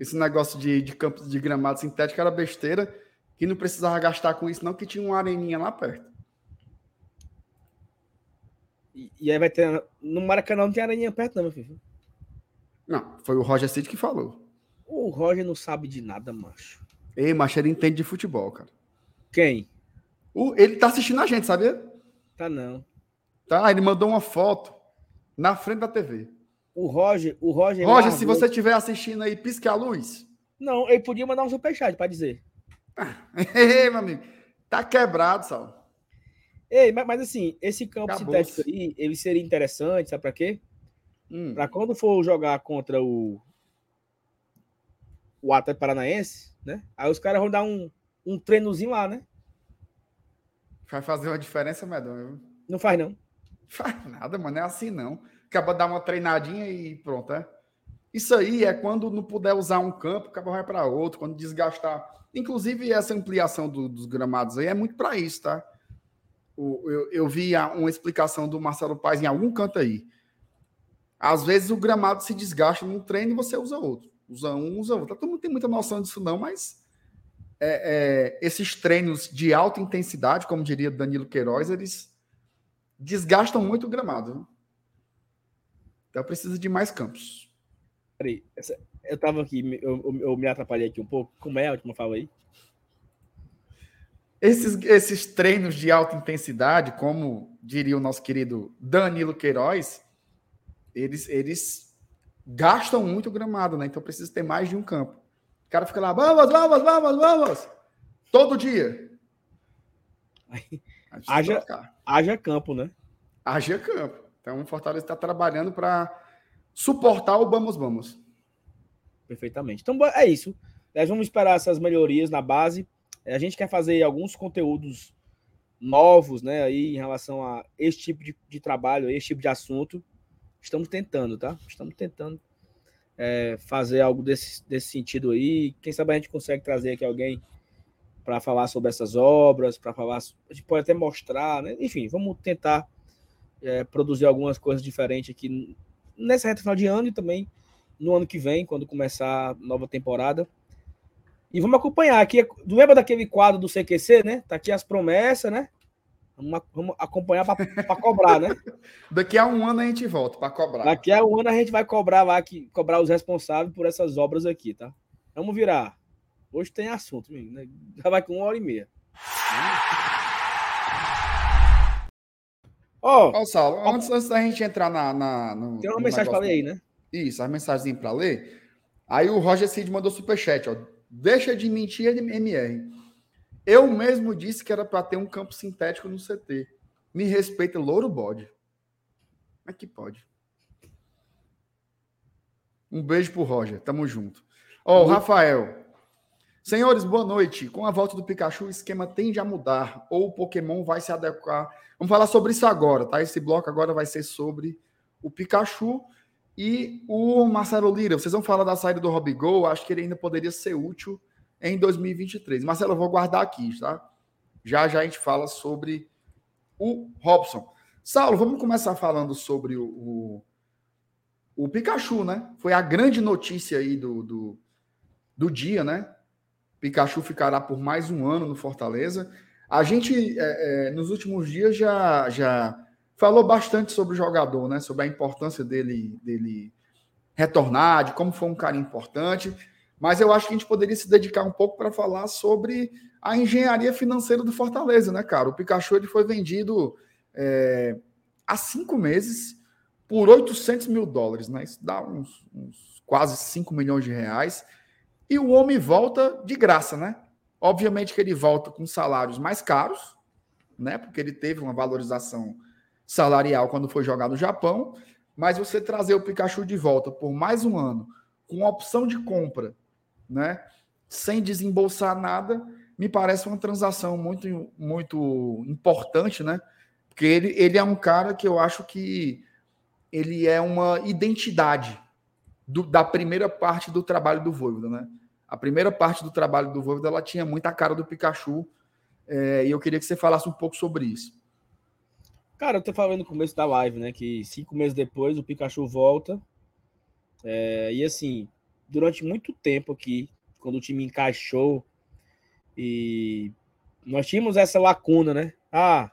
Esse negócio de, de campos de gramado sintético era besteira, que não precisava gastar com isso, não, que tinha uma areninha lá perto. E, e aí vai ter. No Maracanã não tem areninha perto, não, meu filho. Não, foi o Roger Cid que falou. O Roger não sabe de nada, macho. Ei, macho, ele entende de futebol, cara. Quem? O, ele tá assistindo a gente, sabia? Tá não. Tá, ele mandou uma foto na frente da TV. O Roger, o Roger. Roger, largou... se você estiver assistindo aí, pisque a luz. Não, ele podia mandar um superchat para dizer. Ei, meu amigo, tá quebrado, Sal. Ei, mas, mas assim, esse campo sintético aí, ele seria interessante, sabe para quê? Hum. Para quando for jogar contra o o Atlético Paranaense, né? Aí os caras vão dar um, um treinozinho lá, né? Vai fazer uma diferença, Medonho. Não faz, não. Faz nada, mano. É assim, não acaba dar uma treinadinha e pronto, é. Isso aí é quando não puder usar um campo, acaba vai para outro, quando desgastar. Inclusive, essa ampliação do, dos gramados aí é muito para isso, tá? O, eu, eu vi uma explicação do Marcelo Paes em algum canto aí. Às vezes o gramado se desgasta num treino e você usa outro. Usa um, usa outro. Todo mundo tem muita noção disso, não, mas é, é, esses treinos de alta intensidade, como diria Danilo Queiroz, eles desgastam muito o gramado. Viu? Então precisa de mais campos. Peraí, essa, eu tava aqui, eu, eu, eu, me atrapalhei aqui um pouco. Como é a última fala aí? Esses, esses treinos de alta intensidade, como diria o nosso querido Danilo Queiroz, eles, eles gastam muito gramado, né? Então precisa ter mais de um campo. cara fica lá, vamos, vamos, vamos, vamos. Todo dia. Haja, haja campo, né? Haja campo. Então o Fortaleza está trabalhando para suportar o vamos, vamos. Perfeitamente. Então é isso. Nós vamos esperar essas melhorias na base. A gente quer fazer alguns conteúdos novos, né, aí em relação a esse tipo de, de trabalho, esse tipo de assunto. Estamos tentando, tá? Estamos tentando é, fazer algo desse, desse sentido aí. Quem sabe a gente consegue trazer aqui alguém para falar sobre essas obras, para falar, a gente pode até mostrar, né? Enfim, vamos tentar é, produzir algumas coisas diferentes aqui nessa reta final de ano e também no ano que vem, quando começar a nova temporada. E vamos acompanhar aqui. Lembra daquele quadro do CQC, né? Tá aqui as promessas, né? Vamos, vamos acompanhar para cobrar, né? Daqui a um ano a gente volta para cobrar. Daqui a um ano a gente vai cobrar lá, que, cobrar os responsáveis por essas obras aqui, tá? Vamos virar. Hoje tem assunto, menino, né? Já vai com uma hora e meia. Ó, oh, oh, Saulo, antes, antes, da gente entrar na. na no, tem uma mensagem para ler aí, né? Isso, as mensagens para ler. Aí o Roger Cid mandou superchat, ó. Deixa de mentir, MR. Eu mesmo disse que era para ter um campo sintético no CT. Me respeita, louro bode. Como é que pode? Um beijo pro Roger. Tamo junto. Ó, oh, Rafael. Senhores, boa noite. Com a volta do Pikachu, o esquema tende a mudar ou o Pokémon vai se adequar. Vamos falar sobre isso agora, tá? Esse bloco agora vai ser sobre o Pikachu e o Marcelo Lira. Vocês vão falar da saída do Robigol, acho que ele ainda poderia ser útil em 2023. Marcelo, eu vou guardar aqui, tá? Já já a gente fala sobre o Robson. Saulo, vamos começar falando sobre o, o, o Pikachu, né? Foi a grande notícia aí do, do, do dia, né? Pikachu ficará por mais um ano no Fortaleza. A gente, é, é, nos últimos dias, já, já falou bastante sobre o jogador, né? Sobre a importância dele, dele retornar, de como foi um cara importante. Mas eu acho que a gente poderia se dedicar um pouco para falar sobre a engenharia financeira do Fortaleza, né, cara? O Pikachu ele foi vendido é, há cinco meses por 800 mil dólares, né? Isso dá uns, uns quase 5 milhões de reais. E o homem volta de graça, né? Obviamente que ele volta com salários mais caros, né? Porque ele teve uma valorização salarial quando foi jogar no Japão. Mas você trazer o Pikachu de volta por mais um ano, com opção de compra né? Sem desembolsar nada, me parece uma transação muito, muito importante, né? Porque ele, ele é um cara que eu acho que ele é uma identidade do, da primeira parte do trabalho do Voivoda, né? A primeira parte do trabalho do Voivoda, ela tinha muita cara do Pikachu, é, e eu queria que você falasse um pouco sobre isso. Cara, eu tô falando no começo da live, né? Que cinco meses depois o Pikachu volta. É, e assim, durante muito tempo aqui, quando o time encaixou e nós tínhamos essa lacuna, né? Ah,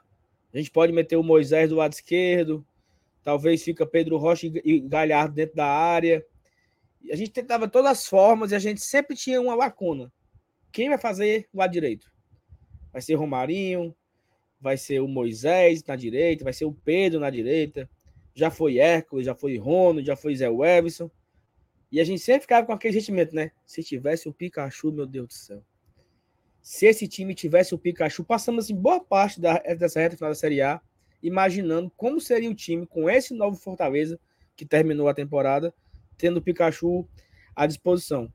a gente pode meter o Moisés do lado esquerdo, talvez fica Pedro Rocha e Galhardo dentro da área. A gente tentava todas as formas e a gente sempre tinha uma lacuna. Quem vai fazer o lado direito? Vai ser Romarinho, vai ser o Moisés na direita, vai ser o Pedro na direita. Já foi Hércules, já foi Rono, já foi Zé Everson. E a gente sempre ficava com aquele sentimento, né? Se tivesse o Pikachu, meu Deus do céu. Se esse time tivesse o Pikachu, passamos assim boa parte da, dessa reta final da Série A, imaginando como seria o time com esse novo Fortaleza que terminou a temporada, tendo o Pikachu à disposição.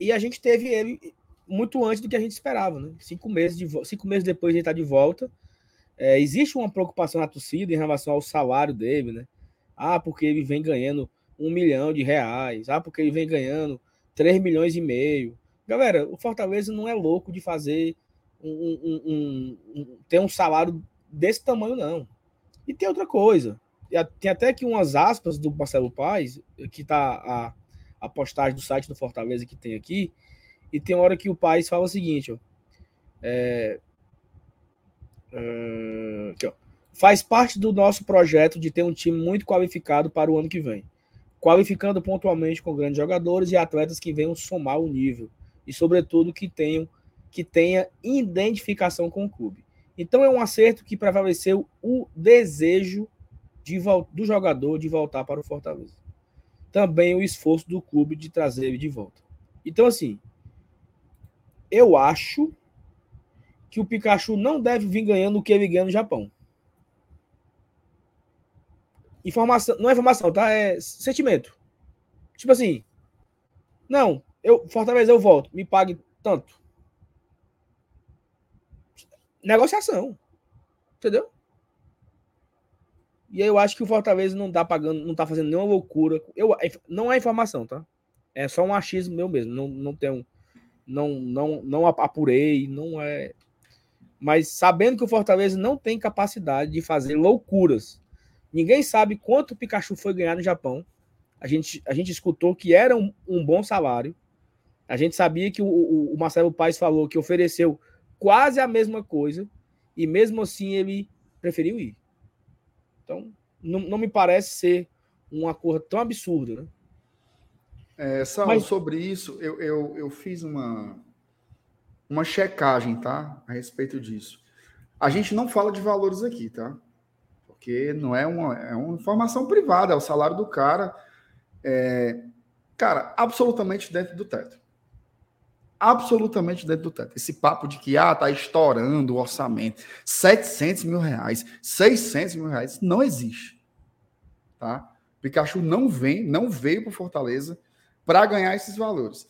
E a gente teve ele muito antes do que a gente esperava, né? Cinco meses, de, cinco meses depois de estar de volta. É, existe uma preocupação na torcida em relação ao salário dele, né? Ah, porque ele vem ganhando um milhão de reais, ah, porque ele vem ganhando 3 milhões e meio. Galera, o Fortaleza não é louco de fazer um, um, um, um ter um salário desse tamanho, não. E tem outra coisa. Tem até aqui umas aspas do Marcelo Paz, que tá a, a postagem do site do Fortaleza que tem aqui, e tem hora que o Paz fala o seguinte, ó, é, é, aqui, ó, faz parte do nosso projeto de ter um time muito qualificado para o ano que vem qualificando pontualmente com grandes jogadores e atletas que venham somar o nível e, sobretudo, que tenham que tenha identificação com o clube. Então é um acerto que prevaleceu o desejo de, do jogador de voltar para o Fortaleza. Também o esforço do clube de trazer ele de volta. Então, assim, eu acho que o Pikachu não deve vir ganhando o que ele ganha no Japão. Informação, não é informação, tá? É sentimento. Tipo assim, não, eu Fortaleza eu volto, me pague tanto. Negociação. Entendeu? E aí eu acho que o Fortaleza não tá pagando, não tá fazendo nenhuma loucura. Eu, não é informação, tá? É só um achismo meu mesmo. Não, não tenho. Não, não, não apurei, não é. Mas sabendo que o Fortaleza não tem capacidade de fazer loucuras. Ninguém sabe quanto o Pikachu foi ganhar no Japão. A gente, a gente escutou que era um, um bom salário. A gente sabia que o, o, o Marcelo Paes falou que ofereceu quase a mesma coisa. E mesmo assim ele preferiu ir. Então, não, não me parece ser um acordo tão absurdo, né? É, Sal, Mas... sobre isso, eu, eu, eu fiz uma, uma checagem, tá? A respeito disso. A gente não fala de valores aqui, tá? Porque não é uma, é uma informação privada, é o salário do cara. É, cara, absolutamente dentro do teto. Absolutamente dentro do teto. Esse papo de que, ah, tá estourando o orçamento. 700 mil reais, 600 mil reais, não existe. Tá? Pikachu não vem, não veio para Fortaleza para ganhar esses valores.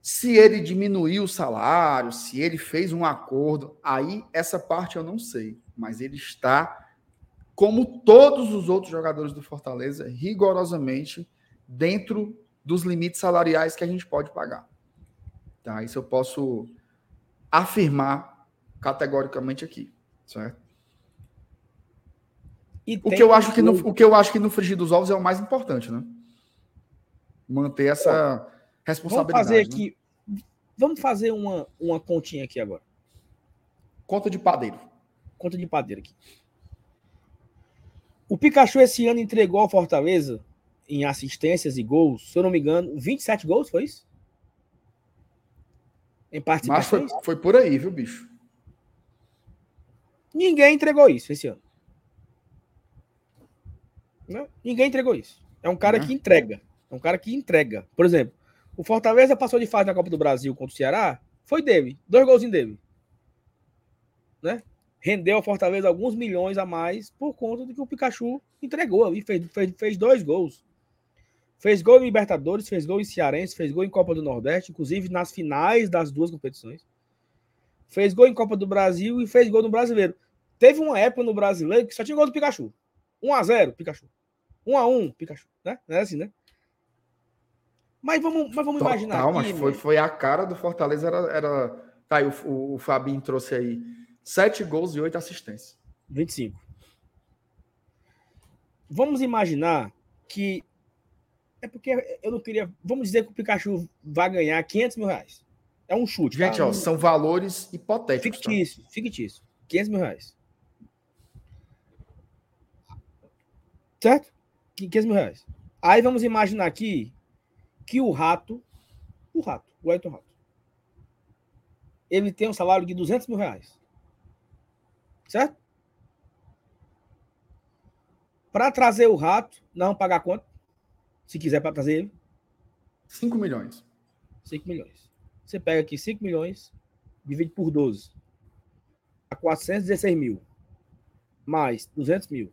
Se ele diminuiu o salário, se ele fez um acordo, aí essa parte eu não sei, mas ele está, como todos os outros jogadores do Fortaleza, rigorosamente dentro dos limites salariais que a gente pode pagar. Tá? Isso eu posso afirmar categoricamente aqui, certo? E o que eu acho que no, o que eu acho que no frigir dos ovos é o mais importante, né? manter essa responsabilidade. Vamos fazer né? aqui. Vamos fazer uma, uma continha aqui agora. Conta de padeiro. Conta de padeiro aqui. O Pikachu esse ano entregou ao Fortaleza em assistências e gols, se eu não me engano, 27 gols, foi isso? Em? Mas foi, foi por aí, viu, bicho? Ninguém entregou isso esse ano. Não, ninguém entregou isso. É um cara que entrega. É um cara que entrega. Por exemplo, o Fortaleza passou de fase na Copa do Brasil contra o Ceará, foi dele. Dois golzinhos dele. Né? Rendeu ao Fortaleza alguns milhões a mais por conta do que o Pikachu entregou ali. Fez, fez, fez dois gols. Fez gol em Libertadores, fez gol em Cearense, fez gol em Copa do Nordeste, inclusive nas finais das duas competições. Fez gol em Copa do Brasil e fez gol no Brasileiro. Teve uma época no Brasileiro que só tinha gol do Pikachu. 1x0, Pikachu. 1x1, Pikachu. Né? Não é assim, né? Mas vamos, mas vamos Total, imaginar. Calma, foi, foi a cara do Fortaleza. Era, era... Tá o, o, o Fabinho trouxe aí sete gols e oito assistências. 25. Vamos imaginar que. É porque eu não queria. Vamos dizer que o Pikachu vai ganhar 500 mil reais. É um chute. Gente, tá? ó, são valores hipotéticos. Fictício, tá? fictício. 500 mil reais. Certo? 500 mil reais. Aí vamos imaginar aqui que o Rato, o Rato, o Elton Rato, ele tem um salário de 200 mil reais. Certo? Para trazer o Rato, nós vamos pagar quanto? Se quiser para trazer ele? 5 milhões. 5 milhões. Você pega aqui 5 milhões, divide por 12. A 416 mil. Mais 200 mil.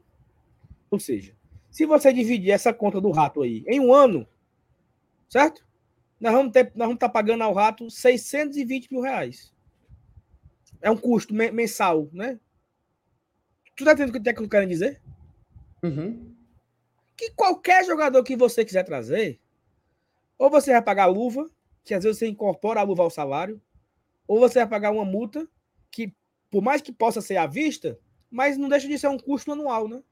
Ou seja, se você dividir essa conta do rato aí em um ano, Certo? Nós vamos estar vamos tá pagando ao rato 620 mil reais. É um custo mensal, né? Tu tá entendendo o que eu quero dizer? Uhum. Que qualquer jogador que você quiser trazer, ou você vai pagar a luva, que às vezes você incorpora a luva ao salário, ou você vai pagar uma multa, que por mais que possa ser à vista, mas não deixa de ser um custo anual, né?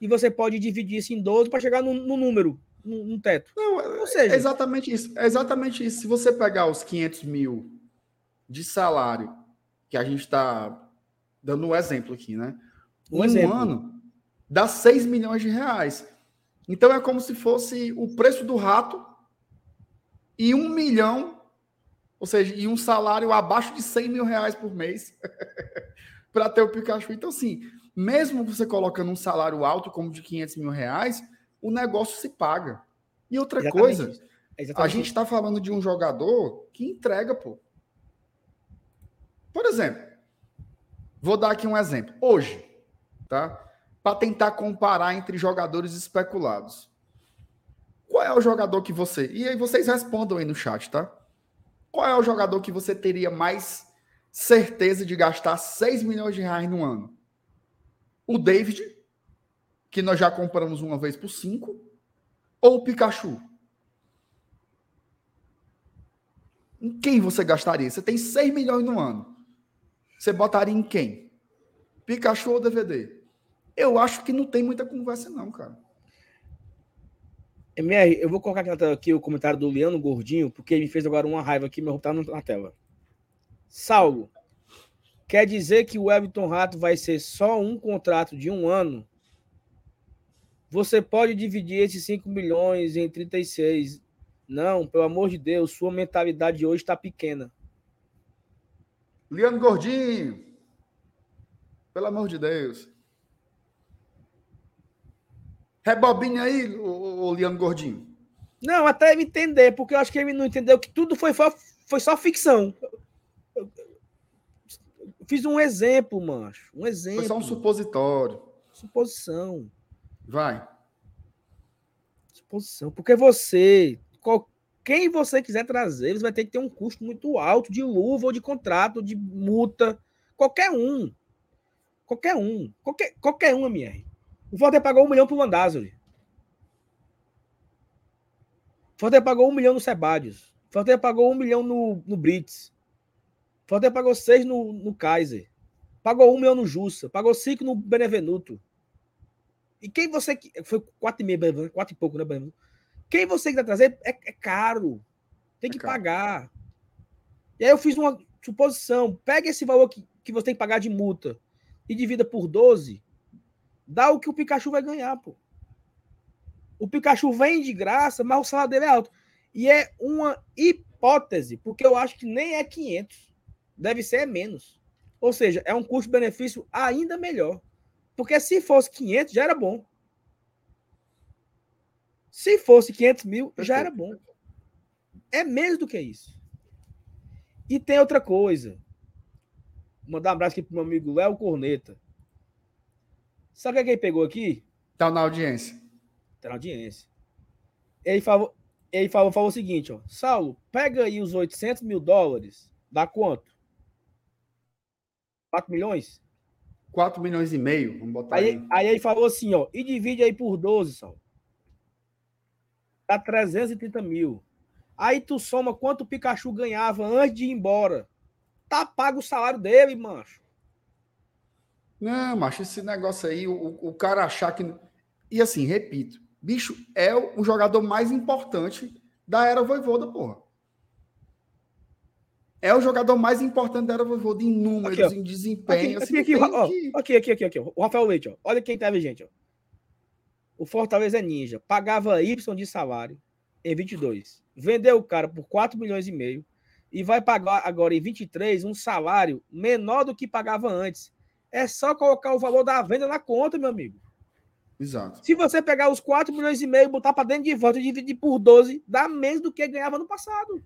E você pode dividir isso em 12 para chegar no, no número no, teto. Não, Ou seja, é exatamente isso. É exatamente isso. Se você pegar os 500 mil de salário, que a gente está dando um exemplo aqui, né? Um, um exemplo. ano dá 6 milhões de reais. Então é como se fosse o preço do rato e um milhão, ou seja, e um salário abaixo de 100 mil reais por mês para ter o Pikachu. Então, assim, mesmo você colocando um salário alto como de 500 mil reais, o negócio se paga. E outra Exatamente coisa, a gente está falando de um jogador que entrega, pô. Por exemplo, vou dar aqui um exemplo. Hoje, tá? Para tentar comparar entre jogadores especulados. Qual é o jogador que você. E aí vocês respondam aí no chat, tá? Qual é o jogador que você teria mais certeza de gastar 6 milhões de reais no ano? O David, que nós já compramos uma vez por 5, ou o Pikachu? Em quem você gastaria? Você tem 6 milhões no ano. Você botaria em quem? Pikachu ou DVD? Eu acho que não tem muita conversa, não, cara. MR, eu vou colocar aqui o comentário do Leandro Gordinho, porque ele me fez agora uma raiva aqui, meu tá na tela. Saulo, quer dizer que o Everton Rato vai ser só um contrato de um ano? Você pode dividir esses 5 milhões em 36. Não, pelo amor de Deus, sua mentalidade hoje está pequena. Leandro Gordinho, pelo amor de Deus. Rebobine aí, o, o Leandro Gordinho. Não, até ele entender, porque eu acho que ele não entendeu que tudo foi, foi só ficção. Eu fiz um exemplo, macho. Um exemplo. Foi só um supositório. Suposição. Vai. Suposição. Porque você, qual, quem você quiser trazer, você vai ter que ter um custo muito alto de luva ou de contrato, de multa. Qualquer um. Qualquer um. Qualquer, qualquer um, MR. O Fortaleza pagou um milhão pro Landázuri. O Fortaleza pagou um milhão no Sebadios. O Fortaleza pagou um milhão no, no Brits. O Fortaleza pagou seis no, no Kaiser. Pagou um milhão no Jussa. Pagou cinco no Benevenuto. E quem você. Foi quatro e meio, quatro e pouco, né, Benevenuto? Quem você quiser trazer é, é caro. Tem que é pagar. E aí eu fiz uma suposição. Pega esse valor que, que você tem que pagar de multa e divida por 12 dá o que o Pikachu vai ganhar, pô. O Pikachu vem de graça, mas o salário dele é alto. E é uma hipótese, porque eu acho que nem é 500. Deve ser menos. Ou seja, é um custo-benefício ainda melhor. Porque se fosse 500, já era bom. Se fosse 500 mil, já era bom. É menos do que isso. E tem outra coisa. Vou mandar um abraço aqui pro meu amigo Léo Corneta. Sabe o que ele pegou aqui? Tá na audiência. Tá na audiência. Ele falou, ele falou, falou o seguinte, ó. Saulo, pega aí os 800 mil dólares. Dá quanto? 4 milhões? 4 milhões e meio. Vamos botar aí. Aí, aí ele falou assim, ó. E divide aí por 12, Saulo. Dá 330 mil. Aí tu soma quanto o Pikachu ganhava antes de ir embora. Tá pago o salário dele, mancho. Não, macho, esse negócio aí, o, o cara achar que. E assim, repito, bicho é o, jogador mais importante da era voivoda, porra. É o jogador mais importante da era voivoda em números, aqui, em desempenho. Aqui, assim, aqui, ó, que... aqui, aqui, aqui, aqui. O Rafael Leite, ó. Olha quem tá gente, ó. O Fortaleza é ninja. Pagava Y de salário em 22. Vendeu o cara por 4 milhões e meio e vai pagar agora em 23 um salário menor do que pagava antes. É só colocar o valor da venda na conta, meu amigo. Exato. Se você pegar os 4 milhões e meio, botar para dentro de volta e dividir por 12, dá menos do que ganhava no passado.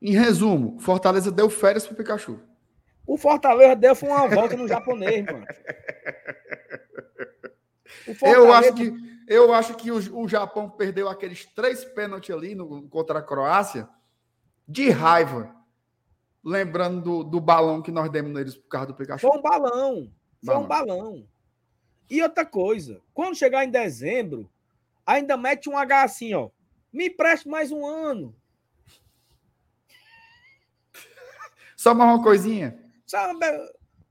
Em resumo, Fortaleza deu férias pro Pikachu. O Fortaleza deu foi uma volta no japonês, mano. Eu acho que, eu acho que o, o Japão perdeu aqueles três pênaltis ali no, contra a Croácia de raiva lembrando do, do balão que nós demos neles por causa do Pikachu. Foi um balão. Foi balão. um balão. E outra coisa, quando chegar em dezembro, ainda mete um H assim, ó. Me empreste mais um ano. Só mais uma coisinha. Só,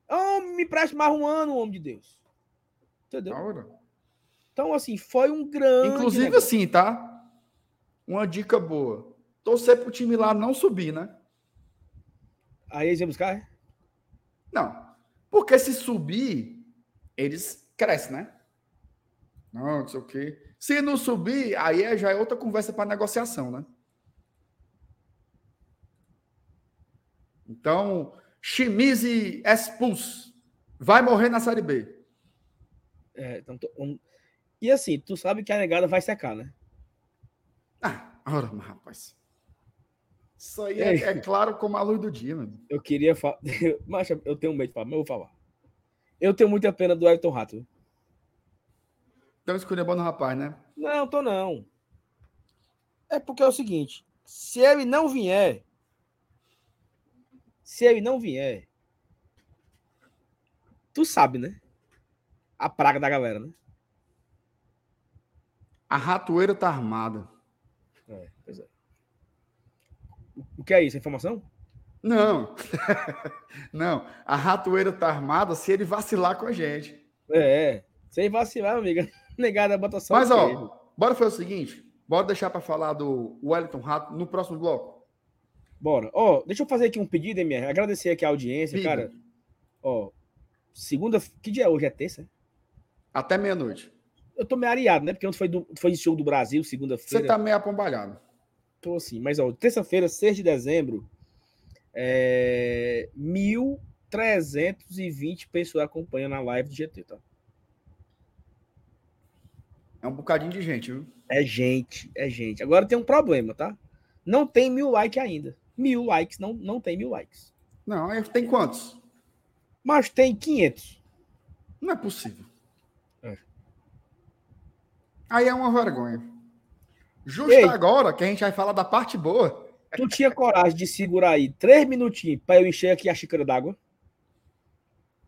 oh, me empreste mais um ano, homem de Deus. Entendeu? Então, assim, foi um grande. Inclusive, negócio. assim, tá? Uma dica boa. Torcer pro time lá não subir, né? Aí eles iam buscar? Não. Porque se subir, eles crescem, né? Não, não sei o quê. Se não subir, aí é, já é outra conversa para negociação, né? Então, Chimize expulso. Vai morrer na Série B. É, então, um... E assim, tu sabe que a negada vai secar, né? Ah, ora, mas, rapaz. Isso aí é, é, claro como a luz do dia, mano. Eu queria falar. Mas eu tenho medo de falar, mas eu vou falar. Eu tenho muita pena do Elton Rato. Então escolher bom no rapaz, né? Não, tô não. É porque é o seguinte: se ele não vier. Se ele não vier. Tu sabe, né? A praga da galera, né? A ratoeira tá armada. É, pois é. O que é isso? Informação? Não. não. A ratoeira tá armada se ele vacilar com a gente. É, sem vacilar, amiga. Negada bota só. Mas, ó, bora fazer o seguinte. Bora deixar para falar do Wellington Rato no próximo bloco. Bora. Ó, deixa eu fazer aqui um pedido, MR. Agradecer aqui a audiência, Pida. cara. Ó, segunda. Que dia é hoje? É terça? Até meia-noite. Eu tô meio areado, né? Porque ontem foi, do, foi jogo do Brasil, segunda-feira. Você tá meio apombalhado. Tô assim, mas ó, terça-feira, 6 de dezembro, é, 1.320 pessoas acompanhando a live do GT, tá? É um bocadinho de gente, viu? É gente, é gente. Agora tem um problema, tá? Não tem mil likes ainda. Mil likes, não, não tem mil likes. Não, tem quantos? Mas tem 500. Não é possível. Aí é uma vergonha. Justo Ei, agora que a gente vai falar da parte boa. Tu tinha coragem de segurar aí três minutinhos para eu encher aqui a xícara d'água?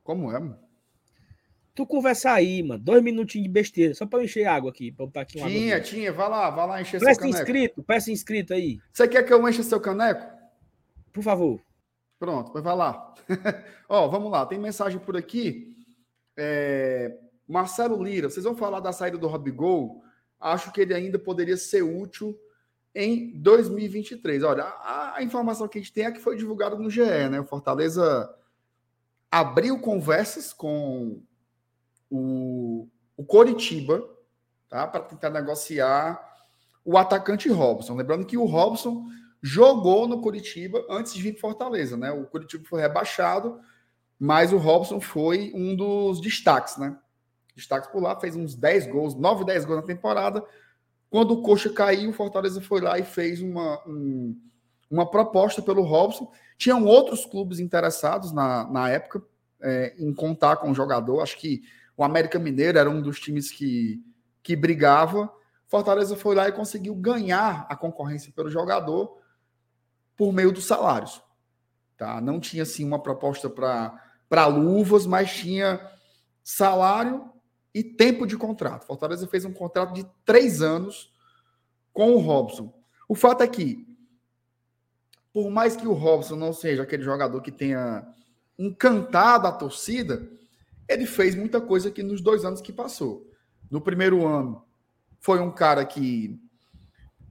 Como é, mano? Tu conversa aí, mano. Dois minutinhos de besteira, só para eu encher água aqui. Pra botar aqui uma tinha, água tinha. Vai lá, vai lá encher peça seu caneco. inscrito, peça inscrito aí. Você quer que eu encha seu caneco? Por favor. Pronto, vai lá. Ó, vamos lá. Tem mensagem por aqui. É... Marcelo Lira, vocês vão falar da saída do Robigol? acho que ele ainda poderia ser útil em 2023. Olha, a, a, informação que a gente tem é que foi divulgada no GE, né? O Fortaleza abriu conversas com o, o Coritiba, tá? Para tentar negociar o atacante Robson. Lembrando que o Robson jogou no Curitiba antes de vir para Fortaleza, né? O Curitiba foi rebaixado, mas o Robson foi um dos destaques, né? Destaques por lá, fez uns 10 gols, 9, 10 gols na temporada. Quando o Coxa caiu, o Fortaleza foi lá e fez uma, um, uma proposta pelo Robson. Tinham outros clubes interessados na, na época é, em contar com o jogador. Acho que o América Mineiro era um dos times que, que brigava. Fortaleza foi lá e conseguiu ganhar a concorrência pelo jogador por meio dos salários. Tá? Não tinha assim uma proposta para luvas, mas tinha salário e tempo de contrato. Fortaleza fez um contrato de três anos com o Robson. O fato é que, por mais que o Robson não seja aquele jogador que tenha encantado a torcida, ele fez muita coisa aqui nos dois anos que passou. No primeiro ano, foi um cara que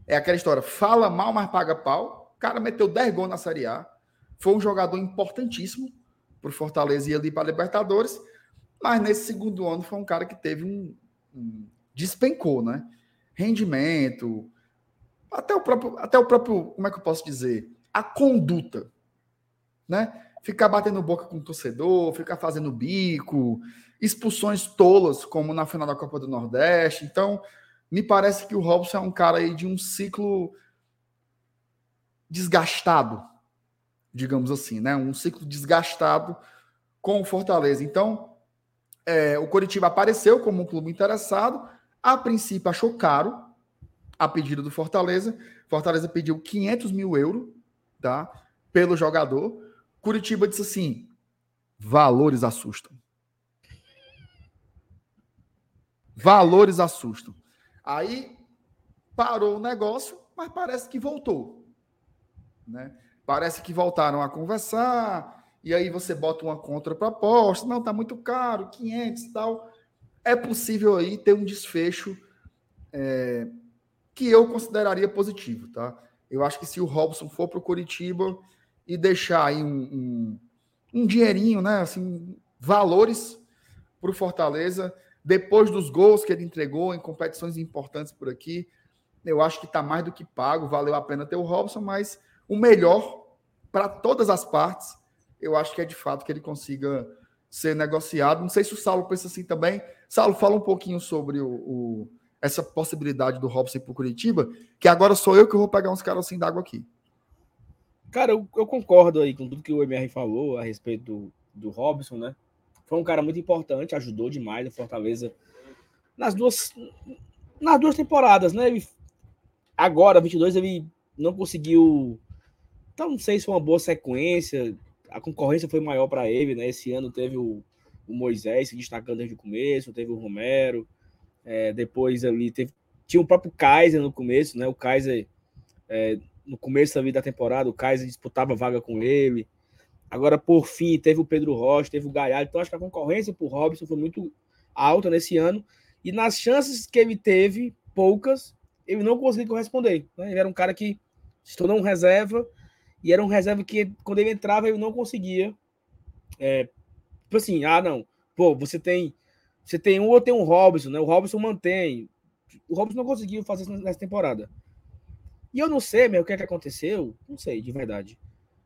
é aquela história, fala mal, mas paga pau. O cara meteu 10 gols na Série A. Foi um jogador importantíssimo para o Fortaleza ir ali para a Libertadores. Mas nesse segundo ano foi um cara que teve um, um despencou, né? Rendimento, até o próprio, até o próprio, como é que eu posso dizer, a conduta, né? Ficar batendo boca com o torcedor, ficar fazendo bico, expulsões tolas, como na final da Copa do Nordeste. Então, me parece que o Robson é um cara aí de um ciclo desgastado, digamos assim, né? Um ciclo desgastado com o Fortaleza. Então, é, o Coritiba apareceu como um clube interessado. A princípio achou caro a pedido do Fortaleza. Fortaleza pediu 500 mil euros tá, pelo jogador. Curitiba disse assim: valores assustam. Valores assustam. Aí parou o negócio, mas parece que voltou. Né? Parece que voltaram a conversar e aí você bota uma contraproposta, não, está muito caro, 500 e tal. É possível aí ter um desfecho é, que eu consideraria positivo, tá? Eu acho que se o Robson for para o Curitiba e deixar aí um, um, um dinheirinho, né, assim, valores para o Fortaleza, depois dos gols que ele entregou em competições importantes por aqui, eu acho que está mais do que pago, valeu a pena ter o Robson, mas o melhor para todas as partes eu acho que é de fato que ele consiga ser negociado. Não sei se o Saulo pensa assim também. Saulo, fala um pouquinho sobre o, o essa possibilidade do Robson para o Curitiba, que agora sou eu que vou pegar uns caras assim d'água aqui. Cara, eu, eu, concordo aí com tudo que o MR falou a respeito do, do Robson, né? Foi um cara muito importante, ajudou demais a Fortaleza nas duas, nas duas temporadas, né? Ele, agora, 22, ele não conseguiu. Então, não sei se foi uma boa sequência. A concorrência foi maior para ele, né? Esse ano teve o, o, Moisés se destacando desde o começo, teve o Romero. É, depois ali teve, tinha o próprio Kaiser no começo, né? O Kaiser é, no começo da temporada, o Kaiser disputava vaga com ele. Agora, por fim, teve o Pedro Rocha, teve o Galhardo. Então, acho que a concorrência por Robson foi muito alta nesse ano. E nas chances que ele teve, poucas, ele não conseguiu corresponder. Né? Ele era um cara que se tornou um reserva, e era um reserva que, quando ele entrava, ele não conseguia. É, tipo assim, ah, não, pô, você tem. Você tem um ou tem um Robson, né? O Robson mantém. O Robson não conseguiu fazer isso nessa temporada. E eu não sei, meu, o que é que aconteceu, não sei, de verdade.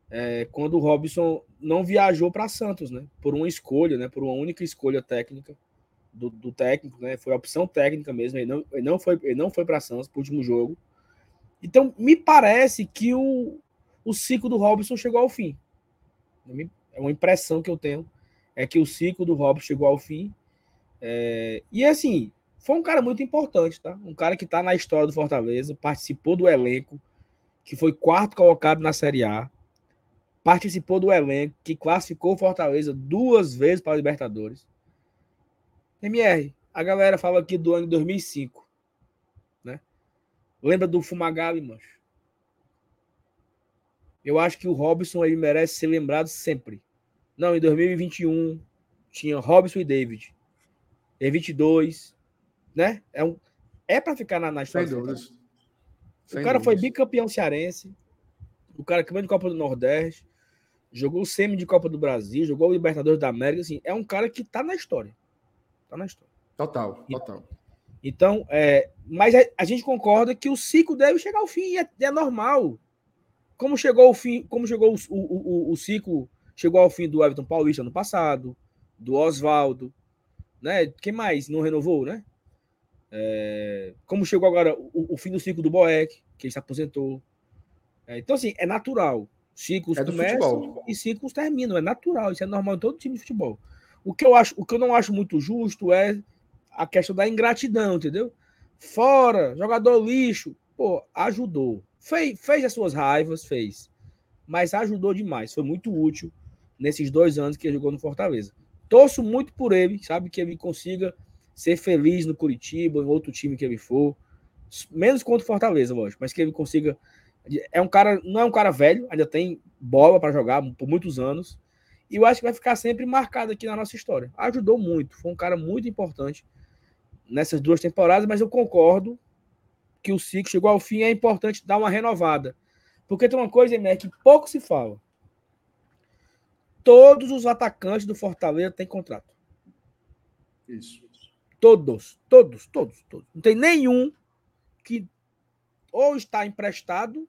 É, quando o Robson não viajou para Santos, né? Por uma escolha, né? Por uma única escolha técnica do, do técnico, né? Foi a opção técnica mesmo. Ele não, ele não foi, não foi para Santos pro último jogo. Então, me parece que o, o ciclo do Robson chegou ao fim. É uma impressão que eu tenho. É que o ciclo do Robson chegou ao fim. É, e assim, foi um cara muito importante, tá? Um cara que tá na história do Fortaleza, participou do elenco, que foi quarto colocado na Série A, participou do elenco, que classificou o Fortaleza duas vezes para a Libertadores. MR, a galera fala aqui do ano de 2005, né? Lembra do Fumagalli, mancho? Eu acho que o Robson aí merece ser lembrado sempre. Não, em 2021 tinha Robson e David. Em 22, né? É, um, é para ficar na, na história. Sem dúvidas. O Sem cara dúvidas. foi bicampeão cearense, o cara campeão de Copa do Nordeste, jogou o semi de Copa do Brasil, jogou o Libertadores da América, assim, é um cara que tá na história. Tá na história. Total, total. Então, é, mas a, a, gente concorda que o ciclo deve chegar ao fim, e é, é normal. Como chegou ao fim, como chegou o, o, o, o ciclo, chegou ao fim do Everton Paulista no passado, do Oswaldo, né? Quem mais não renovou, né? É, como chegou agora o, o, fim do ciclo do Boeck, que ele se aposentou. É, então, assim, é natural. Ciclos é começam e ciclos terminam. É natural, isso é normal em todo time de futebol. O que eu acho, o que eu não acho muito justo é a questão da ingratidão, entendeu? Fora, jogador lixo, pô, ajudou. Fez, fez as suas raivas, fez. Mas ajudou demais. Foi muito útil nesses dois anos que ele jogou no Fortaleza. Torço muito por ele, sabe? Que ele consiga ser feliz no Curitiba, em outro time que ele for. Menos contra o Fortaleza, lógico, mas que ele consiga. É um cara, não é um cara velho, ainda tem bola para jogar por muitos anos. E eu acho que vai ficar sempre marcado aqui na nossa história. Ajudou muito, foi um cara muito importante nessas duas temporadas, mas eu concordo que o ciclo chegou ao fim é importante dar uma renovada. Porque tem uma coisa, né, que pouco se fala. Todos os atacantes do Fortaleza têm contrato. Isso. Todos, todos, todos, todos. Não tem nenhum que ou está emprestado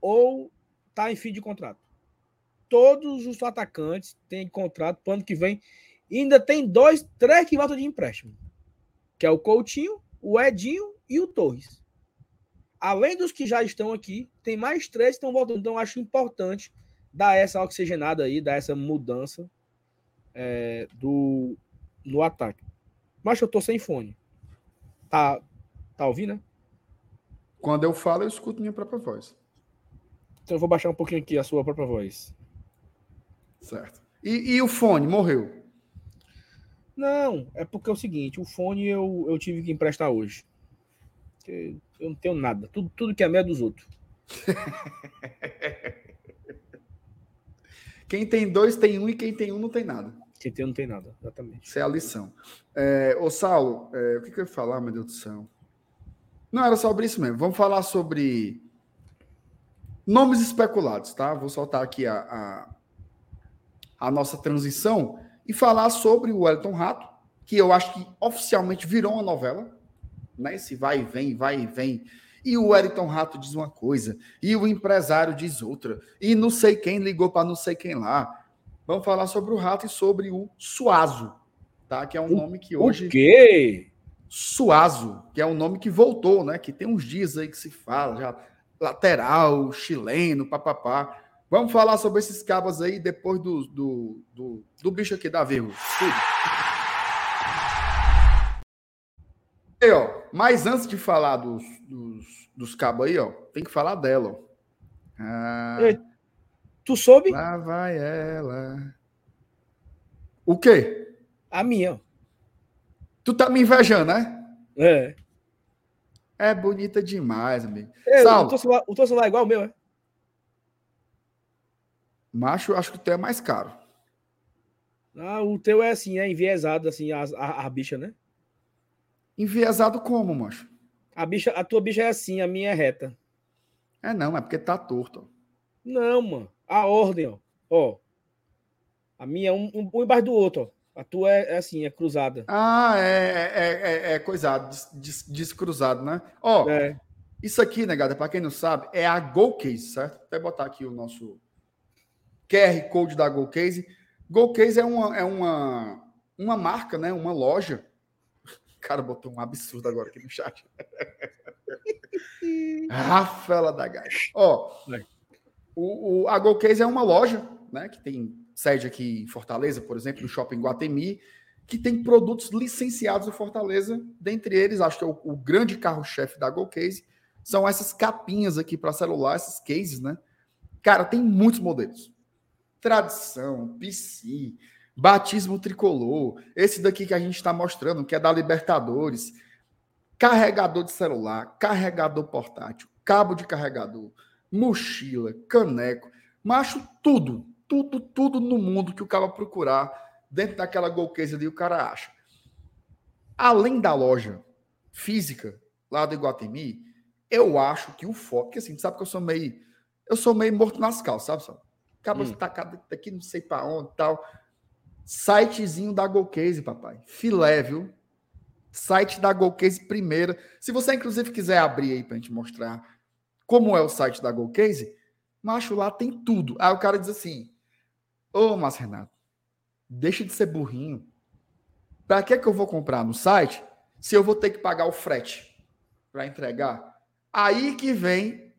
ou está em fim de contrato. Todos os atacantes têm contrato para o ano que vem. E ainda tem dois, três que voltam de empréstimo. Que é o Coutinho, o Edinho e o Torres. Além dos que já estão aqui, tem mais três que estão voltando. Então, acho importante dar essa oxigenada aí, dar essa mudança é, do, no ataque. Mas eu tô sem fone. Tá, tá ouvindo, né? Quando eu falo, eu escuto minha própria voz. Então eu vou baixar um pouquinho aqui a sua própria voz. Certo. E, e o fone morreu? Não, é porque é o seguinte, o fone eu, eu tive que emprestar hoje. Eu não tenho nada. Tudo, tudo que é meu é dos outros. quem tem dois tem um e quem tem um não tem nada. Quem tem não tem nada, exatamente. Isso é a lição. É, ô, Saulo, é, o que, que eu ia falar, meu Deus do céu? Não, era sobre isso mesmo. Vamos falar sobre nomes especulados, tá? Vou soltar aqui a, a, a nossa transição e falar sobre o Wellington Rato, que eu acho que oficialmente virou uma novela, né? Esse vai e vem, vai e vem. E o Wellington Rato diz uma coisa, e o empresário diz outra, e não sei quem ligou para não sei quem lá. Vamos falar sobre o Rato e sobre o Suazo, tá? Que é um o, nome que hoje. O quê? Suazo, que é um nome que voltou, né? Que tem uns dias aí que se fala, já lateral, chileno, papapá. Vamos falar sobre esses cabas aí depois do, do, do, do bicho aqui da vírgula. Tudo. E, ó, mas antes de falar dos, dos, dos cabos aí, ó, tem que falar dela, ó. Ah, Tu soube? lá vai ela. O quê? A minha, ó. Tu tá me invejando, né? É. É bonita demais, amigo. Saulo. o, teu celular, o teu celular é igual ao meu, é? Macho, acho que o teu é mais caro. Ah, o teu é assim, é enviesado, assim, a, a, a bicha, né? Enviesado como, macho? A, bicha, a tua bicha é assim, a minha é reta. É não, é porque tá torto. ó. Não, mano. A ordem, ó. Ó. A minha é um, um, um embaixo do outro, ó. A tua é, é assim, é cruzada. Ah, é, é, é, é coisado, des- des- descruzado, né? Ó, É. isso aqui, negada, para quem não sabe, é a GoCase, certo? Vou até botar aqui o nosso QR Code da GoCase. GoCase é uma, é uma, uma marca, né? Uma loja. O cara botou um absurdo agora aqui no chat. Rafaela da Gás. Ó, o, o, a GoCase é uma loja, né? Que tem sede aqui em Fortaleza, por exemplo, no Shopping Guatemi, que tem produtos licenciados em Fortaleza. Dentre eles, acho que é o, o grande carro-chefe da GoCase são essas capinhas aqui para celular, esses cases, né? Cara, tem muitos modelos. Tradição, PC, batismo tricolor, esse daqui que a gente está mostrando, que é da Libertadores, carregador de celular, carregador portátil, cabo de carregador, mochila, caneco, macho, tudo, tudo, tudo no mundo que o cara procurar dentro daquela Golcase ali, o cara acha. Além da loja física lá do Iguatemi, eu acho que o foco, porque assim, sabe que eu sou meio, eu sou meio morto nas calças, sabe? Só? Acaba Hum. tacado daqui, não sei para onde, tal. Sitezinho da Golcase, papai. Filé, viu? Site da Golcase primeira. Se você inclusive quiser abrir aí pra gente mostrar como é o site da Golcase, macho, lá tem tudo. Aí o cara diz assim: Ô, Márcio Renato, deixa de ser burrinho. Pra que que eu vou comprar no site se eu vou ter que pagar o frete para entregar? Aí que vem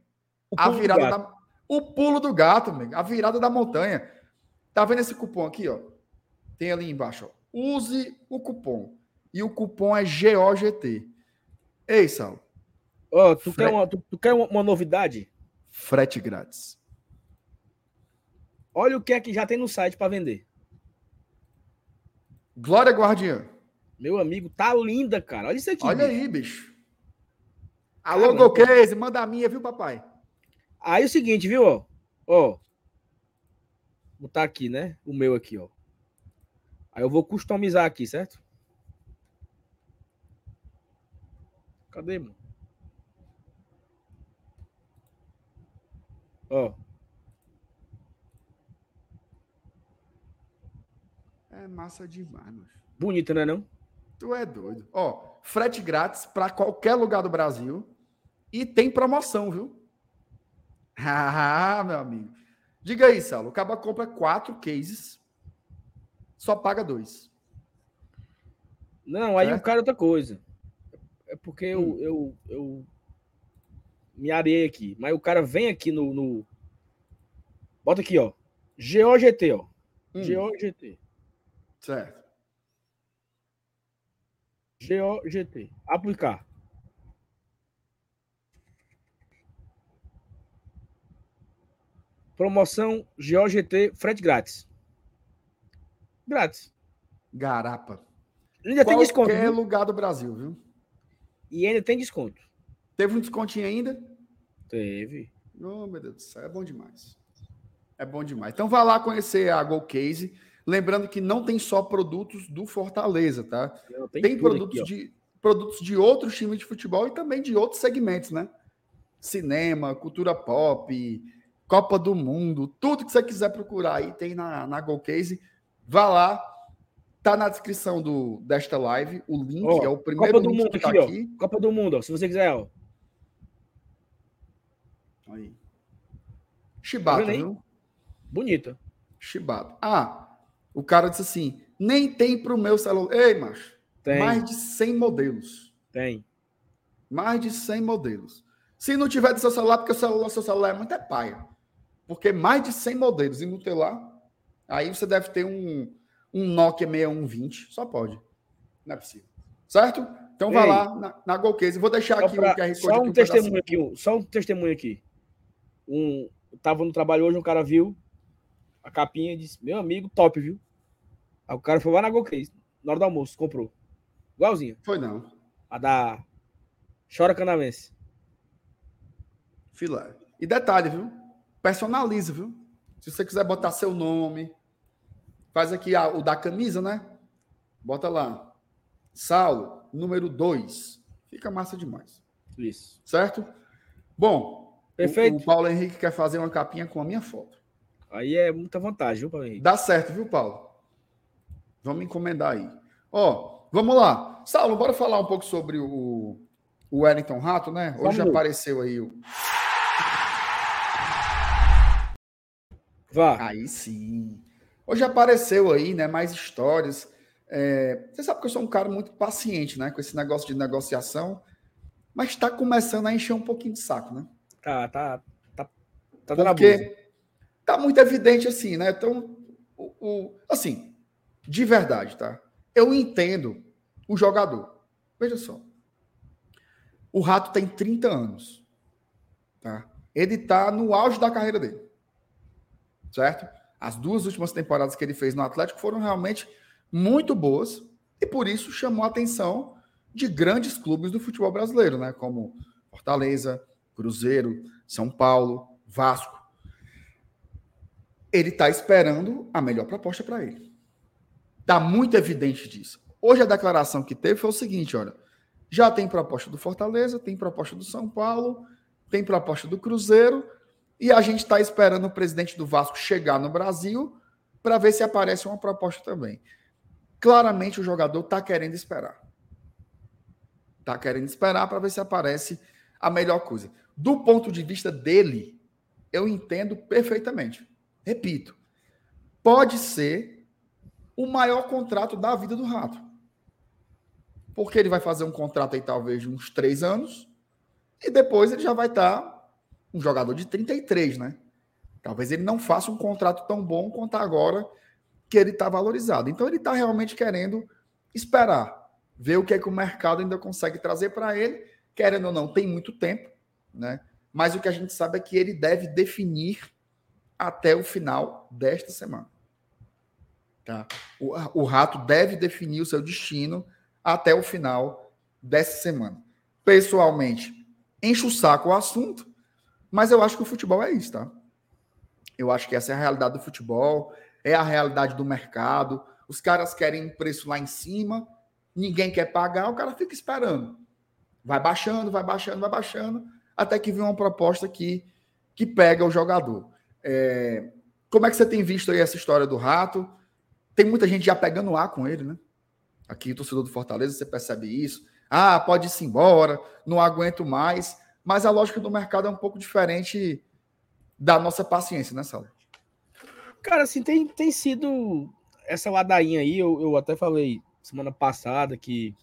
a virada da o pulo do gato, amigo, a virada da montanha. Tá vendo esse cupom aqui, ó? Tem ali embaixo, ó. Use o cupom. E o cupom é GOGT. Ei, Sal, Ó, tu, Fre- quer, uma, tu, tu quer uma, novidade? frete grátis. Olha o que é que já tem no site para vender. Glória Guardiã. Meu amigo, tá linda, cara. Olha isso aqui. Olha bicho. aí, bicho. Alô. Golcase, manda a minha, viu, papai? Aí é o seguinte, viu? Ó, ó. Vou botar aqui, né? O meu aqui, ó. Aí eu vou customizar aqui, certo? Cadê, mano? Ó, É massa demais, mano. bonito, né não? Tu é doido. Ó, frete grátis para qualquer lugar do Brasil. E tem promoção, viu? Ah, meu amigo. Diga aí, Saulo. O Caba compra quatro cases, só paga dois. Não, aí o cara é outra coisa. É porque eu, Hum. eu, eu me areiei aqui. Mas o cara vem aqui no, no- Bota aqui, ó. GOGT, ó. Hum, GOGT. certo. GOGT. Aplicar. Promoção GOGT frete grátis. Grátis. Garapa. Ainda tem desconto. Qualquer lugar do Brasil, viu? E ainda tem desconto. Teve um descontinho ainda? Teve. Oh, meu Deus do céu, é bom demais. É bom demais. Então vá lá conhecer a GoCase. Lembrando que não tem só produtos do Fortaleza, tá? Tem, produtos, aqui, de, produtos de outros times de futebol e também de outros segmentos, né? Cinema, cultura pop, Copa do Mundo, tudo que você quiser procurar aí tem na, na GoCase. Vá lá, tá na descrição do, desta live, o link, Ó, é o primeiro Copa do link Mundo que tá aqui, ó. aqui. Copa do Mundo, ó. Se você quiser, ó. Aí. Chibata, aí? viu? Bonita. Chibata. Ah, o cara disse assim: nem tem pro meu celular. Ei, macho, Tem. Mais de 100 modelos. Tem. Mais de 100 modelos. Se não tiver do seu celular, porque o celular, seu celular é muito é paia. Porque mais de 100 modelos e no teu lá, aí você deve ter um, um Nokia 6120. Só pode. Não é possível. Certo? Então vai Ei. lá na, na Golcase. Vou deixar aqui pra- o QR Code. só um testemunho aqui, um- só um testemunho aqui. Um, tava no trabalho hoje, um cara viu a capinha e disse: Meu amigo, top, viu? Aí o cara foi lá na Golcase, na hora do almoço, comprou. Igualzinho. Foi não. A da Chora Canavense. Filé. E detalhe, viu? Personaliza, viu? Se você quiser botar seu nome, faz aqui a- o da camisa, né? Bota lá. Saulo, número 2. Fica massa demais. Isso. Certo? Bom, o- Perfeito. O, Paulo Henrique quer fazer uma capinha com a minha foto. Aí é muita vantagem, viu, Paulo Henrique? Dá certo, viu, Paulo? Vamos encomendar aí. Ó, vamos lá. Saulo, bora falar um pouco sobre o, o Wellington Rato, né? Hoje Vamos. apareceu aí o. Vá. Aí sim. Hoje apareceu aí, né? Mais histórias. É, você sabe que eu sou um cara muito paciente, né? Com esse negócio de negociação. Mas está começando a encher um pouquinho de saco, né? Tá, tá. Tá, tá dando. Porque tá muito evidente assim, né? Então, o, o- assim, de verdade, tá? Eu entendo o jogador. Veja só. O Rato tem 30 anos. Tá? Ele tá no auge da carreira dele. Certo? As duas últimas temporadas que ele fez no Atlético foram realmente muito boas e por isso chamou a atenção de grandes clubes do futebol brasileiro, né? Como Fortaleza, Cruzeiro, São Paulo, Vasco. Ele está esperando a melhor proposta para ele. Está muito evidente disso. Hoje a declaração que teve foi o seguinte: olha, já tem proposta do Fortaleza, tem proposta do São Paulo, tem proposta do Cruzeiro, e a gente está esperando o presidente do Vasco chegar no Brasil para ver se aparece uma proposta também. Claramente o jogador está querendo esperar. Está querendo esperar para ver se aparece a melhor coisa. Do ponto de vista dele, eu entendo perfeitamente. Repito, pode ser o maior contrato da vida do Rato. Porque ele vai fazer um contrato aí talvez de uns três anos e depois ele já vai estar um jogador de 33, né? Talvez ele não faça um contrato tão bom quanto agora que ele está valorizado. Então ele está realmente querendo esperar, ver o que é que o mercado ainda consegue trazer para ele. Querendo ou não, tem muito tempo, né? Mas o que a gente sabe é que ele deve definir até o final desta semana. Tá? O, o Rato deve definir o seu destino até o final dessa semana. Pessoalmente, enche o saco o assunto, mas eu acho que o futebol é isso, tá? Eu acho que essa é a realidade do futebol, é a realidade do mercado. Os caras querem preço lá em cima, ninguém quer pagar, o cara fica esperando. Vai baixando, vai baixando, vai baixando, até que vem uma proposta que, que pega o jogador. É, como é que você tem visto aí essa história do Rato? Tem muita gente já pegando ar com ele, né? Aqui, torcedor do Fortaleza, você percebe isso. Ah, pode ir-se embora, não aguento mais. Mas a lógica do mercado é um pouco diferente da nossa paciência, né, Saulo? Cara, assim, tem, tem sido essa ladainha aí, eu, eu até falei semana passada que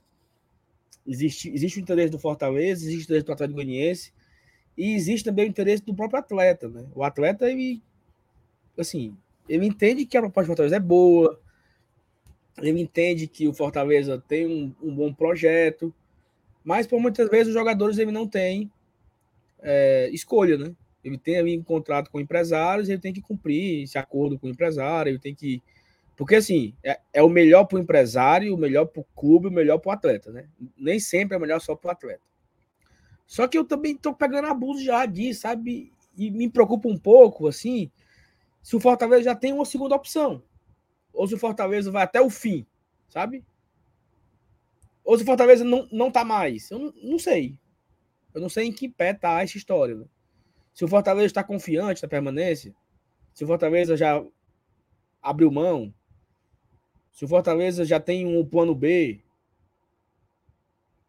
existe, existe o interesse do Fortaleza, existe o interesse do Atlético Goianiense e existe também o interesse do próprio atleta, né? O atleta, ele, assim, ele entende que a proposta do Fortaleza é boa, ele entende que o Fortaleza tem um, um bom projeto, mas por muitas vezes os jogadores ele não têm é, escolha, né? Ele tem ali um contrato com empresários, ele tem que cumprir esse acordo com o empresário, ele tem que. Porque assim, é, é o melhor para o empresário, o melhor para o clube, o melhor para o atleta, né? Nem sempre é melhor só para o atleta. Só que eu também estou pegando abuso já disso, sabe? E me preocupa um pouco, assim, se o Fortaleza já tem uma segunda opção. Ou se o Fortaleza vai até o fim, sabe? Ou se o Fortaleza não, não tá mais. Eu não, não sei. Eu não sei em que pé tá essa história, né? Se o Fortaleza está confiante na permanência, se o Fortaleza já abriu mão, se o Fortaleza já tem um plano B,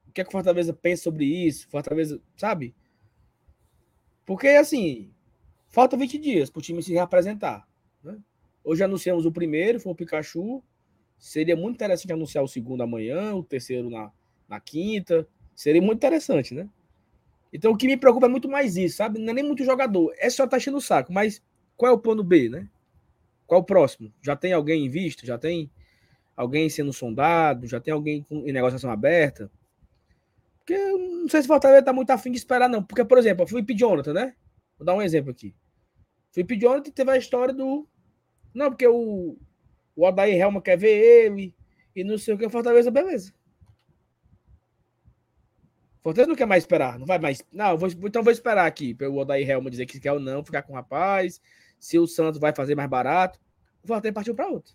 o que é que o Fortaleza pensa sobre isso? Fortaleza, sabe? Porque, assim, falta 20 dias para o time se reapresentar. Né? Hoje anunciamos o primeiro, foi o Pikachu. Seria muito interessante anunciar o segundo amanhã, o terceiro na, na quinta. Seria muito interessante, né? Então o que me preocupa é muito mais isso, sabe? Não é nem muito jogador. É só tá enchendo o saco, mas qual é o plano B, né? Qual o próximo? Já tem alguém em vista? Já tem alguém sendo sondado? Já tem alguém em negociação aberta? Porque não sei se o Fortaleza tá muito afim de esperar, não. Porque, por exemplo, fui pedir Jonathan, né? Vou dar um exemplo aqui. Fui pedir Jonathan teve a história do. Não, porque o, o Odair Helma quer ver ele e não sei o que. Fortaleza, beleza. Fortaleza não quer mais esperar, não vai mais. Não, vou, então vou esperar aqui para o Odair Helma dizer que quer ou não, ficar com o rapaz, se o Santos vai fazer mais barato. O Fortaleza partiu para outro.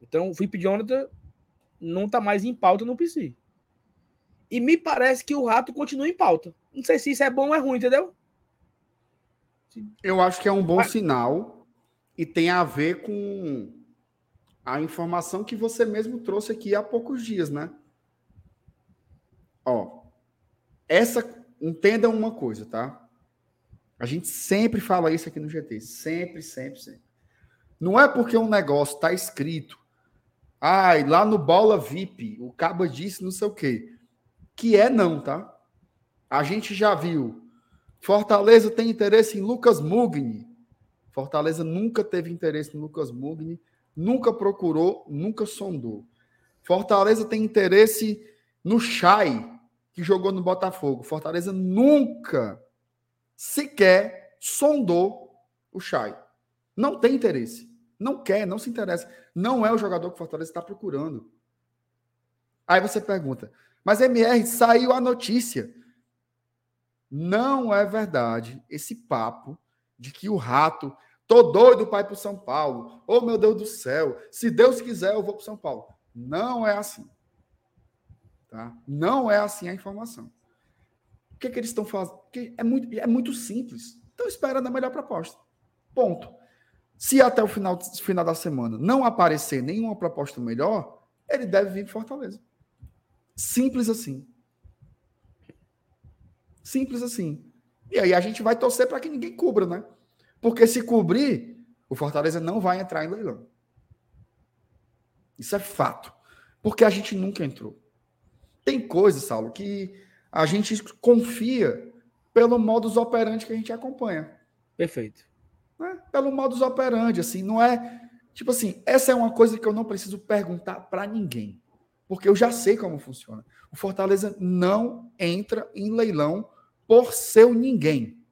Então, o Felipe Jonathan não está mais em pauta no PC. E me parece que o Rato continua em pauta. Não sei se isso é bom ou é ruim, entendeu? Eu acho que é um bom Mas... sinal e tem a ver com a informação que você mesmo trouxe aqui há poucos dias, né? Ó, essa entenda uma coisa, tá? A gente sempre fala isso aqui no GT, sempre, sempre, sempre. Não é porque um negócio está escrito, ai, lá no Bola VIP, o cabo disse não sei o quê, que é não, tá? A gente já viu. Fortaleza tem interesse em Lucas Mugni. Fortaleza nunca teve interesse em Lucas Mugni, nunca procurou, nunca sondou. Fortaleza tem interesse no Chay, que jogou no Botafogo. Fortaleza nunca sequer sondou o Chay. Não tem interesse. Não quer, não se interessa. Não é o jogador que o Fortaleza está procurando. Aí você pergunta, mas MR saiu a notícia. Não é verdade esse papo de que o rato, tô doido para ir São Paulo. Oh, meu Deus do céu, se Deus quiser, eu vou para São Paulo. Não é assim. Tá? Não é assim a informação. O que, é que eles estão fazendo? É muito, é muito simples. Estão esperando a melhor proposta. Ponto. Se até o final, final da semana não aparecer nenhuma proposta melhor, ele deve vir para Fortaleza. Simples assim. Simples assim. E aí a gente vai torcer para que ninguém cubra, né? Porque se cobrir, o Fortaleza não vai entrar em leilão. Isso é fato. Porque a gente nunca entrou. Tem coisas, Saulo, que a gente confia pelo modus operandi que a gente acompanha. Perfeito. Né? Pelo modus operandi, assim, não é. Tipo assim, essa é uma coisa que eu não preciso perguntar para ninguém, porque eu já sei como funciona. O Fortaleza não entra em leilão por seu ninguém.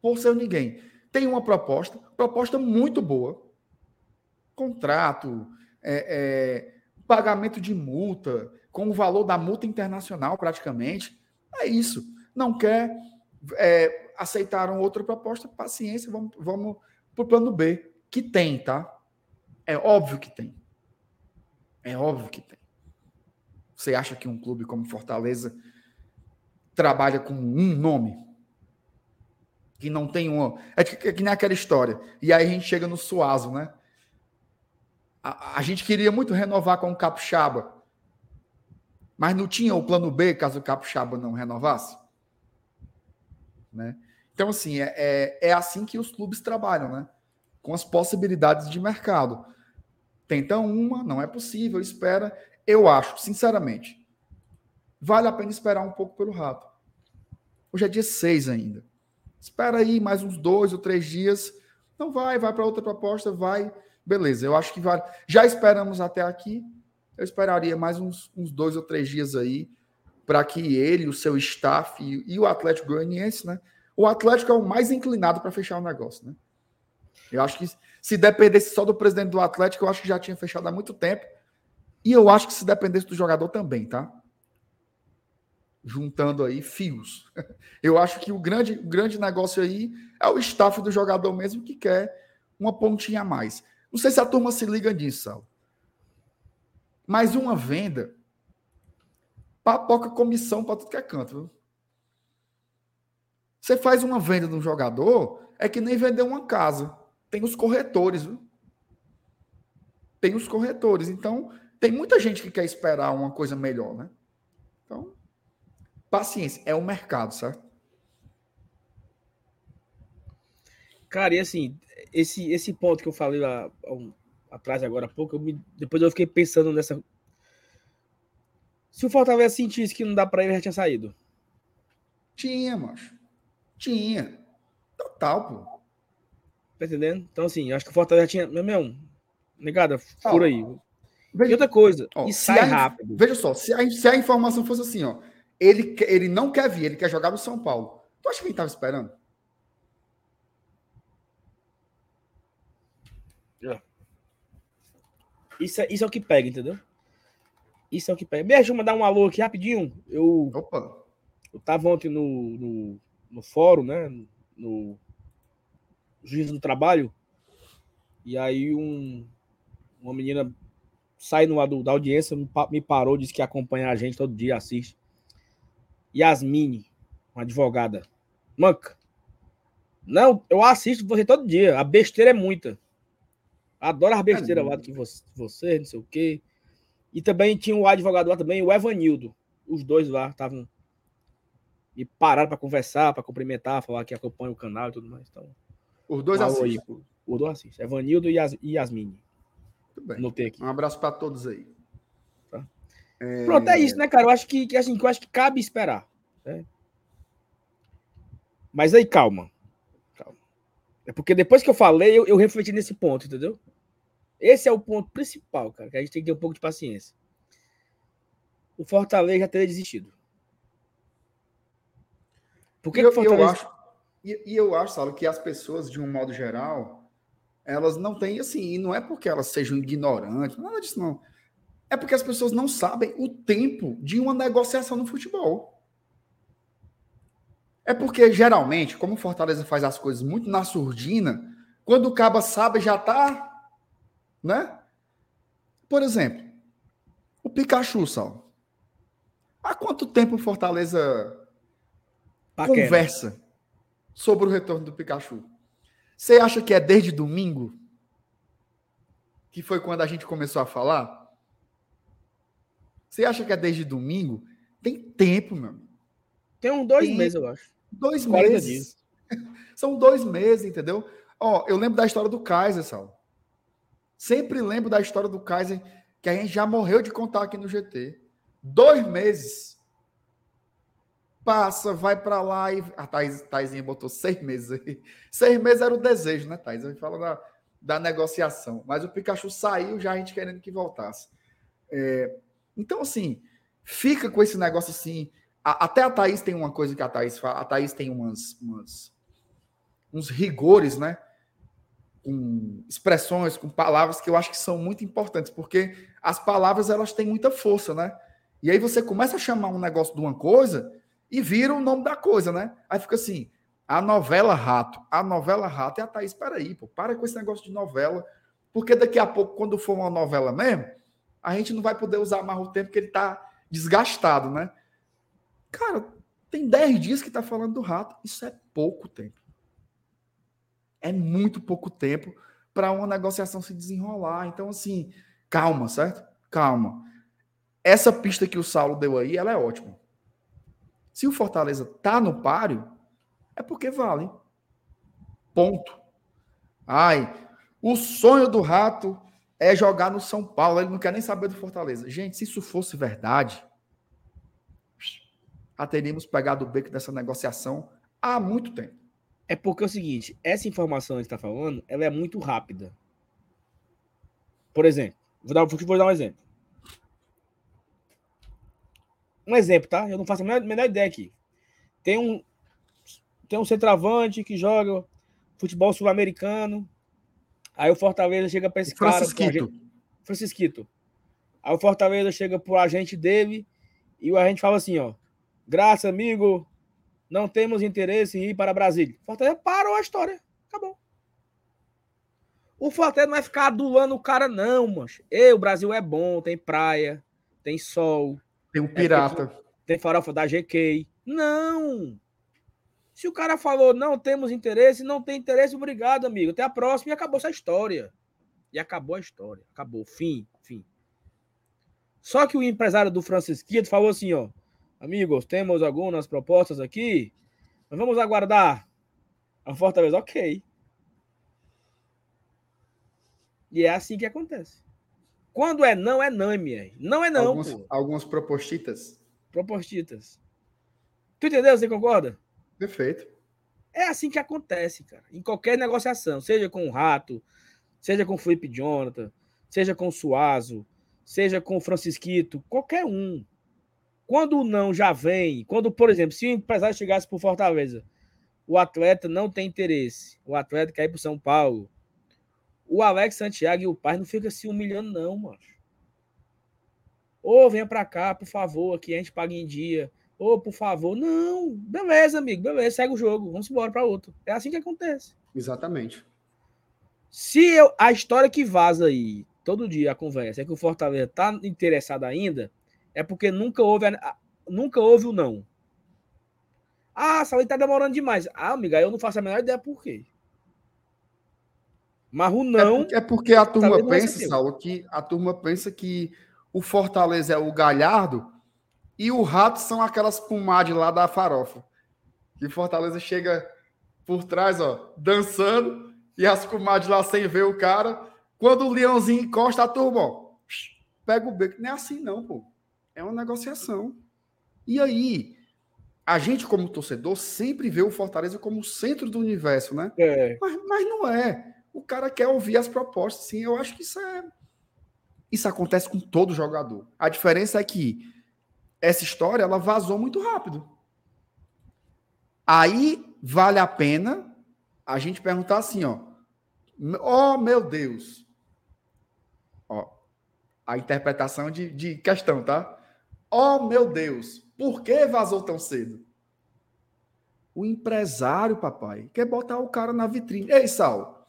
Por seu ninguém. Tem uma proposta, proposta muito boa. Contrato, é, é, pagamento de multa, com o valor da multa internacional, praticamente. É isso. Não quer, é, aceitaram outra proposta, paciência, vamos, vamos para o plano B, que tem, tá? É óbvio que tem. É óbvio que tem. Você acha que um clube como Fortaleza trabalha com um nome? Que não tem um. É que, é que nem aquela história. E aí a gente chega no Suazo, né? A, a, gente queria muito renovar com o Capixaba, mas não tinha o plano B caso o Capixaba não renovasse? Né? Então, assim, é, é, é, assim que os clubes trabalham, né? Com as possibilidades de mercado. Tentam uma, não é possível, espera. Eu acho, sinceramente, vale a pena esperar um pouco pelo rato. Hoje é dia 6 ainda. Espera aí mais uns dois ou três dias. Não vai, vai para outra proposta, vai Beleza, eu acho que vale. Já esperamos até aqui. Eu esperaria mais uns, uns dois ou três dias aí para que ele, o seu staff e, e, o Atlético Goianiense, né? O Atlético é o mais inclinado para fechar o negócio, né? Eu acho que se dependesse só do presidente do Atlético, eu acho que já tinha fechado há muito tempo. E eu acho que se dependesse do jogador também, tá? Juntando aí fios. Eu acho que o grande, o grande negócio aí é o staff do jogador mesmo que quer uma pontinha a mais. Não sei se a turma se liga nisso, Sal. Mas uma venda papoca comissão para tudo que é canto. Viu? Você faz uma venda de um jogador, é que nem vender uma casa. Tem os corretores, viu? Tem os corretores. Então, tem muita gente que quer esperar uma coisa melhor, né? Então, paciência. É o mercado, certo? Cara, e assim, esse, esse ponto que eu falei há, atrás agora há pouco, eu me, depois eu fiquei pensando nessa. Se o Fortaleza sentisse que não dá para ele, já tinha saído. Tinha, macho. Tinha. Total, pô. Tá entendendo? Então, assim, acho que o Fortaleza tinha. Meu, meu negada, por aí. Veja, e outra coisa, ó, e sai a- rápido. Veja só, se a, se a informação fosse assim, ó, ele, ele não quer vir, ele quer jogar no São Paulo. Tu acha que ele tava esperando? Isso é, isso é o que pega, entendeu? Isso é o que pega. Deixa eu mandar um alô aqui rapidinho. Eu, Opa. eu tava ontem no, no, no fórum, né? No juiz do trabalho. E aí um, uma menina saindo lá do, da audiência me, me parou, disse que acompanha a gente todo dia, assiste. Yasmine, uma advogada. Manca. Não, eu assisto você todo dia. A besteira é muita. Adoro as besteiras lá que você, você, não sei o quê. E também tinha um advogado lá também, o Evanildo. Os dois lá estavam me pararam para conversar, para cumprimentar, falar que acompanha o canal e tudo mais. Então, Os dois um assistem. Os dois assistem. Evanildo e, Yas, e Yasmine. Tudo bem. Anotei aqui. Um abraço para todos aí. Tá. É, Pronto, é isso, né, cara? Eu acho que, que, assim, eu acho que cabe esperar. né? Mas aí, calma. Calma. É porque depois que eu falei, eu, eu refleti nesse ponto, entendeu? Esse é o ponto principal, cara, que a gente tem que ter um pouco de paciência. O Fortaleza já teria desistido. Por que, eu, que o eu Fortaleza... acho, e, e eu acho, Saulo, que as pessoas, de um modo geral, elas não têm assim, e não é porque elas sejam ignorantes, nada disso não. É porque as pessoas não sabem o tempo de uma negociação no futebol. É porque, geralmente, como o Fortaleza faz as coisas muito na surdina, quando o Caba sabe, já tá. Né? Por exemplo, o Pikachu, Saulo. Há quanto tempo o Fortaleza Paquera. conversa sobre o retorno do Pikachu. Você acha que é desde domingo? Que foi quando a gente começou a falar? Você acha que é desde domingo? Tem tempo, meu amigo. Tem uns dois Tem- meses, eu acho. Dois 40 meses. São dois meses, entendeu? Ó, eu lembro da história do Kaiser, Sal. Sempre lembro da história do Kaiser, que a gente já morreu de contar aqui no GT. Dois meses. Passa, vai pra lá e. A Thais, Thaisinha botou seis meses aí. Seis meses era o desejo, né, Thais? A gente fala da, da negociação. Mas o Pikachu saiu já a gente querendo que voltasse. É, então, assim, fica com esse negócio assim. A- até a Thaís tem uma coisa que a Thaís fala. A Thaís tem umas, umas uns rigores, né? Com expressões, com palavras que eu acho que são muito importantes, porque as palavras elas têm muita força, né? E aí você começa a chamar um negócio de uma coisa e vira o nome da coisa, né? Aí fica assim, a novela Rato, a novela Rato é a Thaís, peraí, pô, para com esse negócio de novela, porque daqui a pouco, quando for uma novela mesmo, a gente não vai poder usar mais o tempo que ele tá desgastado, né? Cara, tem 10 dias que tá falando do rato. Isso é pouco tempo. É muito pouco tempo para uma negociação se desenrolar. Então, assim, calma, certo? Calma. Essa pista que o Saulo deu aí, ela é ótima. Se o Fortaleza tá no páreo, é porque vale. Ponto. Ai, o sonho do rato é jogar no São Paulo. Ele não quer nem saber do Fortaleza. Gente, se isso fosse verdade, já teríamos pegado o beco dessa negociação há muito tempo. É porque é o seguinte, essa informação que está falando, ela é muito rápida. Por exemplo, vou dar, vou dar um exemplo. Um exemplo, tá? Eu não faço a menor, menor ideia aqui. Tem um, tem um centroavante que joga futebol sul-americano. Aí o Fortaleza chega para esse cara. Francisquito. agente- Francisquito. Aí o Fortaleza chega pro agente dele e o agente fala assim, ó. Graças, amigo, não temos interesse em ir para Brasília. Fortaleza parou a história. Acabou. O Fortaleza não vai ficar adulando o cara, não, mancho. Ei, o Brasil é bom, tem praia, tem sol, Tem um pirata. tem farofa da GK. Não! Se o cara falou, não temos interesse, não tem interesse, obrigado, amigo. Até a próxima e acabou essa história. E acabou a história. Acabou. Fim, fim. Só que o empresário do Francisquito falou assim, ó. Amigos, temos algumas propostas aqui, mas vamos aguardar. A Fortaleza, ok. E é assim que acontece. Quando é não, é não, MR. Não é não. Alguns, algumas propostitas. Propostitas. Tu entendeu? Você concorda? Perfeito. É assim que acontece, cara. Em qualquer negociação, seja com o Rato, seja com o Felipe Jonathan, seja com o Suazo, seja com o Francisquito, qualquer um. Quando o não já vem, quando, por exemplo, se o empresário chegasse por Fortaleza, o atleta não tem interesse, o atleta quer ir para São Paulo, o Alex Santiago e o pai não ficam se humilhando, não, mano. Ô, venha para cá, por favor, aqui a gente paga em dia. Ô, por favor. Não, beleza, amigo, beleza, segue o jogo, vamos embora para outro. É assim que acontece. Exatamente. Se eu, a história que vaza aí, todo dia a conversa, é que o Fortaleza tá interessado ainda, é porque nunca houve, nunca houve o não. Ah, Salim tá demorando demais. Ah, amiga, eu não faço a menor ideia por quê. Mas o não. É porque a turma pensa, Saulo, que a turma pensa que o Fortaleza é o Galhardo e o Rato são aquelas pomades lá da farofa. Que Fortaleza chega por trás, ó, dançando, e as comadres lá sem ver o cara. Quando o leãozinho encosta a turma, ó, pega o beco. Não é assim, não, pô. É uma negociação. E aí, a gente, como torcedor, sempre vê o Fortaleza como o centro do universo, né? É. Mas, mas não é. O cara quer ouvir as propostas, sim. Eu acho que isso é. Isso acontece com todo jogador. A diferença é que essa história ela vazou muito rápido. Aí vale a pena a gente perguntar assim, ó. Oh, meu Deus. Ó, a interpretação de, de questão, tá? Oh, meu Deus, por que vazou tão cedo? O empresário, papai, quer botar o cara na vitrine. Ei, Sal,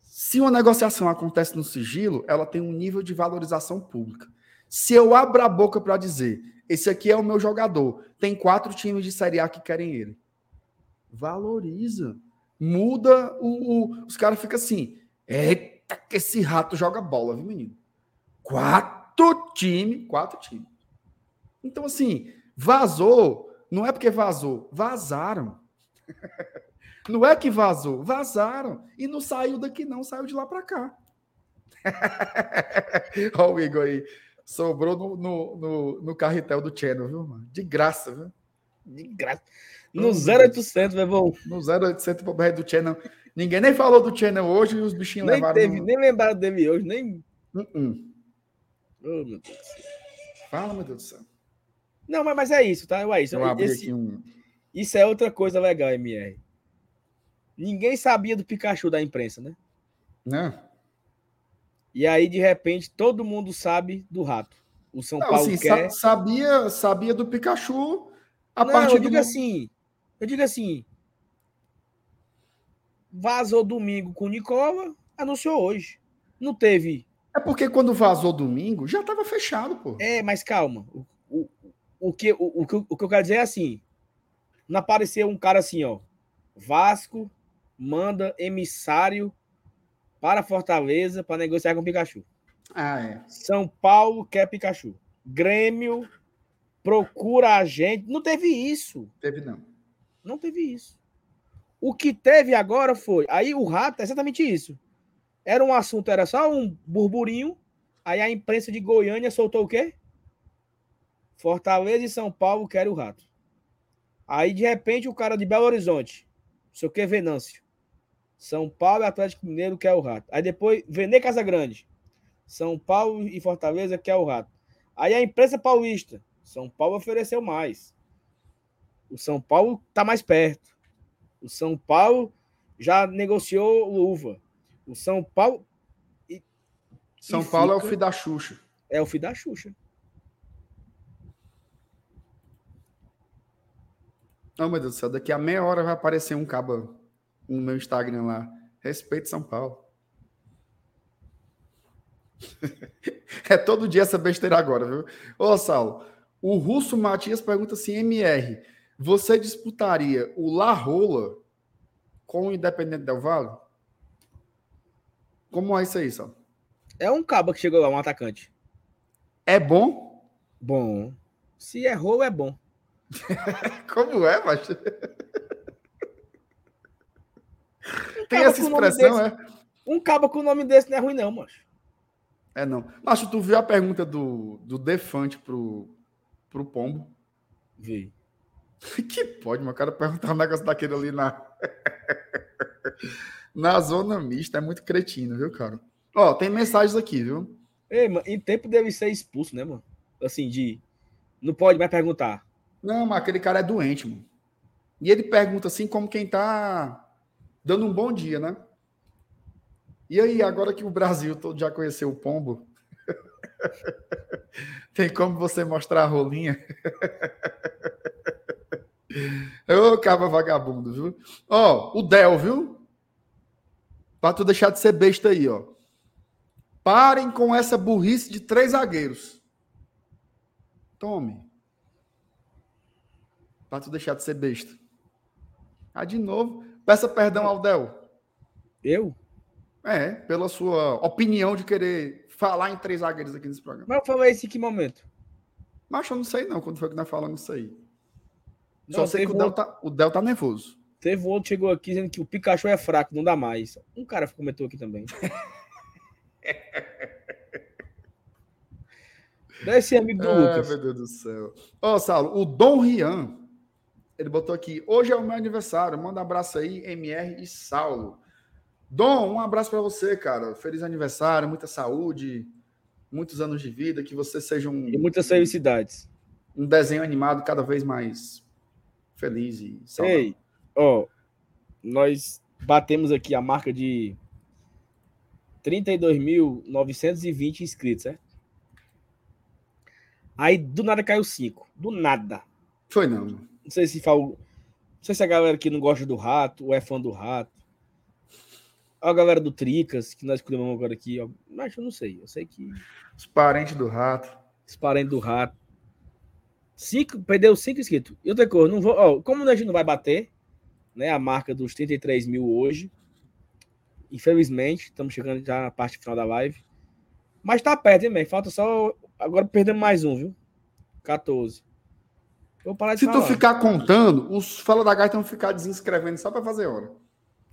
se uma negociação acontece no sigilo, ela tem um nível de valorização pública. Se eu abro a boca para dizer, esse aqui é o meu jogador, tem quatro times de Série A que querem ele. Valoriza. Muda o. o os caras ficam assim. Eita, que esse rato joga bola, viu, menino? Quatro times. Quatro times. Então, assim, vazou. Não é porque vazou. Vazaram. Não é que vazou. Vazaram. E não saiu daqui, não. Saiu de lá para cá. Olha o Igor aí. Sobrou no, no, no, no carretel do Channel, viu, mano? De graça, viu? De graça. No 0800, meu irmão. No 0800 pro BR do Channel. Ninguém nem falou do Channel hoje e os bichinhos nem levaram. Teve, no... Nem lembraram dele hoje, nem. Uh -uh. Oh, meu Deus do céu. Fala, meu Deus do céu. Não, mas, mas é isso, tá? É isso. Esse, um... isso é outra coisa legal, MR. Ninguém sabia do Pikachu da imprensa, né? Não. E aí, de repente, todo mundo sabe do rato. O São Não, Paulo assim, quer. Sabia, sabia do Pikachu a Não, partir eu digo do... assim. Eu digo assim. Vazou domingo com o Nicola, anunciou hoje. Não teve. É porque quando vazou domingo, já estava fechado, pô. É, mas calma. O, o, o, que, o, o, que, o que eu quero dizer é assim. Não apareceu um cara assim, ó. Vasco manda emissário para Fortaleza para negociar com o Pikachu. Ah, é. São Paulo quer Pikachu. Grêmio procura a gente. Não teve isso. Teve não. Não teve isso. O que teve agora foi. Aí o rato é exatamente isso. Era um assunto, era só um burburinho. Aí a imprensa de Goiânia soltou o quê? Fortaleza e São Paulo querem o rato. Aí, de repente, o cara de Belo Horizonte, seu que Venâncio, são Paulo e Atlético Mineiro quer o Rato. Aí depois, Vene Casagrande. São Paulo e Fortaleza quer o Rato. Aí a imprensa paulista. São Paulo ofereceu mais. O São Paulo está mais perto. O São Paulo já negociou luva. O São Paulo. E, São e Paulo fica... é o filho da Xuxa. É o filho da Xuxa. Não, meu Deus do céu, daqui a meia hora vai aparecer um cabo no meu Instagram lá. Respeito São Paulo. é todo dia essa besteira agora, viu? Ô, Saulo, o Russo Matias pergunta assim: MR, você disputaria o La Rola com o Independente Del Vale? Como é isso aí, Saulo? É um cabo que chegou lá, um atacante. É bom? Bom. Se é rolo, é bom. Como é, macho? Tem essa expressão, é? Um cabo com o nome desse não é ruim, não, macho. É não. Mas tu viu a pergunta do, do Defante pro, pro Pombo? Vi. Que pode, meu cara perguntar um negócio daquele ali na. na zona mista. É muito cretino, viu, cara? Ó, tem mensagens aqui, viu? Ei, mano, em tempo deve ser expulso, né, mano? Assim, de. Não pode mais perguntar. Não, mas aquele cara é doente, mano. E ele pergunta assim, como quem tá dando um bom dia, né? E aí, agora que o Brasil todo já conheceu o pombo, tem como você mostrar a rolinha? Ô, caba vagabundo, viu? Ó, o Del, viu? Pra tu deixar de ser besta aí, ó. Parem com essa burrice de três zagueiros. Tome. Pra tu deixar de ser besta. Ah, de novo. Peça perdão ao Del. Eu? É, pela sua opinião de querer falar em três zagueiros aqui nesse programa. Mas eu falei isso em que momento? Mas eu não sei não quando foi que nós falamos isso aí. Não, Só sei que o Del, tá, o Del tá nervoso. Teve outro chegou aqui dizendo que o Pikachu é fraco, não dá mais. Um cara comentou aqui também. Ser amigo do Ai, Lucas. meu Deus do céu. Ô, Saulo, o Dom Rian, ele botou aqui, hoje é o meu aniversário, manda um abraço aí, MR e Saulo. Dom, um abraço para você, cara. Feliz aniversário, muita saúde, muitos anos de vida, que você seja um, E muitas felicidades. um desenho animado cada vez mais feliz e saudável. Ei, ó, nós batemos aqui a marca de 32.920 inscritos, certo? Aí do nada caiu 5. Do nada. Foi não. Não sei se fala, não sei se a galera que não gosta do rato ou é fã do rato. A galera do Tricas, que nós escolhemos agora aqui, ó. Mas eu não sei. Eu sei que Os parentes do rato. os parentes do rato. Cinco, perdeu cinco inscritos. E outra coisa, não vou, ó, como a gente não vai bater né, a marca dos 33 mil hoje, infelizmente, estamos chegando já na parte final da live. Mas tá perto, hein, man? Falta só. Agora perdemos mais um, viu? 14. Vou parar de Se tu falar. ficar contando, os Fala da Gaita vão ficar desinscrevendo só para fazer hora.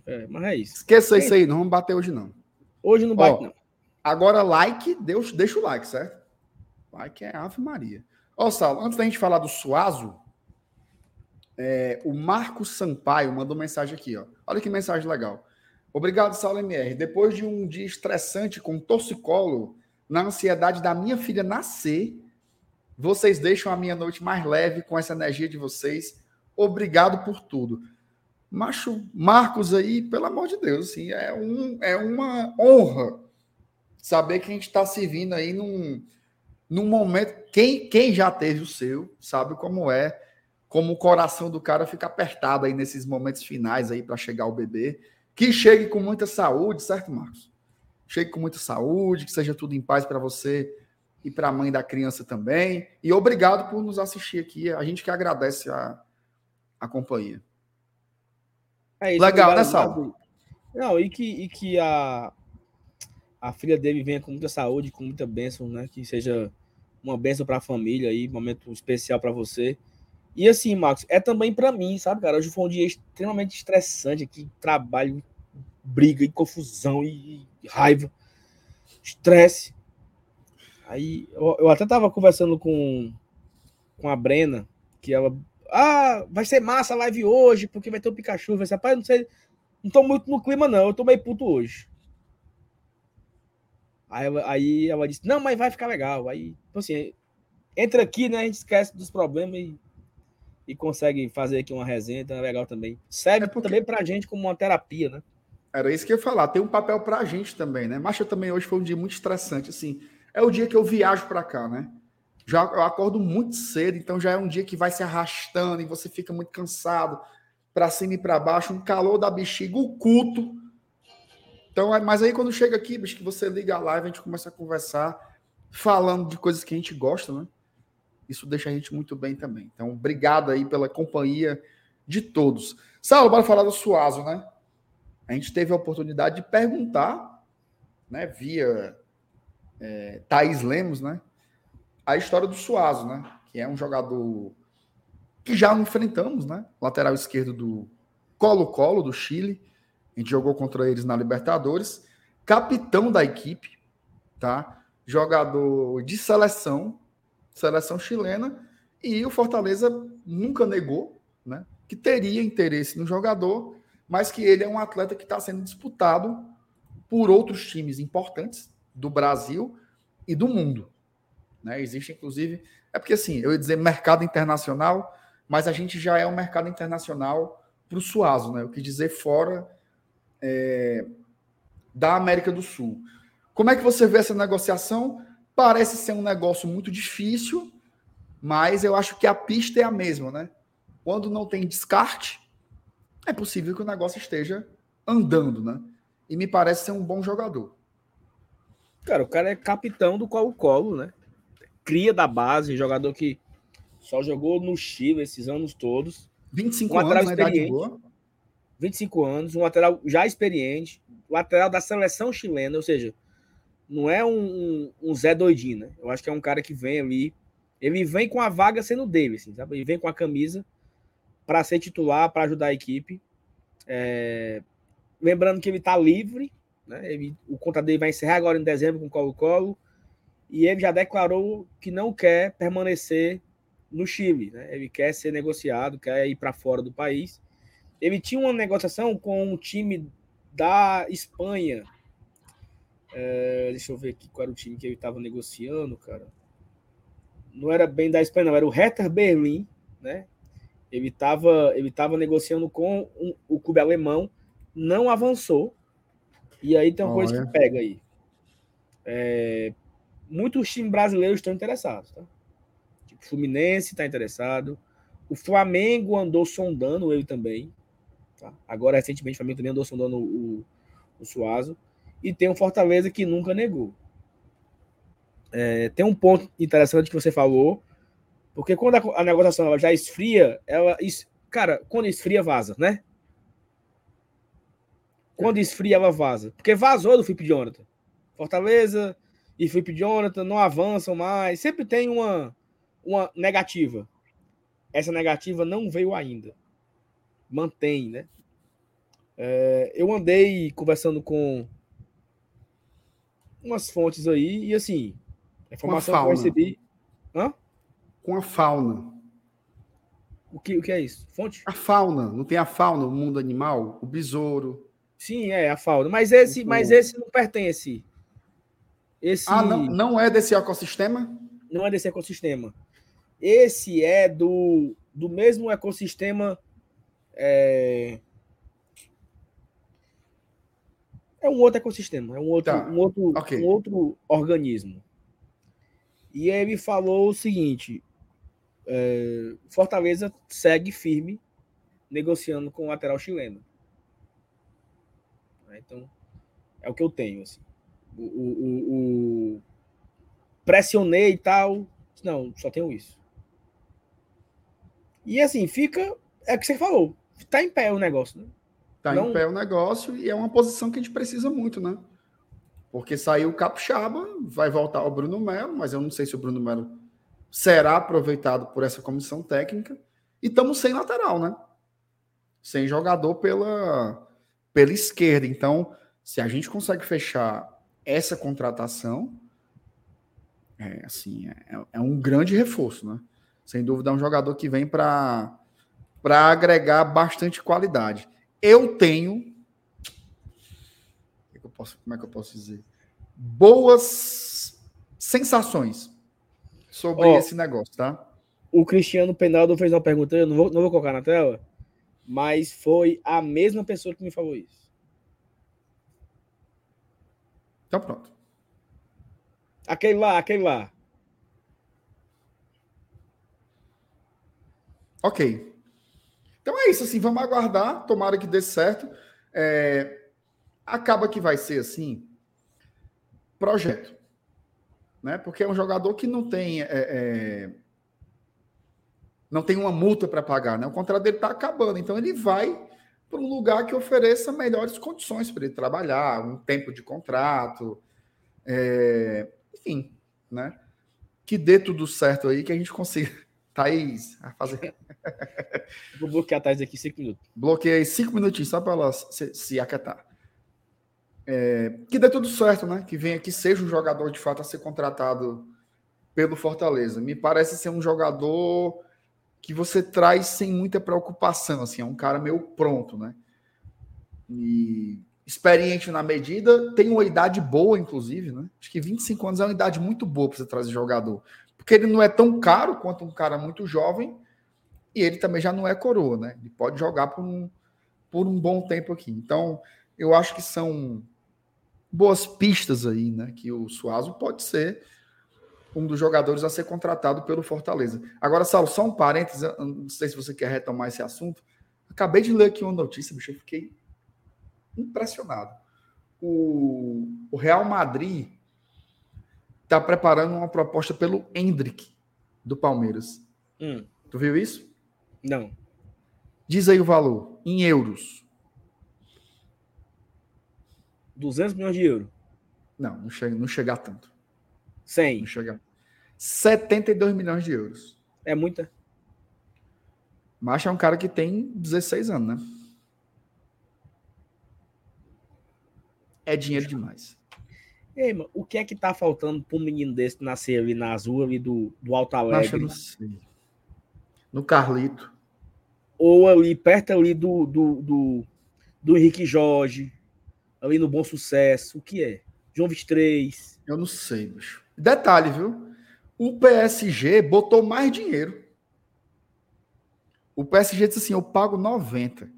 É, mas é isso. Esqueça isso aí, não vamos bater hoje não. Hoje não bate, Ó, não. Agora, like, Deus, deixa o like, certo? Like é Ave Maria. Ó, Saulo, antes da gente falar do Suazo, é, o Marcos Sampaio mandou mensagem aqui, ó. Olha que mensagem legal. Obrigado, Saulo MR. Depois de um dia estressante com torcicolo, na ansiedade da minha filha nascer, vocês deixam a minha noite mais leve com essa energia de vocês. Obrigado por tudo. Macho, Marcos aí, pelo amor de Deus, assim, é, um, é uma honra saber que a gente está servindo aí num, num momento. Quem, quem já teve o seu sabe como é, como o coração do cara fica apertado aí nesses momentos finais aí para chegar o bebê. Que chegue com muita saúde, certo, Marcos? Chegue com muita saúde, que seja tudo em paz para você e para a mãe da criança também. E obrigado por nos assistir aqui. A gente que agradece a, a companhia. É isso, Legal, obrigado, né? Marco. Não, e que, e que a, a filha dele venha com muita saúde, com muita bênção, né? Que seja uma bênção para a família aí, momento especial para você. E assim, Marcos, é também para mim, sabe, cara? Hoje foi um dia extremamente estressante aqui, trabalho, briga e confusão e, raiva, estresse. Aí eu, eu até tava conversando com, com a Brena, que ela ah, vai ser massa a live hoje, porque vai ter o Pikachu. Vai ser, rapaz, não sei. Não tô muito no clima, não. Eu tô meio puto hoje. Aí, ela- aí ela disse: Não, mas vai ficar legal. Aí, tipo assim, entra aqui, né? A gente esquece dos problemas e, e consegue fazer aqui uma resenha, então é legal também. Serve É porque- também pra gente como uma terapia, né? Era isso que eu ia falar. Tem um papel pra gente também, né? Mas eu também hoje foi um dia muito estressante, assim. É o dia que eu viajo para cá, né? Já eu acordo muito cedo, então já é um dia que vai se arrastando e você fica muito cansado, para cima e para baixo, um calor da bexiga, o culto. Então, é- mas aí quando chega aqui, bicho, que você liga a live, a gente começa a conversar, falando de coisas que a gente gosta, né? Isso deixa a gente muito bem também. Então, obrigado aí pela companhia de todos. Saulo, bora falar do Suazo, né? A gente teve a oportunidade de perguntar, né, via é, Thaís Lemos, né, a história do Suazo, né, que é um jogador que já enfrentamos, né, lateral esquerdo do Colo-Colo, do Chile. A gente jogou contra eles na Libertadores. capitão da equipe, tá? Jogador de seleção, seleção chilena, e o Fortaleza nunca negou, né? Que teria interesse no jogador, mas que ele é um atleta que está sendo disputado por outros times importantes do Brasil e do mundo. Né? Existe, inclusive, é porque assim, eu ia dizer mercado internacional, mas a gente já é um mercado internacional para o Suazo, né? Eu quis dizer fora é, da América do Sul. Como é que você vê essa negociação? Parece ser um negócio muito difícil, mas eu acho que a pista é a mesma, né? Quando não tem descarte, é possível que o negócio esteja andando, né? E me parece ser um bom jogador. Cara, o cara é capitão do Colo-Colo, né? Cria da base, jogador que só jogou no Chile esses anos todos. 25 um anos, né? Idade boa. 25 anos, um lateral já experiente, lateral da seleção chilena, ou seja, não é um, um, um, Zé doidinho, né? Eu acho que é um cara que vem ali, ele vem com a vaga sendo dele, assim, sabe? Ele vem com a camisa para ser titular, para ajudar a equipe. É... Lembrando que ele está livre, né? Ele, o contrato dele vai encerrar agora em dezembro com o Colo-Colo, e ele já declarou que não quer permanecer no Chile, né? Ele quer ser negociado, quer ir para fora do país. Ele tinha uma negociação com um time da Espanha. É, deixa eu ver aqui qual era o time que ele estava negociando, cara. Não era bem da Espanha, não, era o Hertha Berlim, né? Ele estava ele tava negociando com um, o clube alemão, não avançou. E aí tem uma Olha. coisa que pega aí. É, muitos times brasileiros estão interessados, tá? Tipo, Fluminense está interessado. O Flamengo andou sondando ele também. Tá? Agora, recentemente, o Flamengo também andou sondando o, o Suazo. E tem um Fortaleza que nunca negou. É, tem um ponto interessante que você falou, porque quando a, a negociação ela já esfria, ela. Es, cara, quando esfria, vaza, né? Quando esfria, ela vaza. Porque vazou do Felipe Jonathan. Fortaleza e Felipe Jonathan não avançam mais. Sempre tem uma, uma negativa. Essa negativa não veio ainda. Mantém, né? É, eu andei conversando com umas fontes aí e assim, a informação que eu recebi. Hã? Com a fauna. O que, o que é isso? Fonte? A fauna. Não tem a fauna, o mundo animal? O besouro. Sim, é a fauna. Mas esse, mas esse não pertence. Esse... Ah, não, não é desse ecossistema? Não é desse ecossistema. Esse é do, do mesmo ecossistema. É... é um outro ecossistema, é um outro, tá. um outro, okay. um outro organismo. E ele falou o seguinte: é, Fortaleza segue firme negociando com o lateral chileno. Então, é o que eu tenho. Assim. O, o, o, pressionei e tal. Não, só tenho isso. E assim, fica. É o que você falou. Tá em pé o negócio, né? Tá Não... em pé o negócio e é uma posição que a gente precisa muito, né? Porque saiu o Capixaba, vai voltar o Bruno Melo, mas eu não sei se o Bruno Melo será aproveitado por essa comissão técnica. E estamos sem lateral, né? Sem jogador pela, pela esquerda. Então, se a gente consegue fechar essa contratação, é assim, é, é um grande reforço, né? Sem dúvida, é um jogador que vem para agregar bastante qualidade. Eu tenho. como é que eu posso dizer? Boas sensações sobre oh, esse negócio, tá? O Cristiano Penaldo fez uma pergunta, eu não vou, não vou colocar na tela, mas foi a mesma pessoa que me falou isso. Então pronto. Aquele lá, aquele lá. Ok. Então é isso, assim, vamos aguardar, tomara que dê certo. É, acaba que vai ser assim, projeto. Né? Porque é um jogador que não tem. É, é, não tem uma multa para pagar, né? O contrato dele está acabando, então ele vai para um lugar que ofereça melhores condições para ele trabalhar, um tempo de contrato, é, enfim, né? Que dê tudo certo aí, que a gente consiga Thaís, a fazer. Vou bloquear a Thaís aqui cinco minutos. Bloqueei cinco minutinhos só para ela se, se aquietar. É, que dê tudo certo, né? Que venha, que seja um jogador de fato a ser contratado pelo Fortaleza. Me parece ser um jogador que você traz sem muita preocupação, assim, é um cara meio pronto, né? E experiente na medida, tem uma idade boa, inclusive, né? Acho que 25 anos é uma idade muito boa para você trazer jogador. Porque ele não é tão caro quanto um cara muito jovem e ele também já não é coroa, né? Ele pode jogar por um, por um bom tempo aqui. Então, eu acho que são boas pistas aí, né? Que o Suazo pode ser um dos jogadores a ser contratado pelo Fortaleza. Agora, Saulo, só um parênteses, não sei se você quer retomar esse assunto. Acabei de ler aqui uma notícia, bicho, eu fiquei impressionado. O, o Real Madrid está preparando uma proposta pelo Hendrick do Palmeiras. Hum. Tu viu isso? Não. Diz aí o valor, em euros. 200 milhões de euros. Não, não chega, não chega a tanto. 100. Não chega. 72 milhões de euros. É muita. Mas é um cara que tem 16 anos, né? é dinheiro demais. Ei, mano, o que é que tá faltando para um menino desse nascer ali na Azul ali do, do Alto Alegre? Não sei. No Carlito. Ou ali, perto ali do, do, do, do Henrique Jorge, ali no Bom Sucesso. O que é? João 23. Eu não sei, bicho. Detalhe, viu? O PSG botou mais dinheiro. O PSG disse assim: eu pago 90,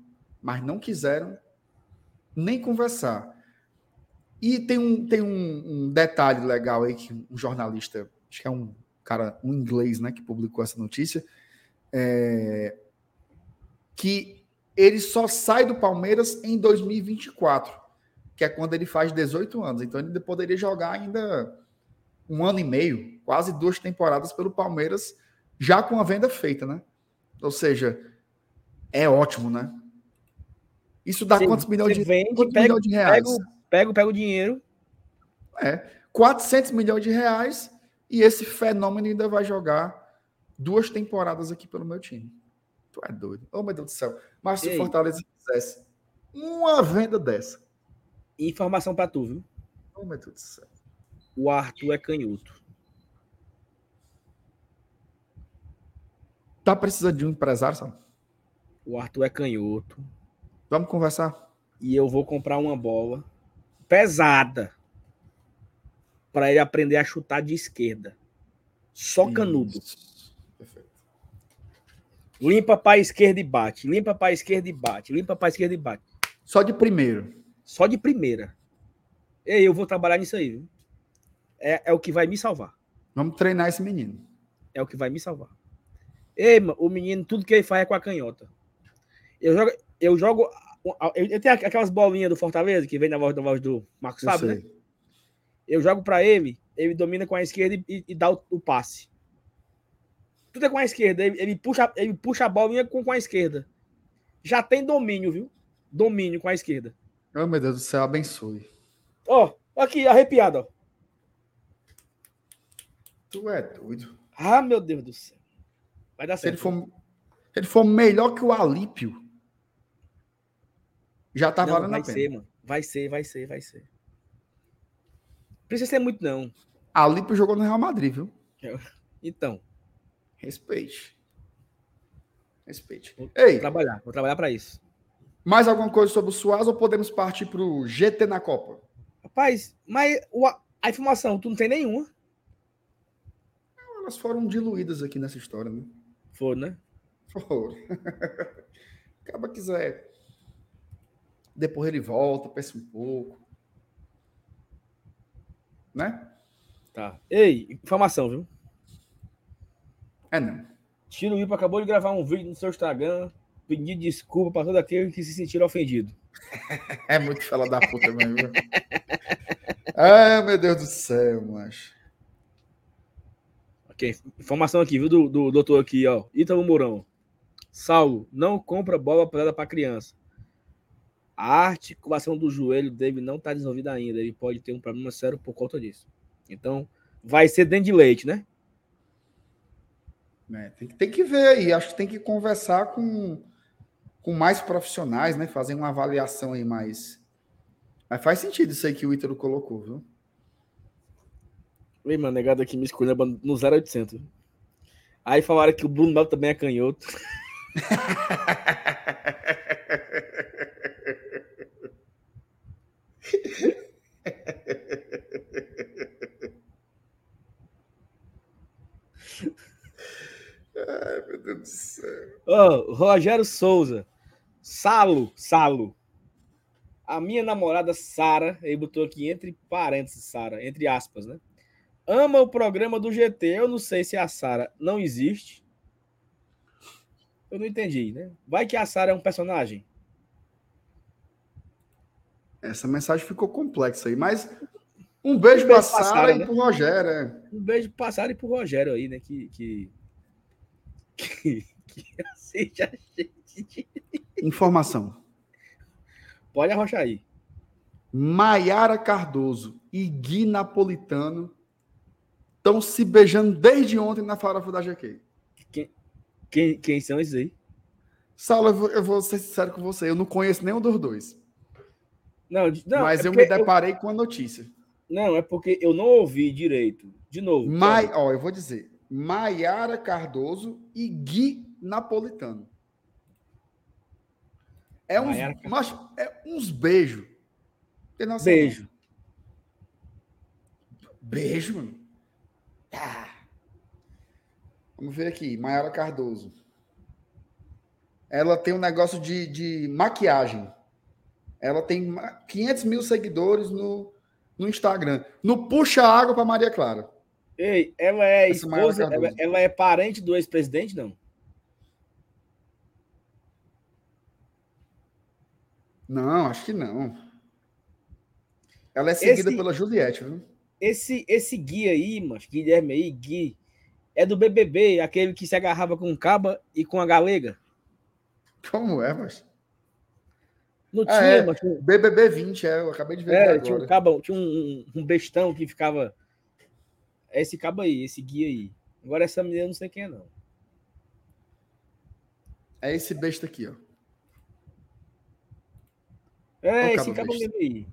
mas não quiseram nem conversar. E tem um, tem um, um, detalhe legal aí que um jornalista, acho que é um cara, um inglês, né, que publicou essa notícia, é, que ele só sai do Palmeiras em 2024, que é quando ele faz 18 anos. Então ele poderia jogar ainda um ano e meio, quase duas temporadas pelo Palmeiras, já com a venda feita, né? Ou seja, é ótimo, né? Isso dá quantos milhões de, vende, quantos pega, milhões de reais? Pega pego, pego o dinheiro. É, 400 milhões de reais e esse fenômeno ainda vai jogar duas temporadas aqui pelo meu time. Tu é doido. Oh, meu Deus do céu. Mas se o Fortaleza fizesse uma venda dessa. Informação para tu, viu? Oh, meu Deus do céu. O Arthur é canhoto. Tá precisando de um empresário, sabe? O Arthur é canhoto. Vamos conversar? E eu vou comprar uma bola pesada para ele aprender a chutar de esquerda. Só canudo. Perfeito. Limpa para a esquerda e bate. Limpa para a esquerda e bate. Limpa para a esquerda e bate. Só de primeiro. Só de primeira. E eu vou trabalhar nisso aí. Viu? É, é o que vai me salvar. Vamos treinar esse menino. É o que vai me salvar. Ei, o menino, tudo que ele faz é com a canhota. Eu jogo, eu jogo eu tenho aquelas bolinhas do Fortaleza que vem na voz, da voz do Marcos Sabe, né? Eu jogo para ele, ele domina com a esquerda e, e dá o, o, passe. Tudo é com a esquerda. Ele, ele, puxa, ele puxa a bolinha com, com a esquerda. Já tem domínio, viu? Domínio com a esquerda. Oh, meu Deus do céu, abençoe. Ó, oh, aqui, arrepiado, ó. Tu é doido. Ah, meu Deus do céu. Vai dar certo. Ele for, ele for melhor que o Alípio, já tá não, valendo a pena. Vai ser, mano. Vai ser, vai ser, vai ser. Precisa ser muito, não. A Lipo jogou no Real Madrid, viu? Então. Respeite. Respeite. Vou, Ei, trabalhar, vou trabalhar para isso. Mais alguma coisa sobre o Suaz ou podemos partir para o GT na Copa? Rapaz, mas a informação, tu não tem nenhuma. Elas foram diluídas aqui nessa história, né? Foram, né? Foram. Acaba quiser depois ele volta, pensa um pouco. Né? Tá. Ei, informação, viu? É não. Tiro Ipa acabou de gravar um vídeo no seu Instagram pedindo desculpa para todo aquele que se sentir ofendido. é muito fala da puta mesmo. ah, meu Deus do céu, macho. Ok, informação aqui, viu, do, do doutor aqui, ó. Ítalo Mourão. Saulo, não compra bola parada para criança. A articulação do joelho dele não está desenvolvida ainda. Ele pode ter um problema sério por conta disso. Então, vai ser dentro de leite, né? É, tem, que, tem que ver aí. Acho que tem que conversar com, com mais profissionais, né? Fazer uma avaliação aí mais, Mas faz sentido isso aí que o Ítalo colocou, viu? Ei, mano, negado aqui me escolheu no 0800. Aí falaram que o Bruno Melo também é canhoto. Ai, meu Deus do céu. Ó, Rogério Souza. Salo, Salo. A minha namorada Sara, ele botou aqui entre parênteses, Sara, entre aspas, né? Ama o programa do GT. Eu não sei se a Sara não existe. Eu não entendi, né? Vai que a Sara é um personagem. Essa mensagem ficou complexa aí, mas um beijo, Um beijo pra Sara, e né? pro Rogério. é. Um beijo pra Sara e pro Rogério aí, né? Que. Que, que, que gente. Informação. Pode arrochar aí. Maiara Cardoso e Gui Napolitano estão se beijando desde ontem na farofa da GQ. Quem, quem são esses aí? Saulo, eu vou, eu vou ser sincero com você, eu não conheço nenhum dos dois. Não, não mas é eu me deparei com a notícia. Não, é porque eu não ouvi direito. De novo. Mai, ó, eu vou dizer. Maiara Cardoso e Gui Napolitano. É uns, Maiara macho, é uns beijos. Beijo. Beijo, mano. Ah. Vamos ver aqui. Maiara Cardoso. Ela tem um negócio de, de maquiagem. Ela tem ma- 500 mil seguidores no, no Instagram. No Puxa Água para Maria Clara. Ei, ela é Essa esposa, ela, ela é parente do ex-presidente, não? Não, acho que não. Ela é seguida Esse- pela Juliette, viu? Esse, esse Gui aí, mas Guilherme aí, Gui, é do BBB, aquele que se agarrava com o Caba e com a Galega. Como é, mas? Não Ah, tinha, é. mas BBB 20, é, eu acabei de ver é, tinha um caba, tinha um- um bestão que ficava. É esse cabo aí, esse Gui aí. Agora essa menina eu não sei quem é, não. É esse besta aqui, ó. É, esse cabo mesmo aí.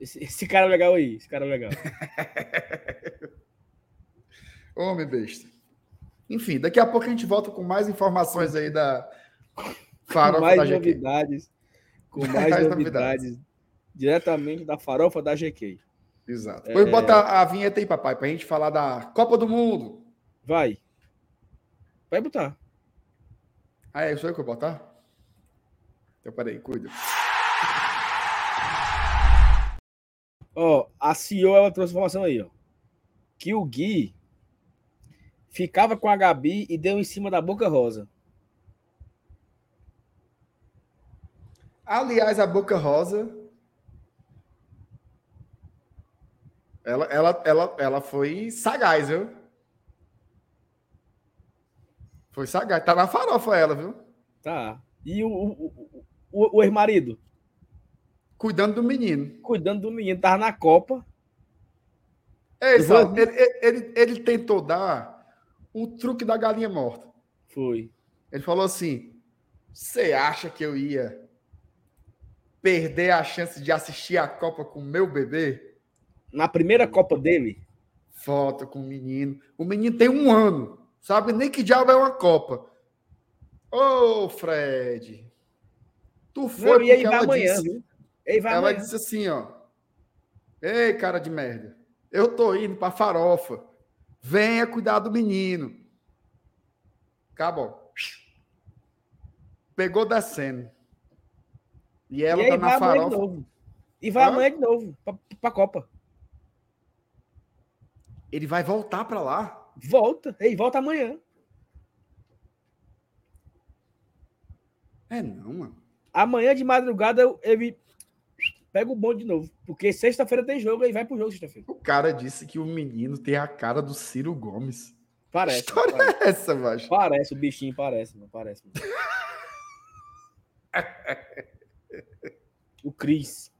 Esse, esse cara legal aí, esse cara legal. Homem besta. Enfim, daqui a pouco a gente volta com mais informações aí da com farofa mais da GQ. novidades. Com mais Mais novidades. Diretamente da farofa da GQ. Exato. Depois É. bota a vinheta aí, papai, pra gente falar da Copa do Mundo. Vai. Vai botar. Ah, é isso aí que eu vou botar? Então, peraí, cuida. Ó, a CEO ela trouxe informação aí, ó. Que o Gui ficava com a Gabi e deu em cima da Boca Rosa. Aliás, a Boca Rosa. Ela, ela, ela, ela foi sagaz, viu? Foi sagaz. Tá na farofa ela, viu? Tá. E o, o, o, o, o ex-marido, Cuidando do menino. cuidando do menino, tava na Copa. Sal, vou- ele, ele, ele, tentou dar um truque da galinha morta. Foi. Ele falou assim: Você acha que eu ia perder a chance de assistir a Copa com meu bebê? Na primeira Copa dele, Foto com o menino. O menino tem um ano. Sabe nem que diabo é uma Copa. Ô, Fred. Tu foi Não, e aí vai ela amanhã, disse, vai ela amanhã. disse assim, ó. Ei, cara de merda. Eu tô indo pra farofa. Venha cuidar do menino. Acabou. Pegou descendo. E ela e tá na farofa. E vai Hã? amanhã de novo pra, pra Copa. Ele vai voltar pra lá. Volta. Ei, volta amanhã. É não, mano. Amanhã de madrugada ele pega o bonde de novo. Porque sexta-feira tem jogo, aí vai pro jogo sexta-feira. O cara disse que o menino tem a cara do Ciro Gomes. Que Parece. história Parece, é essa, macho? parece, o bichinho parece, mano. Parece. mano. o Cris.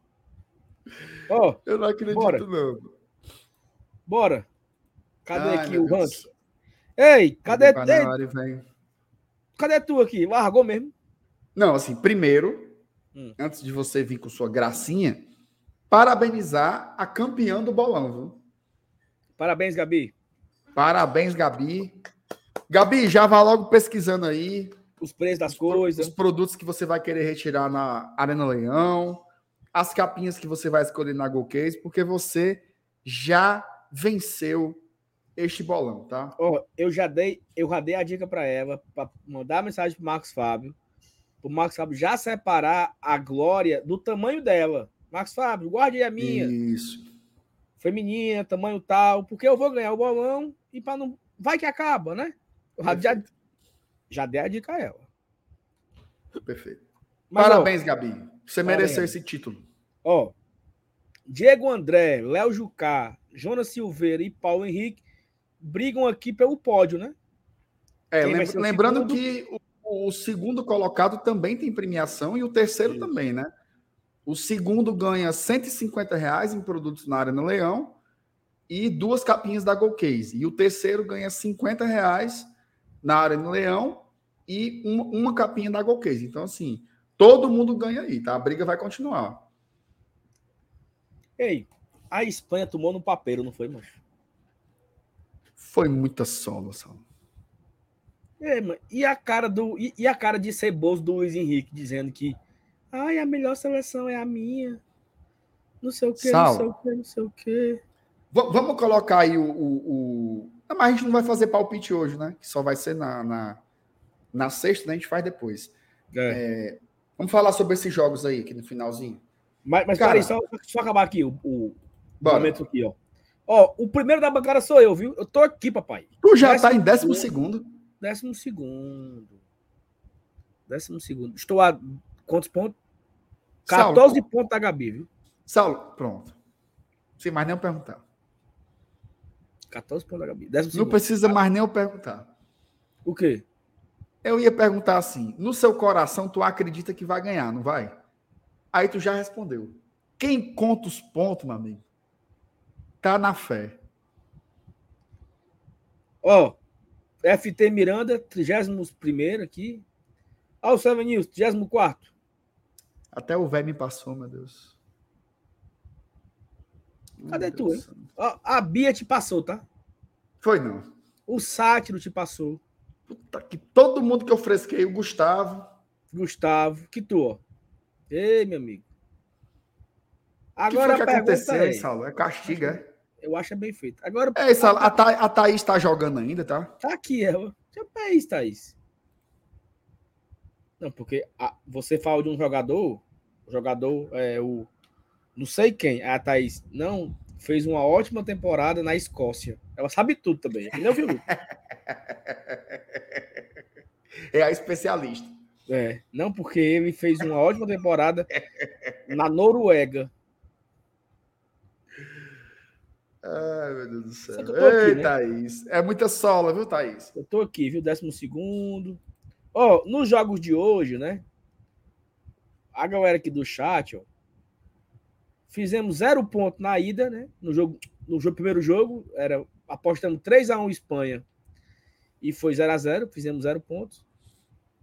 Ó, Eu não acredito, Bora. não. bora. Cadê Ai, aqui o ranking? Ei, cadê, ei, vem. cadê tu aqui? Largou mesmo? Não, assim, primeiro, Hum. antes de você vir com sua gracinha, parabenizar a campeã do bolão, viu? Parabéns, Gabi. Parabéns, Gabi. Gabi, já vá logo pesquisando aí Os preços das os coisas. os produtos que você vai querer retirar na Arena Leão, as capinhas que você vai escolher na Go Case, porque você já venceu este bolão, tá? Ó, eu já dei, eu já dei a dica para Eva para mandar mensagem pro Marcos Fábio, pro Marcos Fábio já separar a glória do tamanho dela. Marcos Fábio, guarde a minha, Isso. feminina, tamanho tal, porque eu vou ganhar o bolão e para não vai que acaba, né? Eu já, já, já dei a dica a ela. Perfeito. Mas, ó, Parabéns, Gabi. Você Parabéns. mereceu esse título. Ó, Diego André, Léo Jucá, Jonas Silveira e Paulo Henrique brigam aqui pelo pódio, né? É, Quem vai lem- ser o lembrando segundo? que o, o segundo colocado também tem premiação e o terceiro Isso. também, né? O segundo ganha 150 reais em produtos na Arena Leão e duas capinhas da Go Case. E o terceiro ganha 50 reais na Arena Leão e uma, uma capinha da Go Case. Então, assim, todo mundo ganha aí, tá? A briga vai continuar. Ei, a Espanha tomou no papeiro, não foi, macho? Foi muita solo, Saulo. É, mano. E a cara do e, e a cara de ceboso do Luiz Henrique dizendo que ai, a melhor seleção é a minha. Não sei o que, não sei o que, não sei o que. Va- vamos colocar aí o, o, o- Não, mas a gente não vai fazer palpite hoje, né? Que só vai ser na, na, na sexta, né? A gente faz depois. É. Vamos falar sobre esses jogos aí, aqui no finalzinho. Mas, mas Cara. peraí, só, só acabar aqui o, o momento aqui, ó. Ó, o primeiro da bancada sou eu, viu? Eu tô aqui, papai. Tu já Décimo tá em décimo segundo. segundo. Décimo segundo. Décimo segundo. Estou a quantos pontos? Saulo, 14 pontos da Gabi, viu? Saulo, pronto. Sem mais nem eu perguntar. 14 pontos da Gabi. Décimo Não segundo. precisa mais nem eu perguntar. O quê? Eu ia perguntar assim: no seu coração, tu acredita que vai ganhar, não vai? Aí tu já respondeu. Quem conta os pontos, meu amigo, tá na fé. Ó, FT Miranda, 31 aqui. Ó, o Seven News, 34. Até o velho me passou, meu Deus. Cadê Meu tu, Deus hein? Ó, a Bia te passou, tá? Foi não. O Sátiro te passou. Puta que todo mundo que eu fresquei, o Gustavo. Gustavo, que tu, ó. Ei, meu amigo. O que Agora foi que aconteceu, é, Saulo? É castigo, é? Eu acho é bem feito. Agora É, Saulo, a, Tha a Thaís tá jogando ainda, tá? tá aqui, ela. É isso, Thaís. Não, porque a- você fala de um jogador, o jogador é o não sei quem, a Thaís não fez uma ótima temporada na Escócia. Ela sabe tudo também. Não viu? É a especialista. É, não porque ele fez uma ótima temporada na Noruega. Ai, meu Deus do céu. aqui, Ei, né? Thaís. É muita sola, viu, Thaís? Eu tô aqui, viu? Décimo segundo. Ó, nos jogos de hoje, né? A galera aqui do chat, ó. Fizemos zero ponto na ida, né? No jogo, no jogo, primeiro jogo, era apostando 3x1 Espanha. E foi 0x0, fizemos zero pontos.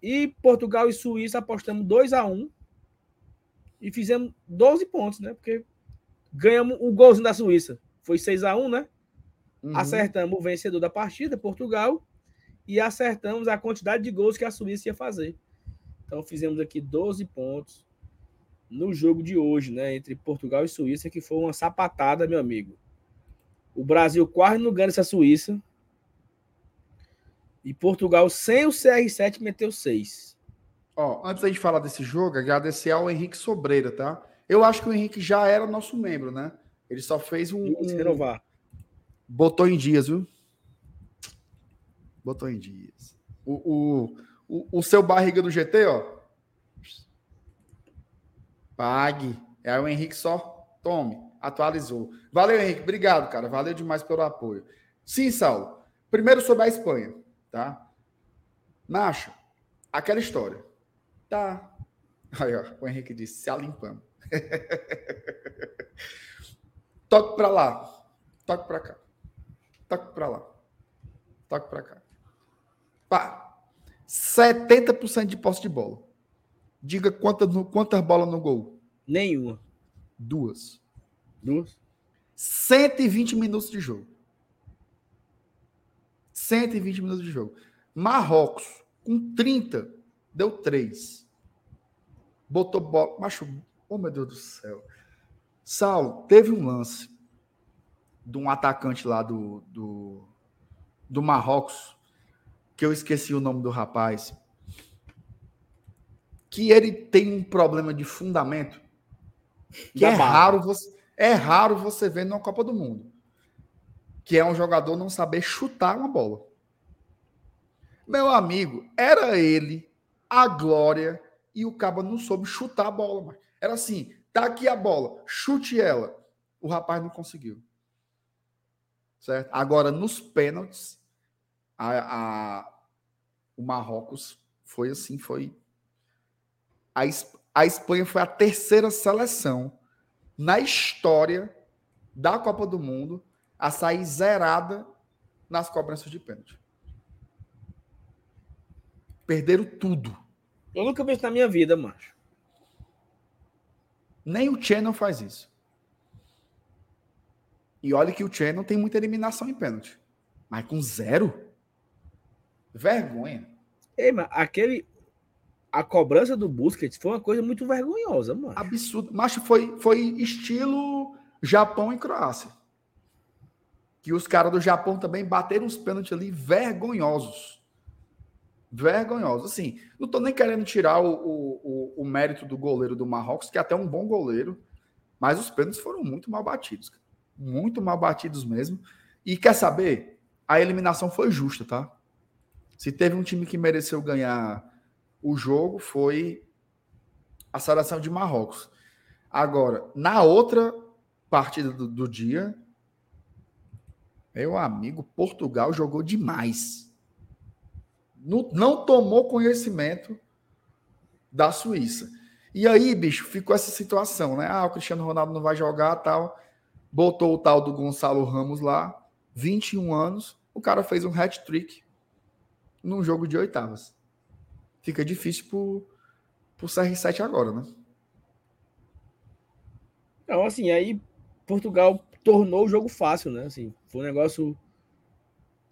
E Portugal e Suíça apostamos 2x1. E fizemos 12 pontos, né? Porque ganhamos o golzinho da Suíça. Foi 6x1, né? Uhum. Acertamos o vencedor da partida, Portugal, e acertamos a quantidade de gols que a Suíça ia fazer. Então fizemos aqui 12 pontos no jogo de hoje, né? Entre Portugal e Suíça, que foi uma sapatada, meu amigo. O Brasil quase não ganha essa Suíça. E Portugal, sem o CR7, meteu 6. Ó, antes da gente falar desse jogo, agradecer ao Henrique Sobreira, tá? Eu acho que o Henrique já era nosso membro, né? Ele só fez um. Renovar. Botou em dias, viu? Botou em dias. O, o, o, o seu barriga do GT, ó. Pague. É o Henrique só. Tome. Atualizou. Valeu, Henrique. Obrigado, cara. Valeu demais pelo apoio. Sim, Saulo. Primeiro sobre a Espanha, tá? Nacho, aquela história. Tá. Aí, ó. O Henrique disse, se alimpando. Toque pra lá. Toque pra cá. Toque pra lá. Toque pra cá. Pá. 70% de posse de bola. Diga quantas, quantas bolas no gol. Nenhuma. Duas. Duas. 120 minutos de jogo. 120 minutos de jogo. Marrocos, com 30, deu 3. Botou bola. Macho, oh meu Deus do céu. Saulo, teve um lance de um atacante lá do, do, do Marrocos, que eu esqueci o nome do rapaz, que ele tem um problema de fundamento que é raro você é raro você ver numa Copa do Mundo, que é um jogador não saber chutar uma bola. Meu amigo, era ele, a glória e o cabo não soube chutar a bola. Era assim, tá aqui a bola, chute ela. O rapaz não conseguiu. Certo? Agora, nos pênaltis, a, a, o Marrocos foi assim, foi... A, a Espanha foi a terceira seleção na história da Copa do Mundo a sair zerada nas cobranças de pênalti. Perderam tudo. Eu nunca vi isso na minha vida, macho. Nem o Channel faz isso. E olha que o Channel tem muita eliminação em pênalti. Mas com zero? Vergonha. Ei, mas aquele a cobrança do Busquets foi uma coisa muito vergonhosa, mano. Absurdo. Mas foi, foi estilo Japão e Croácia. Que os caras do Japão também bateram uns pênaltis ali vergonhosos. Vergonhosos. Assim, não tô nem querendo tirar o, o, o, mérito do goleiro do Marrocos, que é até um bom goleiro, mas os pênaltis foram muito mal batidos. Muito mal batidos mesmo. E quer saber? A eliminação foi justa, tá? Se teve um time que mereceu ganhar o jogo foi a seleção de Marrocos. Agora, na outra partida do, do dia, meu amigo, Portugal jogou demais. Não, tomou conhecimento da Suíça. E aí, bicho, ficou essa situação, né? Ah, o Cristiano Ronaldo não vai jogar, tal. Botou o tal do Gonçalo Ramos lá, 21 anos, o cara fez um hat-trick num jogo de oitavas fica difícil pro, pro CR7 agora, né? Não, assim, aí Portugal tornou o jogo fácil, né? Assim, foi um negócio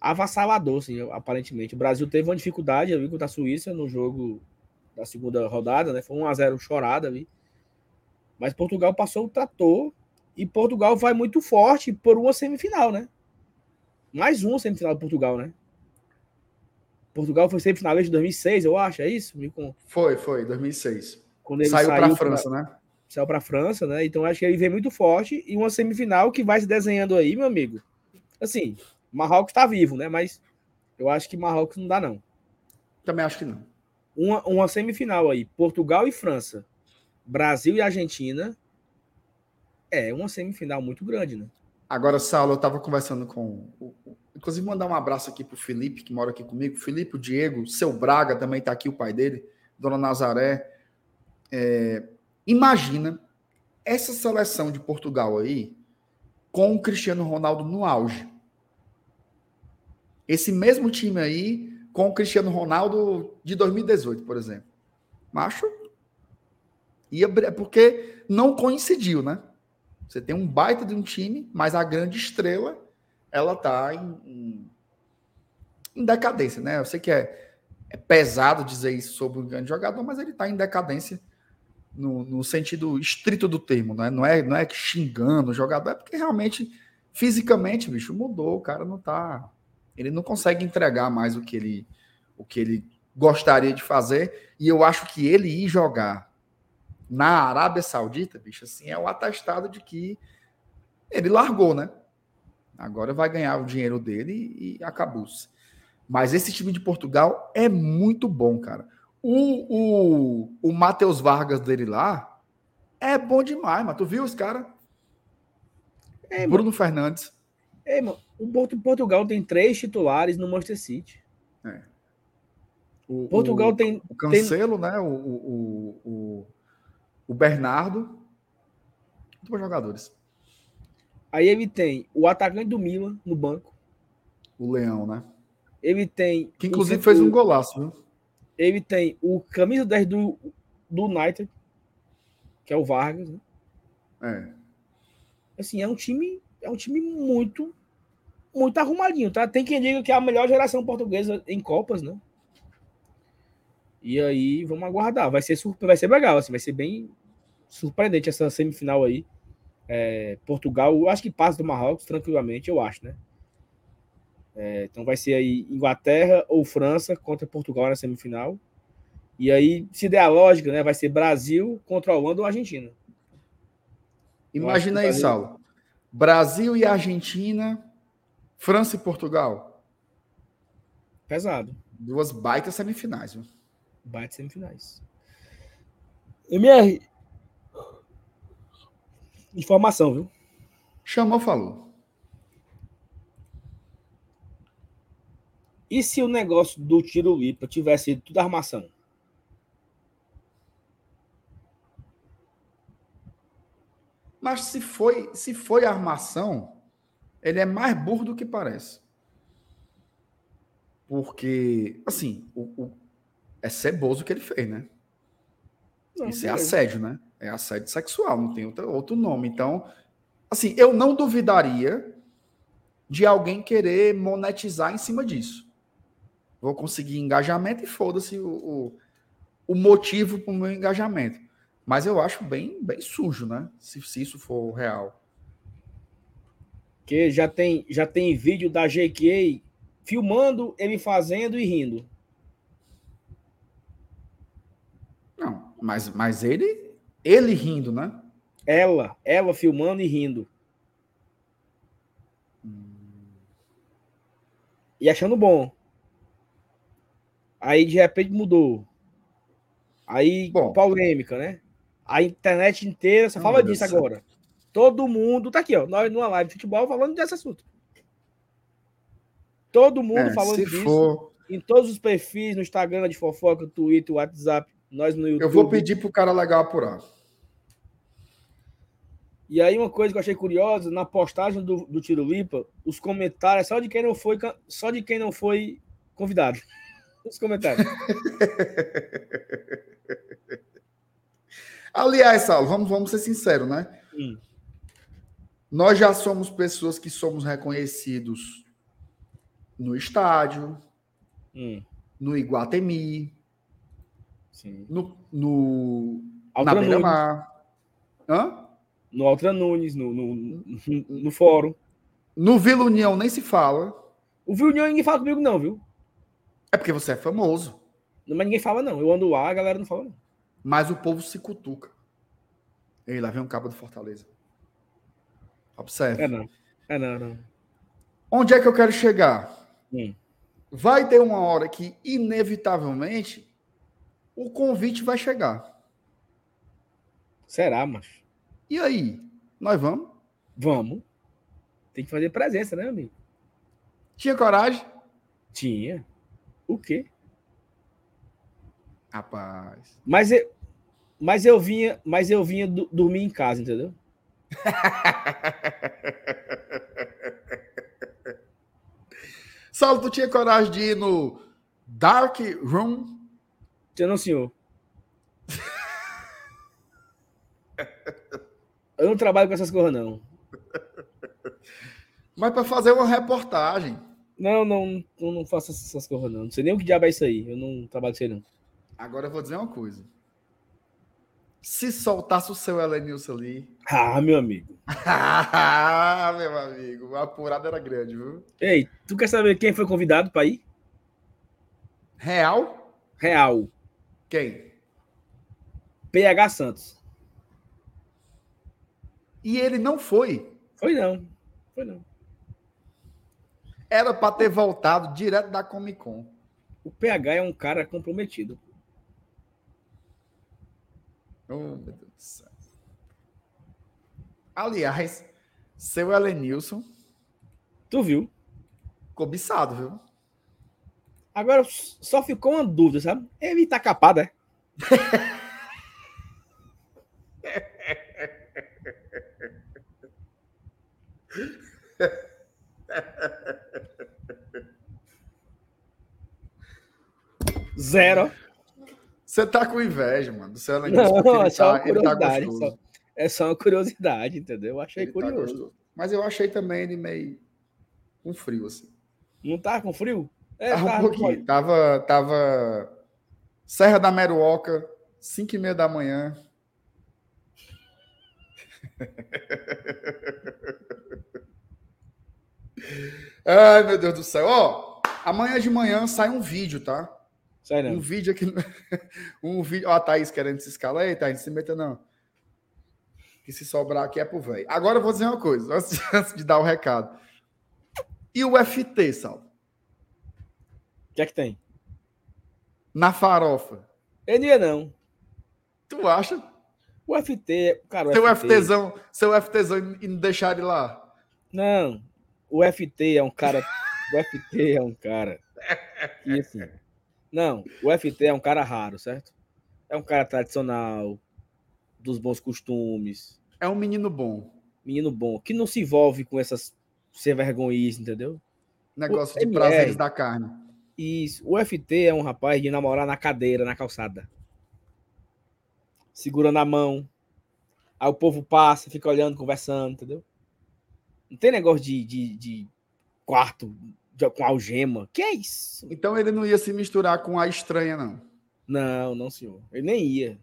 avassalador, assim, aparentemente. O Brasil teve uma dificuldade ali contra a Suíça no jogo da segunda rodada, né? Foi 1 a 0 chorada ali. Mas Portugal passou o trator e Portugal vai muito forte por uma semifinal, né? Mais uma semifinal de Portugal, né? Portugal foi sempre finalista de 2006, eu acho, é isso? Foi, foi, 2006. Quando ele saiu, saiu para a França, pra... né? Saiu para a França, né? Então acho que ele vem muito forte e uma semifinal que vai se desenhando aí, meu amigo. Assim, Marrocos está vivo, né? Mas eu acho que Marrocos não dá, não. Também acho que não. Uma, uma semifinal aí, Portugal e França, Brasil e Argentina, é uma semifinal muito grande, né? Agora, Saulo, eu estava conversando com. Inclusive, mandar um abraço aqui para o Felipe, que mora aqui comigo. Felipe, o Diego, seu Braga também está aqui, o pai dele, Dona Nazaré. É, imagina essa seleção de Portugal aí com o Cristiano Ronaldo no auge. Esse mesmo time aí com o Cristiano Ronaldo de 2018, por exemplo. Macho. Ia, porque não coincidiu, né? Você tem um baita de um time, mas a grande estrela, ela tá em, em, em decadência, né? Eu sei que é, é, pesado dizer isso sobre um grande jogador, mas ele tá em decadência no, no sentido estrito do termo, né? Não é, não é xingando o jogador, é porque realmente, fisicamente, bicho, mudou. O cara não tá. Ele não consegue entregar mais o que ele, o que ele gostaria de fazer. E eu acho que ele ir jogar na Arábia Saudita, bicho, assim, é o atestado de que ele largou, né? Agora vai ganhar o dinheiro dele e acabou-se. Mas esse time de Portugal é muito bom, cara. O, o, o Matheus Vargas dele lá é bom demais, mas tu viu os caras? Bruno. Fernandes. É, mano. O Portugal tem três titulares no Manchester City. É. O, Portugal o, tem. O Cancelo, tem... né? O, o, o, o Bernardo. Muito bons jogadores. Aí ele tem o atacante do Milan no banco. O Leão, né? Ele tem. Que inclusive fez um golaço, viu? Ele tem o camisa 10 do, do United, que é o Vargas, né? É. Assim, é um time, é um time muito, muito arrumadinho, tá? Tem quem diga que é a melhor geração portuguesa em Copas, né? E aí, vamos aguardar. Vai ser, surpre... vai ser legal, assim, vai ser bem surpreendente essa semifinal aí. É, Portugal, eu acho que passa do Marrocos tranquilamente, eu acho, né? É, então vai ser aí Inglaterra ou França contra Portugal na semifinal. E aí, se der a lógica, né, vai ser Brasil contra a Holanda ou Argentina. Imagina aí, Saulo. Brasil e Argentina, França e Portugal. Pesado. Duas baitas semifinais, viu? Baitas semifinais. MR. Informação, viu? Chamou, falou. E se o negócio do tiro lipa tivesse sido tudo armação? Mas se foi, se foi armação, ele é mais burro do que parece. Porque, assim, o, o é ceboso o que ele fez, né? Não, Isso é assédio, né? É assédio sexual, não tem outro, outro nome. Então, assim, eu não duvidaria de alguém querer monetizar em cima disso. Vou conseguir engajamento e foda-se o, o, o motivo para o meu engajamento. Mas eu acho bem, bem sujo, né? Se, se isso for real. Que já tem, já tem vídeo da GK filmando ele fazendo e rindo. Não, mas, mas ele, ele rindo, né? Ela, ela filmando e rindo. Hum. E achando bom. Aí de repente mudou. Aí bom, polêmica, né? A internet inteira só fala disso agora. Todo mundo tá aqui, ó. Nós numa live de futebol falando desse assunto. Todo mundo é, falando disso. For... Em todos os perfis, no Instagram, de fofoca, Twitter, WhatsApp, nós no YouTube. Eu vou pedir pro cara legal apurar. E aí, uma coisa que eu achei curiosa, na postagem do, do Tiro Lipa, os comentários só de quem não foi, só de quem não foi convidado. Os comentários. Aliás, Saulo, vamos, vamos ser sinceros, né? Hum. Nós já somos pessoas que somos reconhecidos no estádio, hum. no Iguatemi, Sim. no, no na Beira-Mar. Hã? No Altra Nunes, no, no, no, no fórum. No Vila União nem se fala. O Vila União ninguém fala comigo, não, viu? É porque você é famoso. Não, mas ninguém fala, não. Eu ando lá, a galera não fala, não. Mas o povo se cutuca. Ei, lá vem um cabo do Fortaleza. Observe. É não. É não, não. Onde é que eu quero chegar? Hum. Vai ter uma hora que, inevitavelmente, o convite vai chegar. Será, mas. E aí? Nós vamos? Vamos. Tem que fazer presença, né, amigo? Tinha coragem? Tinha. O quê? Rapaz. Mas eu, mas eu vinha, mas eu vinha do, dormir em casa, entendeu? Saulo, tu tinha coragem de ir no Dark Room? Eu não, senhor. eu não trabalho com essas coisas, não. Mas para fazer uma reportagem. Não, não, não, não faço essas coisas, não. Não sei nem o que diabo é isso aí. Eu não trabalho com isso aí, não. Agora eu vou dizer uma coisa. Se soltasse o seu Elenilson ali. Ah, meu amigo. ah, meu amigo. A apurada era grande, viu? Ei, tu quer saber quem foi convidado para ir? Real? Real. Quem? PH Santos. E ele não foi. Foi não. Foi não. Era para ter voltado direto da Comic Con. O PH é um cara comprometido. Oh, meu Deus do céu. Aliás, seu Elenilson. Tu viu? Cobiçado, viu? Agora só ficou uma dúvida, sabe? Ele tá capado, é? Zero. Você tá com inveja, mano, do seu Não, é só tá, ele tá gostoso. Só, É só uma curiosidade, entendeu? Eu achei Ele tá curioso. gostoso. Mas eu achei também ele meio com frio, assim. Não tá com frio? É, Tava tá, um pouquinho. Tava, tava Serra da Meruoca, 5 e meia da manhã. Ai, meu Deus do céu. Ó, amanhã de manhã sai um vídeo, tá? Sério. Um vídeo aqui. um vídeo. Ó, a Thaís querendo se escalar. Ei, Thaís, não se meta não. Que se sobrar aqui é pro velho. Agora eu vou dizer uma coisa, antes de, antes de dar o recado. E o FT, Sal? O que é que tem? Na farofa. Eu não ia, não. Tu acha? O FT, cara, o Seu FT, FTzão, seu FTzão e não deixar ele lá. Não, o FT é um cara. O FT é um cara. Que, assim, não, o FT é um cara raro, certo? É um cara tradicional, dos bons costumes, É um menino bom. menino bom, que não se envolve com essas ser vergonhice, entendeu? Negócio O de MR. prazeres da carne. Isso. O FT é um rapaz de namorar na cadeira, na calçada. Segurando a mão. Aí o povo passa, fica olhando, conversando, entendeu? Não tem negócio de, de, de quarto com algema. Que é isso? Então ele não ia se misturar com a estranha, não. Não, não, senhor. Ele nem ia.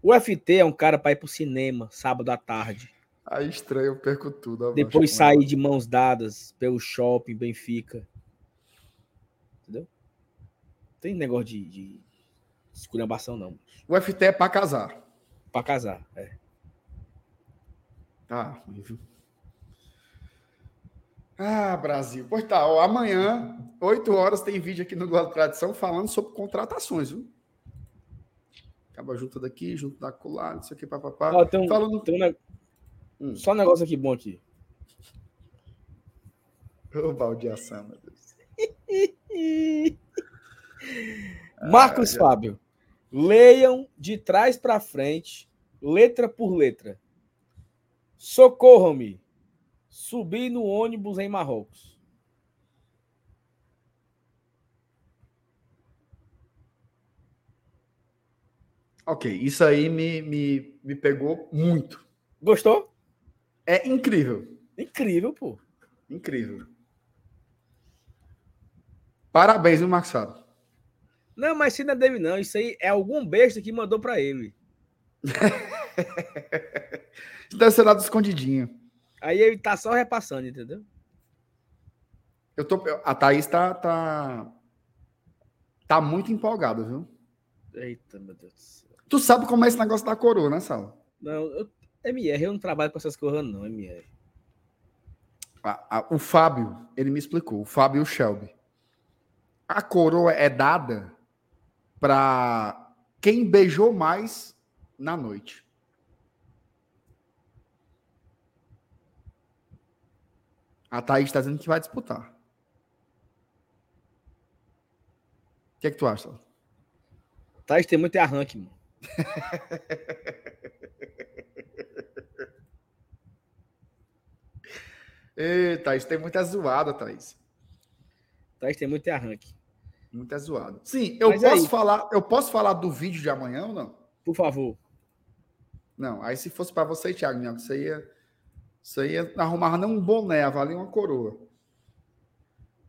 O FT é um cara para ir pro cinema sábado à tarde. A estranha eu perco tudo. ó, Depois sair de mãos dadas pelo shopping, Benfica. Entendeu? Tem negócio de, de esculhambação, não. O FT é pra casar. Pra casar. É. Tá, ruim, viu? Ah, Brasil. Pois tá, ó, amanhã, 8 horas, tem vídeo aqui no Globo Tradição falando sobre contratações, viu? Acaba junto daqui, junto da colar, isso aqui, papapá. Ó, tem um- Falando. Tem um ne- Hum. Só um negócio aqui bom aqui. Ô, baldeação, meu Deus. Marcos Fábio. Leiam de trás para frente, letra por letra. Socorram-me. Subi no ônibus em Marrocos. Ok, isso aí me, me, me pegou muito. Gostou? É incrível. Incrível, pô. Incrível. Parabéns, viu, Marcos Fábio? Não, mas se não é dele, não. Isso aí é algum besta que mandou para ele. Isso deve ser lá do escondidinho. Aí ele tá só repassando, entendeu? Eu tô, a Thaís tá, tá, tá muito empolgada, viu? Eita, meu Deus do céu. Tu sabe como é esse negócio da coroa, né, Sal? Não, eu, MR, eu não trabalho com essas coisas, não, MR. A- a- o Fábio, ele me explicou, o Fábio e o Shelby. A coroa é dada para quem beijou mais na noite. A Thaís está dizendo que vai disputar. O que é que tu acha? Thaís tem muito arranque, mano. Ei, Thaís, tem muita zoada, Thaís. Thaís tem muito arranque. Muita zoada. Sim, eu Mas posso aí- falar, eu posso falar do vídeo de amanhã ou não? Por favor. Não, aí se fosse para você, Thiago, Minhoca, você ia, você ia arrumar não um boné, valia uma coroa.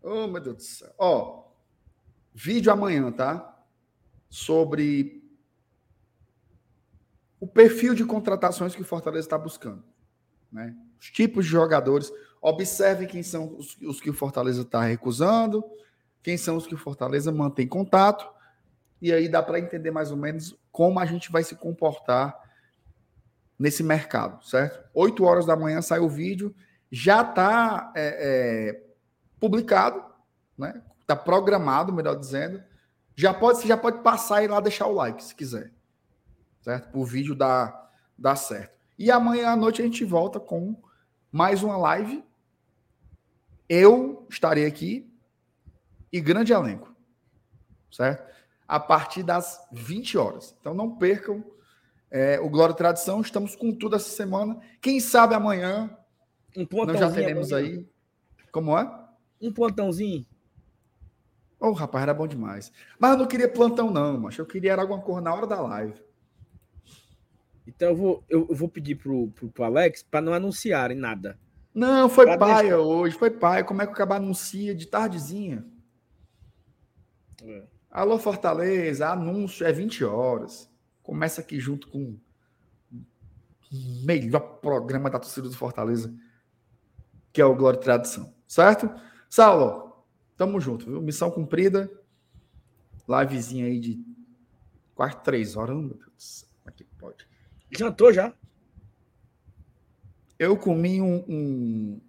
Oh, meu Deus do céu. Ó, vídeo amanhã, tá? Sobre o perfil de contratações que o Fortaleza está buscando. Né? Os tipos de jogadores. Observe quem são os, os que o Fortaleza está recusando, quem são os que o Fortaleza mantém contato, e aí dá para entender mais ou menos como a gente vai se comportar nesse mercado, certo? 8 horas da manhã sai o vídeo, já está publicado, né? Está programado, melhor dizendo. Já pode, você já pode passar e lá deixar o like, se quiser, certo? O vídeo dar, dar certo. E amanhã à noite a gente volta com mais uma live. Eu estarei aqui e grande elenco, certo? A partir das 20 horas. Então não percam é, o Glória e Tradição. Estamos com tudo essa semana. Quem sabe amanhã Um nós já teremos amanhã. aí. Como é? Um pontãozinho. Ô, rapaz, era bom demais. Mas eu não queria plantão, não, mas eu queria era alguma coisa na hora da live. Então eu vou, eu, vou pedir pro, pro, pro Alex para não anunciarem nada. Não, foi Pra paia deixar. hoje, foi paia. Como é que o Cabá anuncia de tardezinha? É. Alô, Fortaleza, anúncio é 20 horas. Começa aqui junto com o melhor programa da torcida do Fortaleza, que é o Glória e Tradição. Certo? Saulo, tamo junto, viu? Missão cumprida. Livezinha aí de quase três horas. Meu Deus do céu, como é que pode? Jantou já? Eu comi um, um-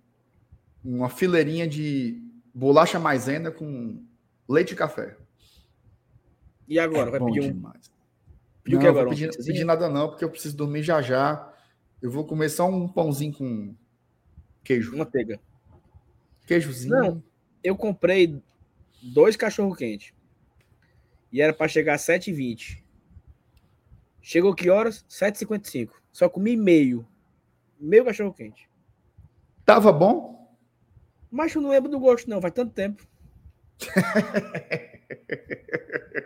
uma fileirinha de bolacha maisena com leite e café. E agora? É vai pedir um. demais. O não, que eu agora? Pedir, pizzazinha? pedir nada não, porque eu preciso dormir já já. Eu vou comer só um pãozinho com queijo. Manteiga. Queijozinho. Não. Eu comprei dois cachorro quente. E era para chegar às 7h20. Chegou que horas? 7h55. Só comi meio. Meio cachorro quente. Tava bom? Mas eu não lembro do gosto, não. Faz tanto tempo.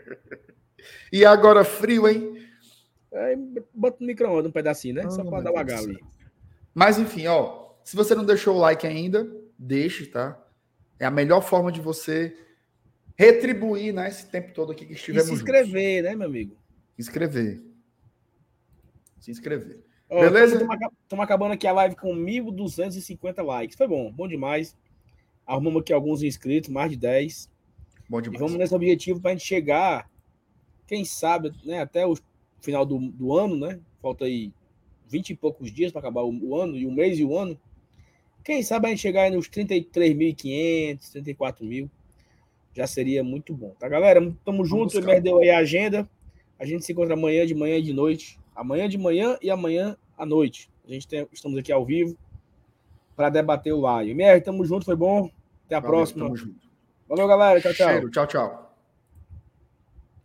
E agora frio, hein? Aí bota no micro-ondas um pedacinho, né? Só Oh, para dar o agal céu. ali. Mas enfim, ó. Se você não deixou o like ainda, deixe, tá? É a melhor forma de você retribuir, né? Esse tempo todo aqui que E estivemos se juntos. inscrever, né, meu amigo? Se inscrever. Se inscrever. Ó, Beleza? Estamos acabando aqui a live com 1.250 likes. Foi bom, bom demais. Arrumamos aqui alguns inscritos, mais de 10. Bom E demais. vamos nesse objetivo para a gente chegar, quem sabe, né, até o final do, do ano, né? Falta aí 20 e poucos dias para acabar o, o ano, e o mês e o ano. Quem sabe a gente chegar aí nos 33.500, 34 mil. Já seria muito bom, tá, galera? Tamo junto. O. Emer deu aí a agenda. A gente se encontra amanhã de manhã e de noite. Amanhã de manhã e amanhã à noite. A gente tem, estamos aqui ao vivo para debater o Lion. Emer, tamo junto, foi bom. Até a Valeu, próxima. Tamo junto. Valeu, galera. Tchau, tchau. Cheiro. Tchau, tchau.